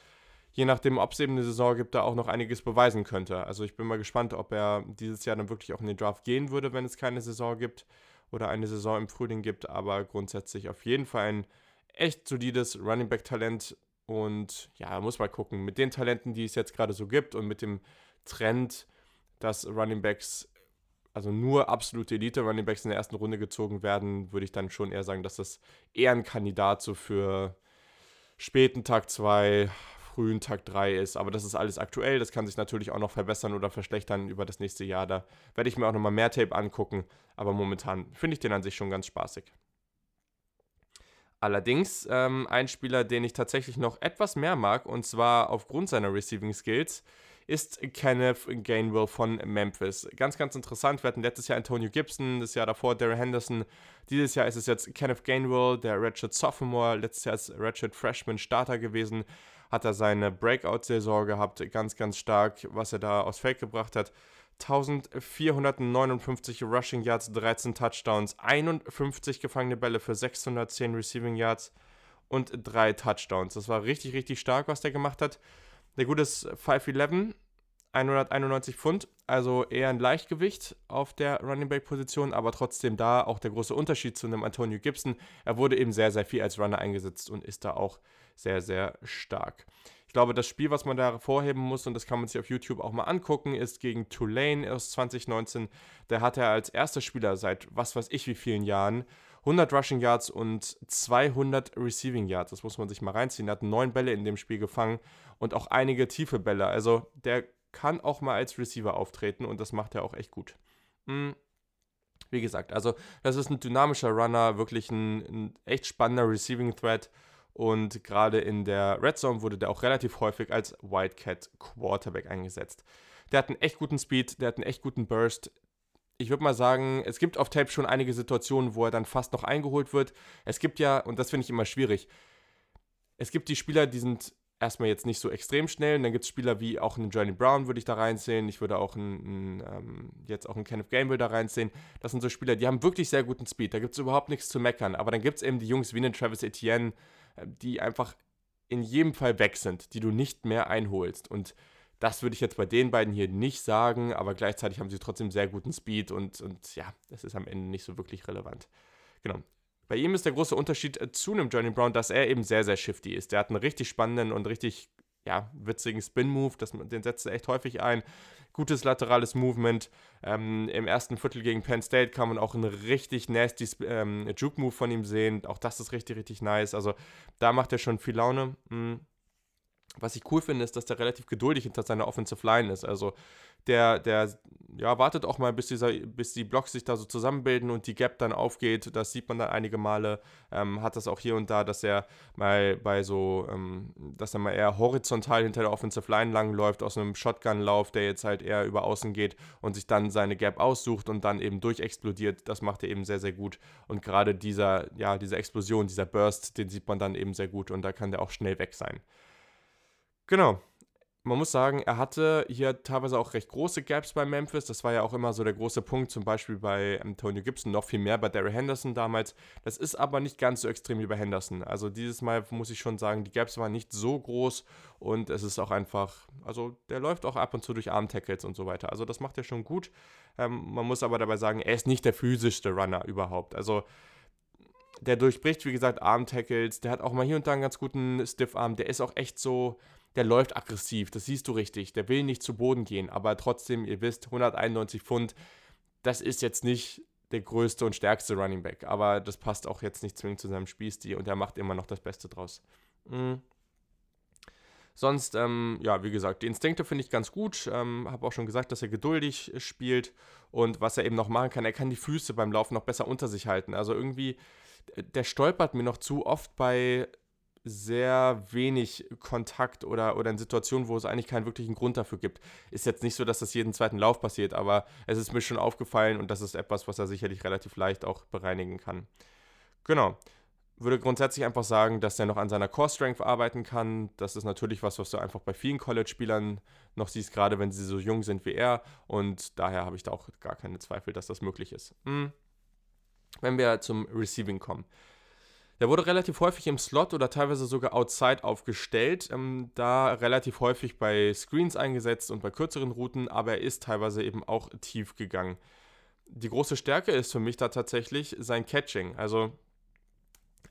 je nachdem, ob es eben eine Saison gibt, da auch noch einiges beweisen könnte. Also ich bin mal gespannt, ob er dieses Jahr dann wirklich auch in den Draft gehen würde, wenn es keine Saison gibt oder eine Saison im Frühling gibt, aber grundsätzlich auf jeden Fall ein echt solides Running Back Talent und ja, muss mal gucken, mit den Talenten, die es jetzt gerade so gibt und mit dem Trend, dass Running Backs, also nur absolute Elite Running Backs in der ersten Runde gezogen werden, würde ich dann schon eher sagen, dass das eher ein Kandidat so für späten Tag 2, frühen Tag 3 ist. Aber das ist alles aktuell. Das kann sich natürlich auch noch verbessern oder verschlechtern über das nächste Jahr. Da werde ich mir auch nochmal mehr Tape angucken. Aber momentan finde ich den an sich schon ganz spaßig. Allerdings ähm, ein Spieler, den ich tatsächlich noch etwas mehr mag, und zwar aufgrund seiner Receiving Skills, ist Kenneth Gainwell von Memphis. Ganz, ganz interessant. Wir hatten letztes Jahr Antonio Gibson, das Jahr davor Darren Henderson. Dieses Jahr ist es jetzt Kenneth Gainwell, der Ratchet Sophomore. Letztes Jahr ist Ratchet Freshman Starter gewesen. Hat er seine Breakout-Saison gehabt, ganz, ganz stark, was er da aus Feld gebracht hat. 1459 Rushing Yards, 13 Touchdowns, 51 gefangene Bälle für 610 Receiving Yards und 3 Touchdowns. Das war richtig, richtig stark, was der gemacht hat. Der gute ist 5'11, 191 Pfund, also eher ein Leichtgewicht auf der Running Back Position, aber trotzdem da auch der große Unterschied zu einem Antonio Gibson. Er wurde eben sehr, sehr viel als Runner eingesetzt und ist da auch sehr, sehr stark. Ich glaube, das Spiel, was man da hervorheben muss, und das kann man sich auf YouTube auch mal angucken, ist gegen Tulane aus 2019. Da hat er als erster Spieler seit was weiß ich wie vielen Jahren 100 Rushing Yards und 200 Receiving Yards. Das muss man sich mal reinziehen. Er hat neun Bälle in dem Spiel gefangen und auch einige tiefe Bälle. Also der kann auch mal als Receiver auftreten und das macht er auch echt gut. Hm. Wie gesagt, also das ist ein dynamischer Runner, wirklich ein, ein echt spannender Receiving Threat. Und gerade in der Red Zone wurde der auch relativ häufig als Wildcat Quarterback eingesetzt. Der hat einen echt guten Speed, der hat einen echt guten Burst. Ich würde mal sagen, es gibt auf Tape schon einige Situationen, wo er dann fast noch eingeholt wird. Es gibt ja, und das finde ich immer schwierig, es gibt die Spieler, die sind erstmal jetzt nicht so extrem schnell. Und dann gibt es Spieler wie auch einen Johnny Brown, würde ich da reinzählen. Ich würde auch einen, einen ähm, jetzt auch einen Kenneth Gamble da reinzählen. Das sind so Spieler, die haben wirklich sehr guten Speed. Da gibt es überhaupt nichts zu meckern. Aber dann gibt es eben die Jungs wie einen Travis Etienne, äh, die einfach in jedem Fall weg sind, die du nicht mehr einholst. Und das würde ich jetzt bei den beiden hier nicht sagen, aber gleichzeitig haben sie trotzdem sehr guten Speed und, und ja, das ist am Ende nicht so wirklich relevant. Genau. Bei ihm ist der große Unterschied äh, zu einem Johnny Brown, dass er eben sehr, sehr shifty ist. Der hat einen richtig spannenden und richtig ja, witzigen Spin-Move, den setzt er echt häufig ein. Gutes laterales Movement. Ähm, Im ersten Viertel gegen Penn State kann man auch einen richtig nasty ähm, Juke-Move von ihm sehen. Auch das ist richtig, richtig nice. Also da macht er schon viel Laune. Mhm. Was ich cool finde, ist, dass der relativ geduldig hinter seiner Offensive Line ist. Also der, der ja, wartet auch mal, bis, dieser, bis die Blocks sich da so zusammenbilden und die Gap dann aufgeht. Das sieht man dann einige Male. Ähm, hat das auch hier und da, dass er mal bei so, ähm, dass er mal eher horizontal hinter der Offensive Line langläuft, aus einem Shotgun-Lauf, der jetzt halt eher über außen geht und sich dann seine Gap aussucht und dann eben durchexplodiert. Das macht er eben sehr, sehr gut. Und gerade dieser, ja, diese Explosion, dieser Burst, den sieht man dann eben sehr gut und da kann der auch schnell weg sein. Genau man muss sagen, er hatte hier teilweise auch recht große Gaps bei Memphis. Das war ja auch immer so der große Punkt, zum Beispiel bei Antonio Gibson, noch viel mehr bei Darry Henderson damals. Das ist aber nicht ganz so extrem wie bei Henderson. Also dieses Mal muss ich schon sagen, die Gaps waren nicht so groß und es ist auch einfach, also der läuft auch ab und zu durch Arm-Tackles und so weiter. Also das macht er schon gut. Ähm, man muss aber dabei sagen, er ist nicht der physischste Runner überhaupt. Also der durchbricht, wie gesagt, Arm-Tackles. Der hat auch mal hier und da einen ganz guten Stiff-Arm. Der ist auch echt so der läuft aggressiv, das siehst du richtig. Der will nicht zu Boden gehen, aber trotzdem, ihr wisst, 191 Pfund, das ist jetzt nicht der größte und stärkste Running Back, aber das passt auch jetzt nicht zwingend zu seinem Spielstil und er macht immer noch das Beste draus. Mhm. Sonst, ähm, ja, wie gesagt, die Instinkte finde ich ganz gut. Ähm, Habe auch schon gesagt, dass er geduldig spielt und was er eben noch machen kann, er kann die Füße beim Laufen noch besser unter sich halten. Also irgendwie, der stolpert mir noch zu oft bei sehr wenig Kontakt oder, oder in Situationen, wo es eigentlich keinen wirklichen Grund dafür gibt. Ist jetzt nicht so, dass das jeden zweiten Lauf passiert, aber es ist mir schon aufgefallen und das ist etwas, was er sicherlich relativ leicht auch bereinigen kann. Genau. Würde grundsätzlich einfach sagen, dass er noch an seiner Core Strength arbeiten kann. Das ist natürlich was, was du einfach bei vielen College-Spielern noch siehst, gerade wenn sie so jung sind wie er. Und daher habe ich da auch gar keine Zweifel, dass das möglich ist. Hm. Wenn wir zum Receiving kommen. Der wurde relativ häufig im Slot oder teilweise sogar outside aufgestellt, ähm, da relativ häufig bei Screens eingesetzt und bei kürzeren Routen, aber er ist teilweise eben auch tief gegangen. Die große Stärke ist für mich da tatsächlich sein Catching. Also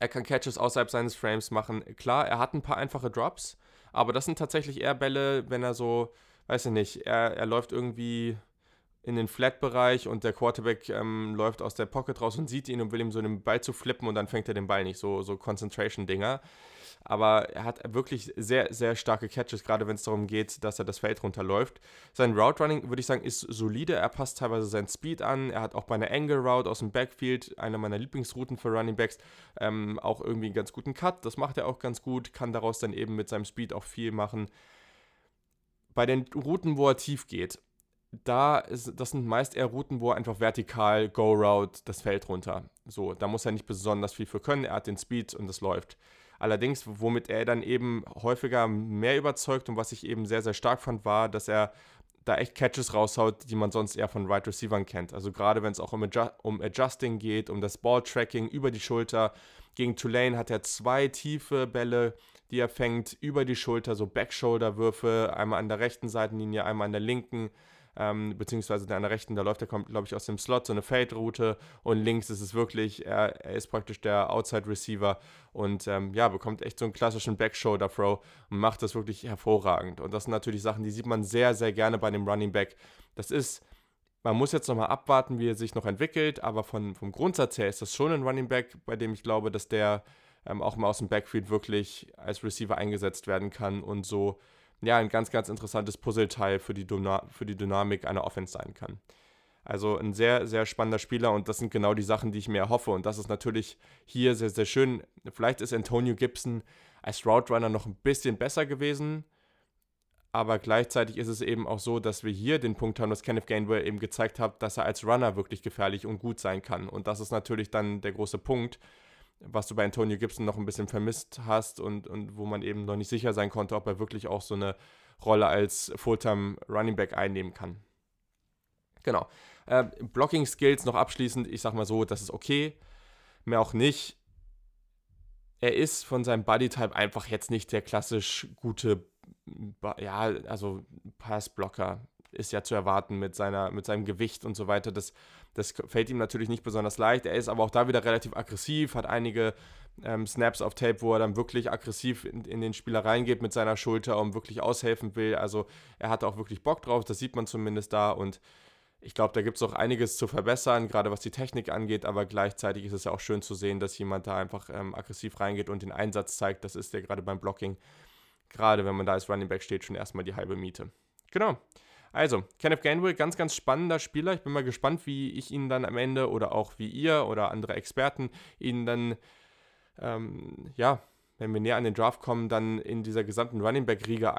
er kann Catches außerhalb seines Frames machen. Klar, er hat ein paar einfache Drops, aber das sind tatsächlich eher Bälle, wenn er so, weiß ich nicht, er, er läuft irgendwie in den Flat-Bereich und der Quarterback ähm, läuft aus der Pocket raus und sieht ihn und will ihm so den Ball zu flippen und dann fängt er den Ball nicht, so, so Concentration-Dinger. Aber er hat wirklich sehr, sehr starke Catches, gerade wenn es darum geht, dass er das Feld runterläuft. Sein Route Running, würde ich sagen, ist solide. Er passt teilweise seinen Speed an. Er hat auch bei einer Angle Route aus dem Backfield, eine meiner Lieblingsrouten für Running Backs, ähm, auch irgendwie einen ganz guten Cut. Das macht er auch ganz gut, kann daraus dann eben mit seinem Speed auch viel machen. Bei den Routen, wo er tief geht, da ist, das sind meist eher Routen, wo er einfach vertikal Go Route das Feld runter. So, da muss er nicht besonders viel für können. Er hat den Speed und es läuft. Allerdings, womit er dann eben häufiger mehr überzeugt und was ich eben sehr, sehr stark fand, war, dass er da echt Catches raushaut, die man sonst eher von Right Receivern kennt. Also gerade wenn es auch um, Adju um Adjusting geht, um das Ball-Tracking über die Schulter. Gegen Tulane hat er zwei tiefe Bälle, die er fängt, über die Schulter, so Backshoulder-Würfe, einmal an der rechten Seitenlinie, einmal an der linken ähm, beziehungsweise der an der rechten, da läuft er, glaube ich, aus dem Slot, so eine Fade-Route und links ist es wirklich, er, er ist praktisch der Outside-Receiver und ähm, ja, bekommt echt so einen klassischen Back-Shoulder-Throw und macht das wirklich hervorragend. Und das sind natürlich Sachen, die sieht man sehr, sehr gerne bei dem Running Back. Das ist man muss jetzt nochmal abwarten, wie er sich noch entwickelt, aber von, vom Grundsatz her ist das schon ein Running Back, bei dem ich glaube, dass der ähm, auch mal aus dem Backfield wirklich als Receiver eingesetzt werden kann und so ja, ein ganz, ganz interessantes Puzzleteil für die, für die Dynamik einer Offense sein kann. Also ein sehr, sehr spannender Spieler und das sind genau die Sachen, die ich mir erhoffe. Und das ist natürlich hier sehr, sehr schön. Vielleicht ist Antonio Gibson als Route Runner noch ein bisschen besser gewesen, aber gleichzeitig ist es eben auch so, dass wir hier den Punkt haben, dass Kenneth Gainwell eben gezeigt hat, dass er als Runner wirklich gefährlich und gut sein kann. Und das ist natürlich dann der große Punkt was du bei Antonio Gibson noch ein bisschen vermisst hast und, und wo man eben noch nicht sicher sein konnte, ob er wirklich auch so eine Rolle als Fulltime Running Back einnehmen kann. Genau. Äh, Blocking Skills noch abschließend, ich sag mal so, das ist okay, mehr auch nicht. Er ist von seinem Bodytype einfach jetzt nicht der klassisch gute, ja, also Passblocker ist ja zu erwarten mit, seiner, mit seinem Gewicht und so weiter. Das, das fällt ihm natürlich nicht besonders leicht. Er ist aber auch da wieder relativ aggressiv, hat einige ähm, Snaps auf Tape, wo er dann wirklich aggressiv in, in den Spieler reingeht mit seiner Schulter und wirklich aushelfen will. Also er hat auch wirklich Bock drauf, das sieht man zumindest da und ich glaube, da gibt es auch einiges zu verbessern, gerade was die Technik angeht, aber gleichzeitig ist es ja auch schön zu sehen, dass jemand da einfach ähm, aggressiv reingeht und den Einsatz zeigt. Das ist ja gerade beim Blocking, gerade wenn man da als Running Back steht, schon erstmal die halbe Miete. Genau. Also, Kenneth Gainwell, ganz, ganz spannender Spieler. Ich bin mal gespannt, wie ich ihn dann am Ende oder auch wie ihr oder andere Experten ihn dann, ähm, ja, wenn wir näher an den Draft kommen, dann in dieser gesamten Running Back-Riege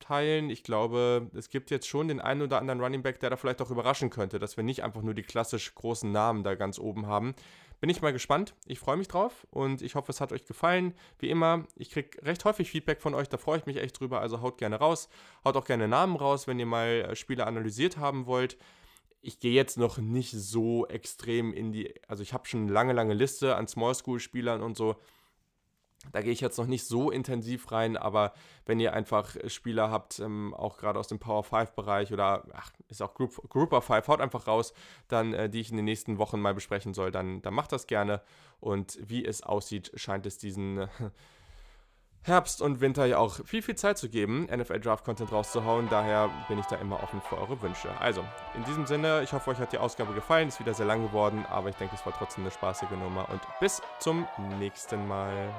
einteilen. Ich glaube, es gibt jetzt schon den einen oder anderen Running Back, der da vielleicht auch überraschen könnte, dass wir nicht einfach nur die klassisch großen Namen da ganz oben haben. Bin ich mal gespannt. Ich freue mich drauf und ich hoffe, es hat euch gefallen. Wie immer, ich kriege recht häufig Feedback von euch, da freue ich mich echt drüber. Also haut gerne raus. Haut auch gerne Namen raus, wenn ihr mal äh, Spiele analysiert haben wollt. Ich gehe jetzt noch nicht so extrem in die, also ich habe schon eine lange, lange Liste an Small School Spielern und so. Da gehe ich jetzt noch nicht so intensiv rein, aber wenn ihr einfach Spieler habt, ähm, auch gerade aus dem Power 5 Bereich oder ach, ist auch Group, Grouper 5, haut einfach raus, dann äh, die ich in den nächsten Wochen mal besprechen soll, dann, dann macht das gerne. Und wie es aussieht, scheint es diesen äh, Herbst und Winter ja auch viel, viel Zeit zu geben, NFL Draft Content rauszuhauen. Daher bin ich da immer offen für eure Wünsche. Also, in diesem Sinne, ich hoffe, euch hat die Ausgabe gefallen. Ist wieder sehr lang geworden, aber ich denke, es war trotzdem eine spaßige Nummer. Und bis zum nächsten Mal.